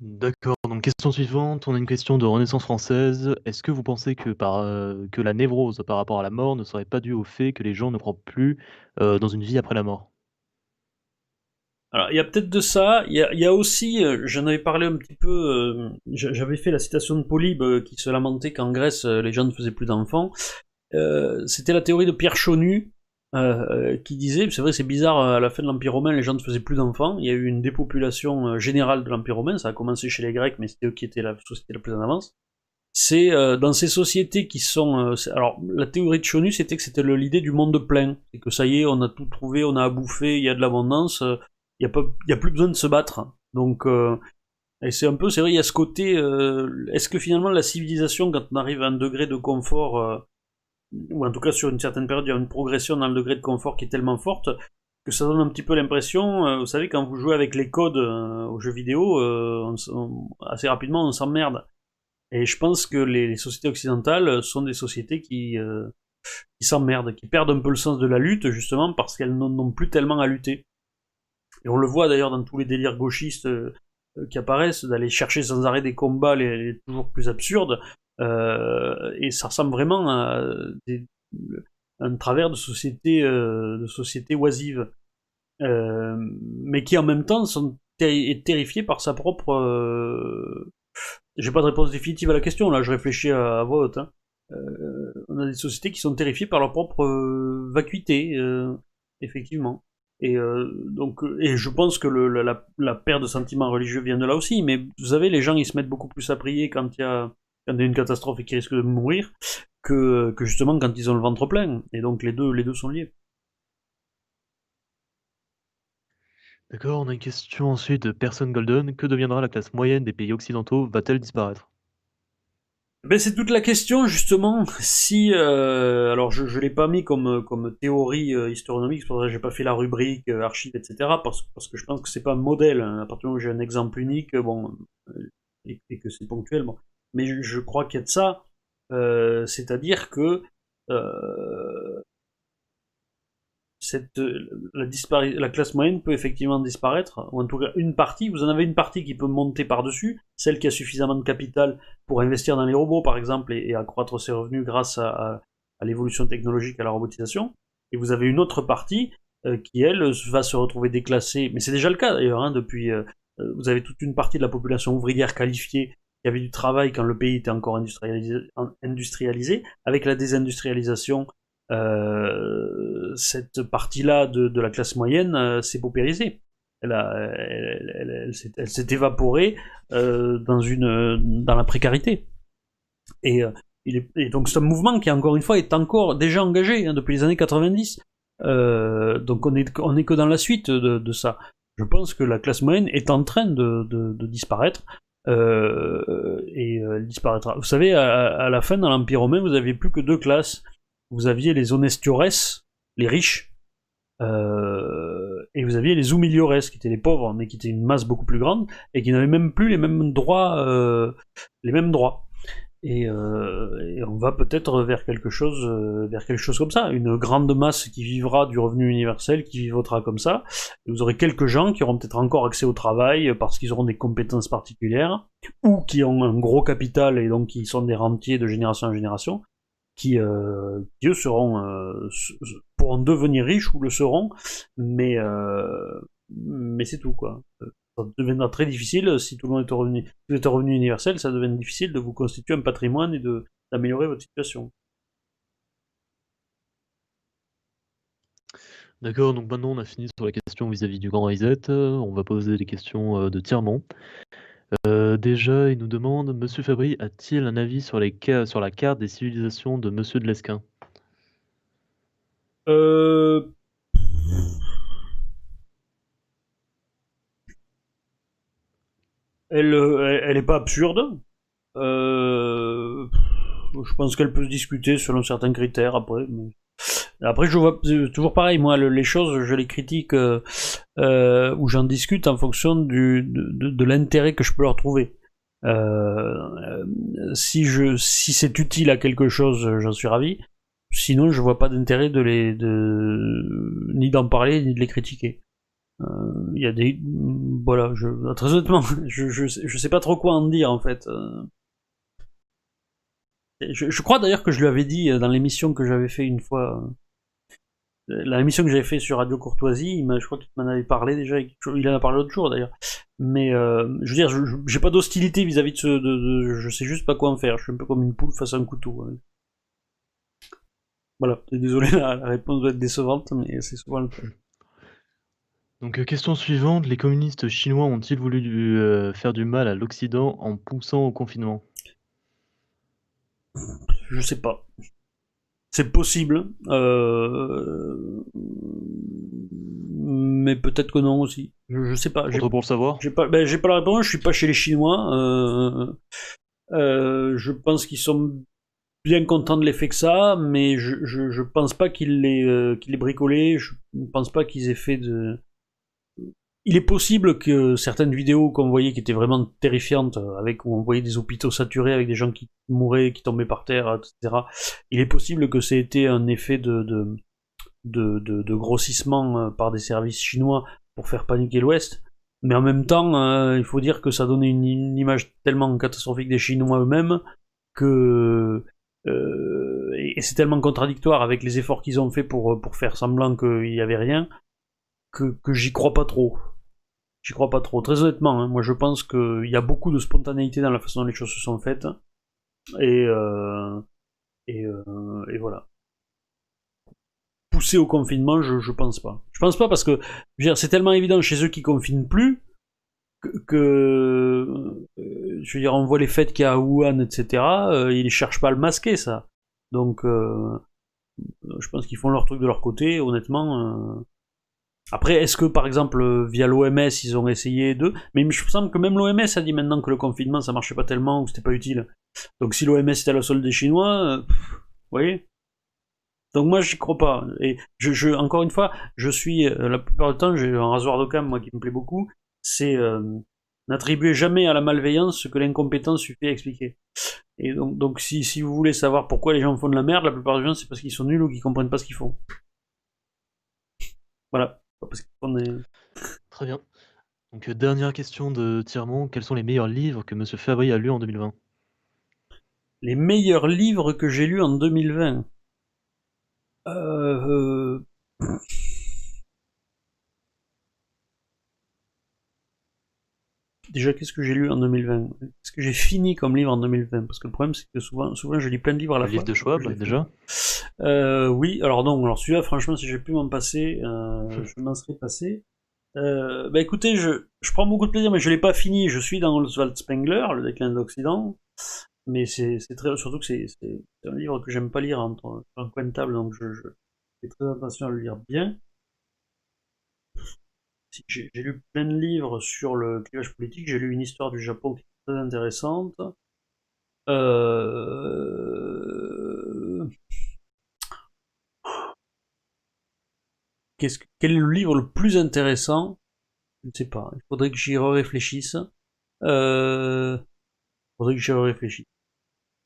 Speaker 2: D'accord, donc question suivante, on a une question de Renaissance française. Est-ce que vous pensez que, par, euh, que la névrose par rapport à la mort ne serait pas due au fait que les gens ne croient plus euh, dans une vie après la mort?
Speaker 1: Alors, il y a peut-être de ça. Il y a, aussi, euh, j'en avais parlé un petit peu, j'avais fait la citation de Polybe qui se lamentait qu'en Grèce, les gens ne faisaient plus d'enfants. C'était la théorie de Pierre Chaunu, euh, qui disait, c'est vrai c'est bizarre, à la fin de l'Empire romain, les gens ne faisaient plus d'enfants, il y a eu une dépopulation euh, générale de l'Empire romain, ça a commencé chez les Grecs, mais c'était eux qui étaient la société la plus en avance. C'est euh, dans ces sociétés qui sont... alors, la théorie de Chonu, c'était que c'était l'idée du monde plein, c'est que ça y est, on a tout trouvé, on a à bouffer, il y a de l'abondance, il n'y a, a plus besoin de se battre. Donc, et c'est un peu, c'est vrai, il y a ce côté, est-ce que finalement la civilisation, quand on arrive à un degré de confort ou en tout cas sur une certaine période, il y a une progression dans le degré de confort qui est tellement forte que ça donne un petit peu l'impression, euh, vous savez, quand vous jouez avec les codes euh, aux jeux vidéo, euh, assez rapidement on s'emmerde. Et je pense que les, sociétés occidentales sont des sociétés qui, s'emmerdent, qui perdent un peu le sens de la lutte, justement parce qu'elles n'ont plus tellement à lutter. Et on le voit d'ailleurs dans tous les délires gauchistes qui apparaissent, d'aller chercher sans arrêt des combats les toujours plus absurdes, et ça ressemble vraiment à un travers de société, euh, de société oisive, euh, mais qui en même temps sont est terrifié par sa propre. J'ai pas de réponse définitive à la question là, je réfléchis à, voix haute. Hein. on a des sociétés qui sont terrifiées par leur propre vacuité, effectivement. Et donc, et je pense que le, la, la, perte de sentiments religieux vient de là aussi. Mais vous savez, les gens ils se mettent beaucoup plus à prier quand il y a quand il y a une catastrophe et qu'ils risquent de mourir, que, que justement quand ils ont le ventre plein. Et donc les deux, les deux sont liés.
Speaker 2: D'accord, on a une question ensuite de Person Golden. Que deviendra la classe moyenne des pays occidentaux? Va-t-elle disparaître?
Speaker 1: Ben, c'est toute la question justement. Si euh, alors je ne l'ai pas mis comme comme théorie euh, c'est pour ça que j'ai pas fait la rubrique euh, archive, etc. Parce, parce que je pense que c'est pas un modèle. Hein. À partir du moment où j'ai un exemple unique, bon, et, et que c'est ponctuel, bon, mais je, crois qu'il y a de ça. Euh, c'est-à-dire que euh, cette, la, la, classe moyenne peut effectivement disparaître, ou en tout cas une partie. Vous en avez une partie qui peut monter par-dessus, celle qui a suffisamment de capital pour investir dans les robots, par exemple, et, accroître ses revenus grâce à, l'évolution technologique, à la robotisation. Et vous avez une autre partie euh, qui, elle, va se retrouver déclassée. Mais c'est déjà le cas d'ailleurs, hein, depuis. vous avez toute une partie de la population ouvrière qualifiée il y avait du travail quand le pays était encore industrialisé. Avec la désindustrialisation, euh, cette partie-là de, la classe moyenne euh, s'est paupérisée. Elle, s'est évaporée euh, dans, une, dans la précarité. Et, donc c'est un mouvement qui, encore une fois, est encore déjà engagé hein, depuis les années 90. donc on est, on est que dans la suite de, ça. Je pense que la classe moyenne est en train de disparaître. Euh, et euh, disparaîtra. Vous savez, à, la fin, dans l'Empire romain, vous aviez plus que deux classes. Vous aviez les honestiores, les riches, et vous aviez les humiliores, qui étaient les pauvres, mais qui étaient une masse beaucoup plus grande, et qui n'avaient même plus les mêmes droits, les mêmes droits. Euh, et, on va peut-être vers quelque chose, euh, vers quelque chose comme ça, une grande masse qui vivra du revenu universel, qui vivra comme ça. Et vous aurez quelques gens qui auront peut-être encore accès au travail parce qu'ils auront des compétences particulières, ou qui ont un gros capital et donc qui sont des rentiers de génération en génération, qui, euh, eux seront pourront devenir riches ou le seront, mais mais c'est tout quoi ça deviendra très difficile, si tout le monde est au revenu, si revenu universel, ça devient difficile de vous constituer un patrimoine et d'améliorer votre situation.
Speaker 2: D'accord, donc maintenant on a fini sur la question vis-à-vis du grand reset. On va poser des questions euh, de tirement. Euh, déjà, il nous demande Monsieur Fabry a-t-il un avis sur, les sur la carte des civilisations de Monsieur de Lesquin?
Speaker 1: Euh, elle, elle, est pas absurde. Euh, je pense qu'elle peut se discuter selon certains critères après. Après, je vois toujours pareil. Moi, les choses, je les critique euh, euh, ou j'en discute en fonction du, de, de l'intérêt que je peux leur trouver. Euh, si je, si c'est utile à quelque chose, j'en suis ravi. Sinon, je vois pas d'intérêt de les, de, ni d'en parler ni de les critiquer. Euh, il y a des voilà je très honnêtement je, je, je sais pas trop quoi en dire en fait euh. je, je crois d'ailleurs que je lui avais dit euh, dans l'émission que j'avais fait une fois l'émission que j'avais fait sur Radio Courtoisie il je crois qu'il m'en avait parlé déjà il en a parlé l'autre jour d'ailleurs. Mais euh, je veux dire j'ai pas d'hostilité vis-à-vis de ce de, de, je sais juste pas quoi en faire je suis un peu comme une poule face à un couteau voilà. Désolé la, la réponse doit être décevante mais c'est souvent le cas
Speaker 2: donc, euh, question suivante, les communistes chinois ont-ils voulu euh, faire du mal à l'Occident en poussant au confinement?
Speaker 1: Je sais pas. C'est possible, euh, mais peut-être que non aussi. Je, sais pas.
Speaker 2: J'ai pour le savoir?
Speaker 1: j'ai pas, ben, j'ai pas la réponse. Je suis pas chez les Chinois. je pense qu'ils sont bien contents de l'effet que ça, mais je, je, pense pas qu'ils l'aient qu'ils bricolé. Je pense pas qu'ils aient fait de il est possible que certaines vidéos qu'on voyait qui étaient vraiment terrifiantes, euh, avec où on voyait des hôpitaux saturés avec des gens qui mouraient, qui tombaient par terre, etc. Il est possible que ça ait été un effet de, de, de, grossissement euh, par des services chinois pour faire paniquer l'Ouest. Mais en même temps, euh, il faut dire que ça donnait une, image tellement catastrophique des Chinois eux-mêmes que et c'est tellement contradictoire avec les efforts qu'ils ont fait pour, pour faire semblant qu'il n'y avait rien que, que j'y crois pas trop. J'y crois pas trop. Très honnêtement, hein, moi je pense qu'il y a beaucoup de spontanéité dans la façon dont les choses se sont faites. Et, euh, et, euh, et, voilà. Pousser au confinement, je, je pense pas. Je pense pas parce que c'est tellement évident chez eux qui confinent plus que, euh, je veux dire, on voit les fêtes qu'il y a à Wuhan, etc. Euh, ils cherchent pas à le masquer, ça. Donc, euh, je pense qu'ils font leur truc de leur côté. Honnêtement, après, est-ce que par exemple euh, via l'OMS ils ont essayé de. Mais il me semble que même l'OMS a dit maintenant que le confinement ça marchait pas tellement ou c'était pas utile. Donc si l'OMS était à la solde des Chinois, euh, vous voyez Donc moi j'y crois pas. Et je, encore une fois, je suis euh, la plupart du temps j'ai un rasoir de cam moi qui me plaît beaucoup. C'est n'attribuer jamais à la malveillance ce que l'incompétence suffit à expliquer. Et donc, donc si, si vous voulez savoir pourquoi les gens font de la merde, la plupart du temps c'est parce qu'ils sont nuls ou qu'ils comprennent pas ce qu'ils font. Voilà.
Speaker 2: Très bien. Donc, euh, dernière question de Tiremont. Quels sont les meilleurs livres que Monsieur Fabry a lus en 2020
Speaker 1: Les meilleurs livres que j'ai lus en 2020 euh... Déjà, qu'est-ce que j'ai lu en 2020 Qu'est-ce que j'ai fini comme livre en 2020 Parce que le problème, c'est que souvent, souvent, je lis plein de livres à la
Speaker 2: le
Speaker 1: fois.
Speaker 2: livre de Schwab, déjà
Speaker 1: euh, Oui, alors non, alors celui-là, franchement, si j'ai pu m'en passer, euh, je m'en serais passé. Euh, bah écoutez, je, je prends beaucoup de plaisir, mais je l'ai pas fini. Je suis dans Oswald Spengler, Le déclin de l'Occident. Mais c'est très, surtout que c'est un livre que j'aime pas lire entre un coin de table, donc je, je fais très attention à le lire bien j'ai lu plein de livres sur le clivage politique, j'ai lu une histoire du Japon qui est très intéressante. Euh... quel est le livre le plus intéressant? Je ne sais pas. Il faudrait que j'y réfléchisse. Euh, il faudrait que j'y réfléchisse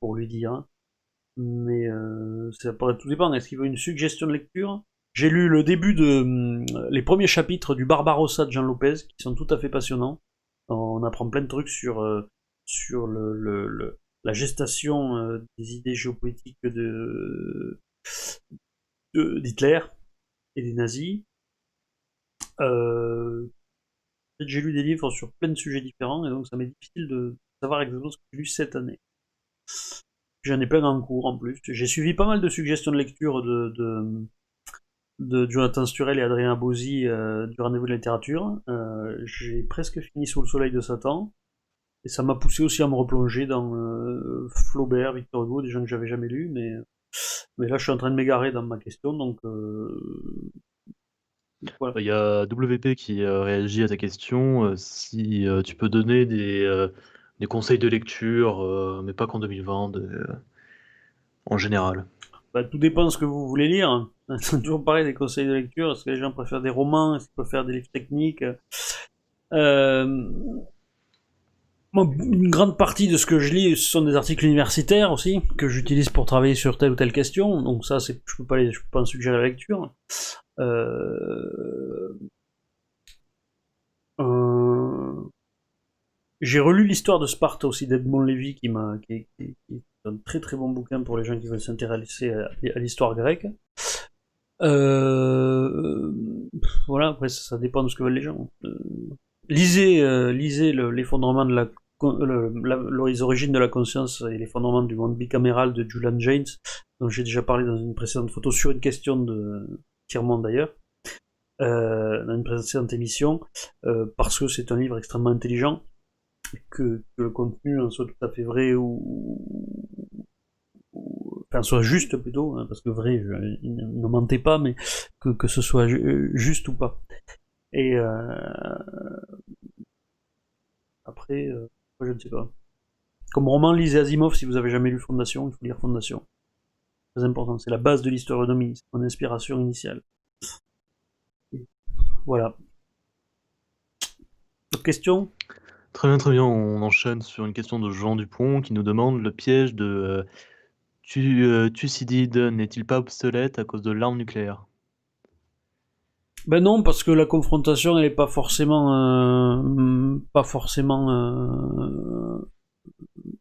Speaker 1: pour lui dire. Mais euh, ça pourrait tout dépendre. Est-ce qu'il veut une suggestion de lecture? J'ai lu le début de hum, les premiers chapitres du Barbarossa de Jean Lopez, qui sont tout à fait passionnants. On apprend plein de trucs sur euh, sur le, le, la gestation euh, des idées géopolitiques de d'Hitler et des nazis. Euh, j'ai lu des livres sur plein de sujets différents et donc ça m'est difficile de savoir exactement ce que j'ai lu cette année. J'en ai plein en cours en plus. J'ai suivi pas mal de suggestions de lecture de, de, de Jonathan Sturel et Adrien Bozzi euh, du rendez-vous de la littérature. Euh, j'ai presque fini Sous le soleil de Satan. Et ça m'a poussé aussi à me replonger dans euh, Flaubert, Victor Hugo, des gens que j'avais jamais lus, mais, mais là je suis en train de m'égarer dans ma question, donc
Speaker 2: il y a WP qui réagit à ta question. si tu peux donner des, des conseils de lecture, mais pas qu'en 2020, en général.
Speaker 1: Bah, tout dépend de ce que vous voulez lire. C'est toujours pareil des conseils de lecture. Est-ce que les gens préfèrent des romans Est-ce qu'ils préfèrent des livres techniques euh... Une grande partie de ce que je lis, ce sont des articles universitaires aussi, que j'utilise pour travailler sur telle ou telle question. Donc ça, je peux pas, je peux pas en suggérer la lecture. Euh... Euh... J'ai relu l'histoire de Sparte aussi d'Edmond Lévy qui m'a qui, qui, un très très bon bouquin pour les gens qui veulent s'intéresser à, l'histoire grecque. Euh, voilà, après ça, dépend de ce que veulent les gens. Euh, lisez, euh, lisez l'effondrement de la les origines de la conscience et l'effondrement du monde bicaméral de Julian James, dont j'ai déjà parlé dans une précédente photo sur une question de Tiers-Monde d'ailleurs, euh, dans une précédente émission, parce que c'est un livre extrêmement intelligent que, le contenu soit tout à fait vrai ou, enfin soit juste plutôt, hein, parce que vrai, ne mentez pas, mais que, que ce soit juste ou pas. Et euh, après, euh, je ne sais pas. Comme roman, lisez Asimov si vous avez jamais lu Fondation, il faut lire Fondation. Très important, c'est la base de l'historionomie, c'est mon inspiration initiale. Voilà. D'autres questions?
Speaker 2: Très bien, très bien. On enchaîne sur une question de Jean Dupont qui nous demande le piège de euh, Thucydide n'est-il pas obsolète à cause de l'arme nucléaire?
Speaker 1: Ben non, parce que la confrontation, elle n'est pas forcément, euh, pas forcément euh,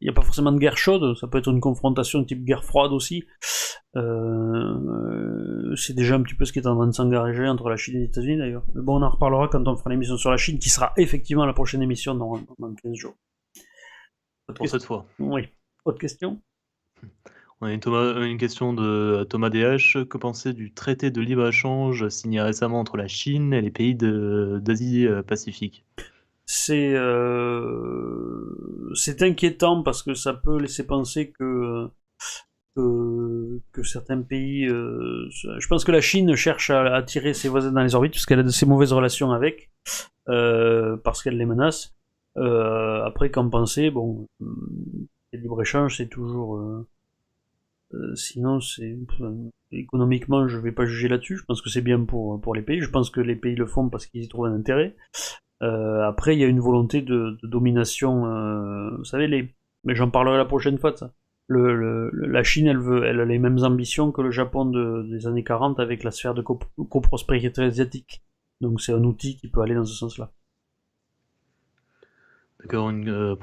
Speaker 1: il n'y a pas forcément de guerre chaude, ça peut être une confrontation type guerre froide aussi. Euh, c'est déjà un petit peu ce qui est en train de s'engager entre la Chine et les États-Unis d'ailleurs. Mais bon, on en reparlera quand on fera l'émission sur la Chine, qui sera effectivement la prochaine émission dans, 15 jours.
Speaker 2: Pour cette fois.
Speaker 1: Oui. Autre question?
Speaker 2: On a une, question de Thomas DH. Que penser du traité de libre-échange signé récemment entre la Chine et les pays d'Asie-Pacifique
Speaker 1: c'est euh, c'est inquiétant parce que ça peut laisser penser que que, certains pays euh, je pense que la Chine cherche à attirer ses voisins dans les orbites parce qu'elle a de ces mauvaises relations avec euh, parce qu'elle les menace. Après qu'en penser? Bon le libre échange c'est toujours sinon c'est économiquement je vais pas juger là-dessus. Je pense que c'est bien pour pour les pays. Je pense que les pays le font parce qu'ils y trouvent un intérêt euh, après, il y a une volonté de, domination. Euh, vous savez, mais j'en parlerai la prochaine fois ça. La Chine, elle, veut, elle a les mêmes ambitions que le Japon des années 40 avec la sphère de coprospérité asiatique. Donc c'est un outil qui peut aller dans ce sens-là.
Speaker 2: D'accord. Euh,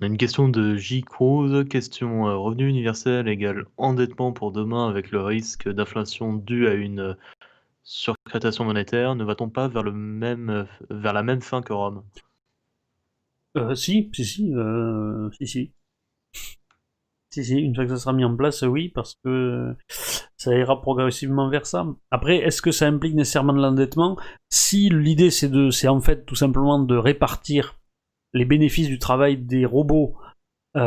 Speaker 2: on a une question de J. Cruz. Question revenu universel égale endettement pour demain avec le risque d'inflation dû à une surcrétation monétaire, ne va-t-on pas vers, le même, euh, vers la même fin que Rome?
Speaker 1: Euh, Si, si, si, euh, si, si. Si, si, une fois que ça sera mis en place, oui, parce que ça ira progressivement vers ça. Après, est-ce que ça implique nécessairement de l'endettement? Si l'idée c'est de, c'est en fait tout simplement de répartir les bénéfices du travail des robots, ou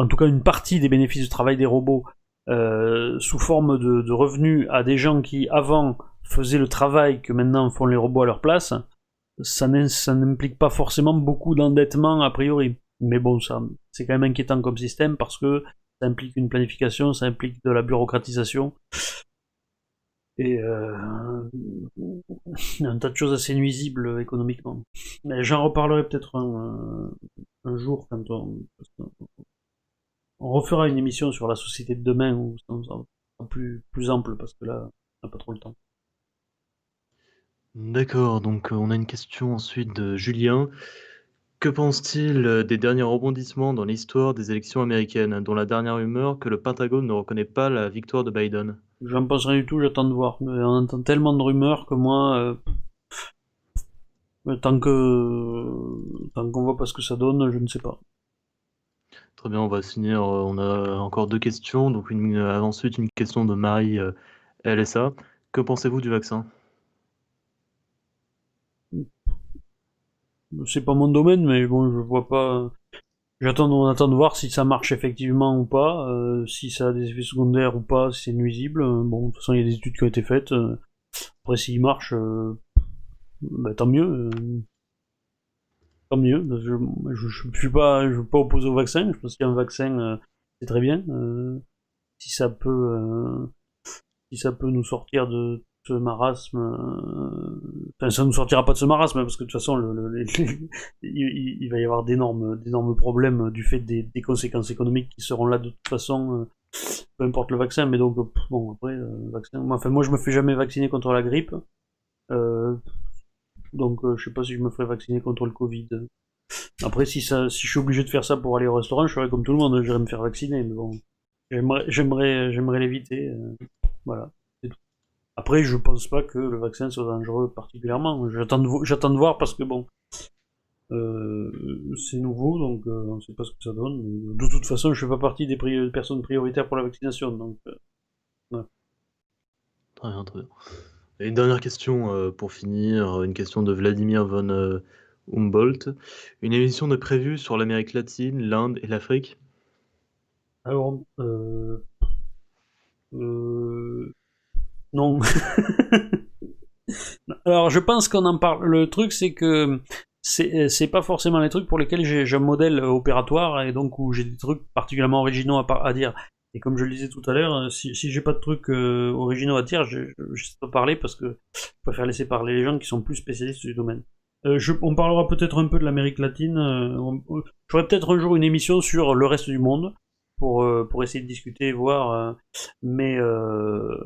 Speaker 1: en tout cas une partie des bénéfices du travail des robots euh, sous forme de, revenus à des gens qui avant faisaient le travail que maintenant font les robots à leur place, ça n'implique pas forcément beaucoup d'endettement a priori. Mais bon, ça, c'est quand même inquiétant comme système parce que ça implique une planification, ça implique de la bureaucratisation. et euh, un tas de choses assez nuisibles économiquement. Mais j'en reparlerai peut-être un, un, jour quand on, on refera une émission sur la société de demain sera plus, plus ample parce que là, on n'a pas trop le temps.
Speaker 2: D'accord, donc on a une question ensuite de Julien. Que pense-t-il des derniers rebondissements dans l'histoire des élections américaines, dont la dernière rumeur que le Pentagone ne reconnaît pas la victoire de Biden?
Speaker 1: J'en pense rien du tout, j'attends de voir. On entend tellement de rumeurs que moi, euh, tant que tant qu'on voit pas ce que ça donne, je ne sais pas.
Speaker 2: Très bien, on va finir. Euh, on a encore deux questions. Donc une, euh, ensuite une question de Marie LSA. Que pensez-vous du vaccin?
Speaker 1: C'est pas mon domaine, mais bon, je vois pas. J'attends, on attend de voir si ça marche effectivement ou pas, euh, si ça a des effets secondaires ou pas, si c'est nuisible. Euh, bon, de toute façon, il y a des études qui ont été faites. Euh, après, s'il marche, bah, tant mieux. Mieux. Je, pas, je suis pas opposé au vaccin. Je pense qu'un vaccin, c'est très bien. si ça peut, si ça peut nous sortir de ce marasme. Euh, enfin, ça ne sortira pas de ce marasme, parce que de toute façon, il, va y avoir d'énormes, problèmes du fait des, conséquences économiques qui seront là de toute façon, euh, peu importe le vaccin. Mais donc, bon, après, euh, vaccin. Enfin, moi, je me fais jamais vacciner contre la grippe. Donc, je sais pas si je me ferai vacciner contre le Covid. Après, si je suis obligé de faire ça pour aller au restaurant, je ferai comme tout le monde, j'irai me faire vacciner. Mais bon, j'aimerais, l'éviter. voilà. Après, je pense pas que le vaccin soit dangereux particulièrement. J'attends de, voir parce que bon, euh, c'est nouveau, donc euh, on ne sait pas ce que ça donne. De toute façon, je fais pas partie des personnes prioritaires pour la vaccination, donc.
Speaker 2: Euh, très bien, très bien. Une dernière question pour finir, une question de Vladimir von Humboldt. Une émission de prévue sur l'Amérique latine, l'Inde et l'Afrique?
Speaker 1: Alors, euh, euh, non. Alors, je pense qu'on en parle. Le truc, c'est que c'est pas forcément les trucs pour lesquels j'ai un modèle opératoire et donc où j'ai des trucs particulièrement originaux à, dire. Et comme je le disais tout à l'heure, si, si j'ai pas de trucs euh, originaux à dire, je, sais pas parler parce que je préfère laisser parler les gens qui sont plus spécialistes du domaine. Euh, je, on parlera peut-être un peu de l'Amérique latine. Euh, J'aurai peut-être un jour une émission sur le reste du monde pour, euh, pour essayer de discuter et voir. Euh, mais, euh,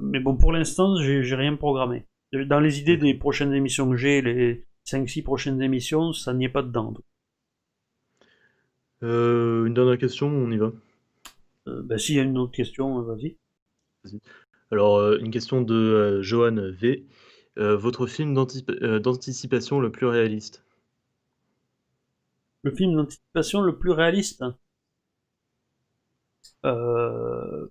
Speaker 1: mais bon, pour l'instant, j'ai rien programmé. Dans les idées des prochaines émissions que j'ai, les 5-6 prochaines émissions, ça n'y est pas dedans.
Speaker 2: une dernière question, on y va
Speaker 1: bah, S'il y a une autre question, vas-y.
Speaker 2: Alors, une question de Johan V. votre film d'anticipation le plus réaliste?
Speaker 1: Le film d'anticipation le plus réaliste? Euh,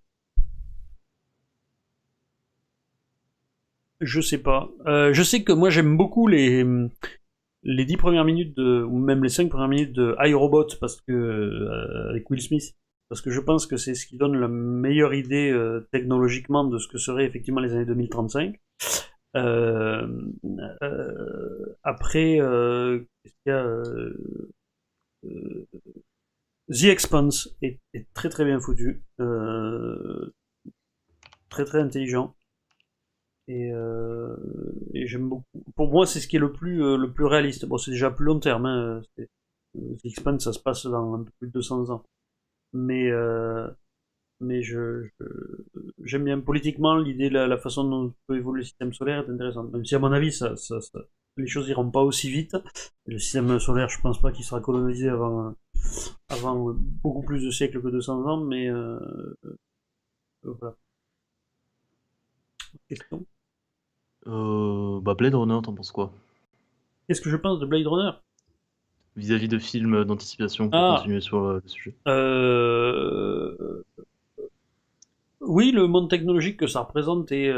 Speaker 1: je sais pas. Euh, je sais que moi j'aime beaucoup les les dix premières minutes de ou même les cinq premières minutes de iRobot parce que euh, avec Will Smith parce que je pense que c'est ce qui donne la meilleure idée technologiquement de ce que seraient effectivement les années 2035. après, qu'est-ce qu'il y a The Expanse est, très très bien foutu, euh, très très intelligent, et, euh, et j'aime beaucoup. Pour moi, c'est ce qui est le plus euh, le plus réaliste. Bon, c'est déjà plus long terme. Hein, The Expanse, ça se passe dans plus de 200 ans, mais mais je j'aime bien politiquement l'idée, la, la façon dont peut évoluer le système solaire est intéressante. Même si à mon avis, ça, ça, les choses iront pas aussi vite. Le système solaire, je pense pas qu'il sera colonisé avant avant beaucoup plus de siècles que 200 ans, mais euh, euh, voilà.
Speaker 2: Question? Euh, bah Blade Runner, t'en penses quoi?
Speaker 1: Qu'est-ce que je pense de Blade Runner?
Speaker 2: Vis-à-vis de films d'anticipation, pour ah. continuer sur le sujet.
Speaker 1: Oui, le monde technologique que ça représente est...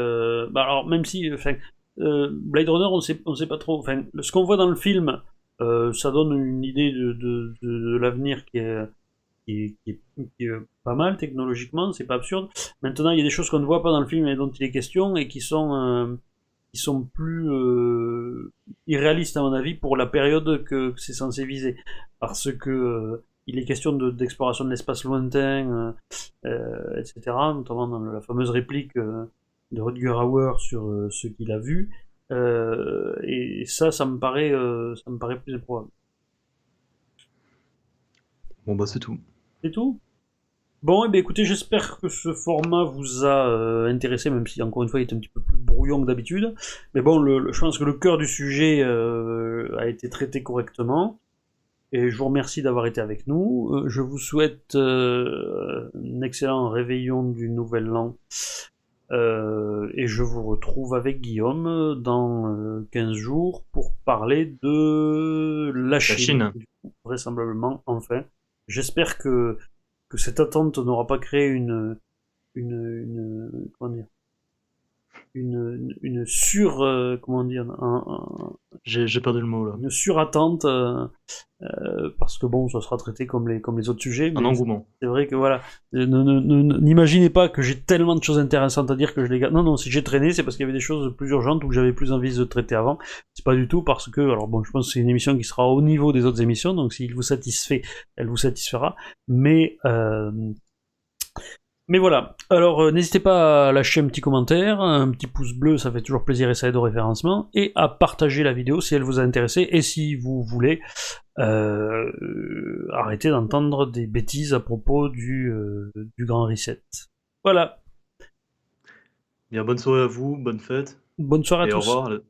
Speaker 1: Bah alors, même si... Enfin, Blade Runner, on sait, on sait pas trop... Enfin, ce qu'on voit dans le film, euh, ça donne une idée de, de, de, l'avenir qui est, qui, est, qui, est, pas mal technologiquement, c'est pas absurde. Maintenant, il y a des choses qu'on ne voit pas dans le film et dont il est question et qui sont, euh, qui sont plus euh, irréalistes à mon avis pour la période que, que c'est censé viser. Parce que euh, il est question d'exploration de, l'espace lointain, etc., notamment dans la fameuse réplique de Rutger Hauer sur ce qu'il a vu. et ça, ça me paraît, ça me paraît plus improbable.
Speaker 2: Bon bah c'est tout.
Speaker 1: C'est tout? Bon, et eh bien écoutez, j'espère que ce format vous a euh, intéressé, même si encore une fois il est un petit peu plus brouillon que d'habitude. Mais bon, le, je pense que le cœur du sujet euh, a été traité correctement. Et je vous remercie d'avoir été avec nous. Euh, je vous souhaite un excellent réveillon du Nouvel An. et je vous retrouve avec Guillaume dans 15 jours pour parler de la Chine. La Chine. vraisemblablement, enfin. J'espère que, que cette attente n'aura pas créé une, une, une comment dire, une, une sur euh, comment dire un,
Speaker 2: j'ai perdu le mot là.
Speaker 1: une surattente euh, euh, parce que bon ça sera traité comme les comme les autres sujets
Speaker 2: un engouement.
Speaker 1: c'est vrai que voilà n'imaginez pas que j'ai tellement de choses intéressantes à dire que je les garde. Non non si j'ai traîné c'est parce qu'il y avait des choses plus urgentes ou que j'avais plus envie de traiter avant. C'est pas du tout parce que alors bon je pense que c'est une émission qui sera au niveau des autres émissions donc s'il vous satisfait elle vous satisfera. Mais euh, mais voilà, alors euh, n'hésitez pas à lâcher un petit commentaire, un petit pouce bleu, ça fait toujours plaisir et ça aide au référencement, et à partager la vidéo si elle vous a intéressé, et si vous voulez euh, arrêter d'entendre des bêtises à propos du, euh, du Grand Reset. Voilà.
Speaker 2: Bien, bonne soirée à vous, bonne fête.
Speaker 1: Bonne soirée à
Speaker 2: et
Speaker 1: tous.
Speaker 2: Au revoir.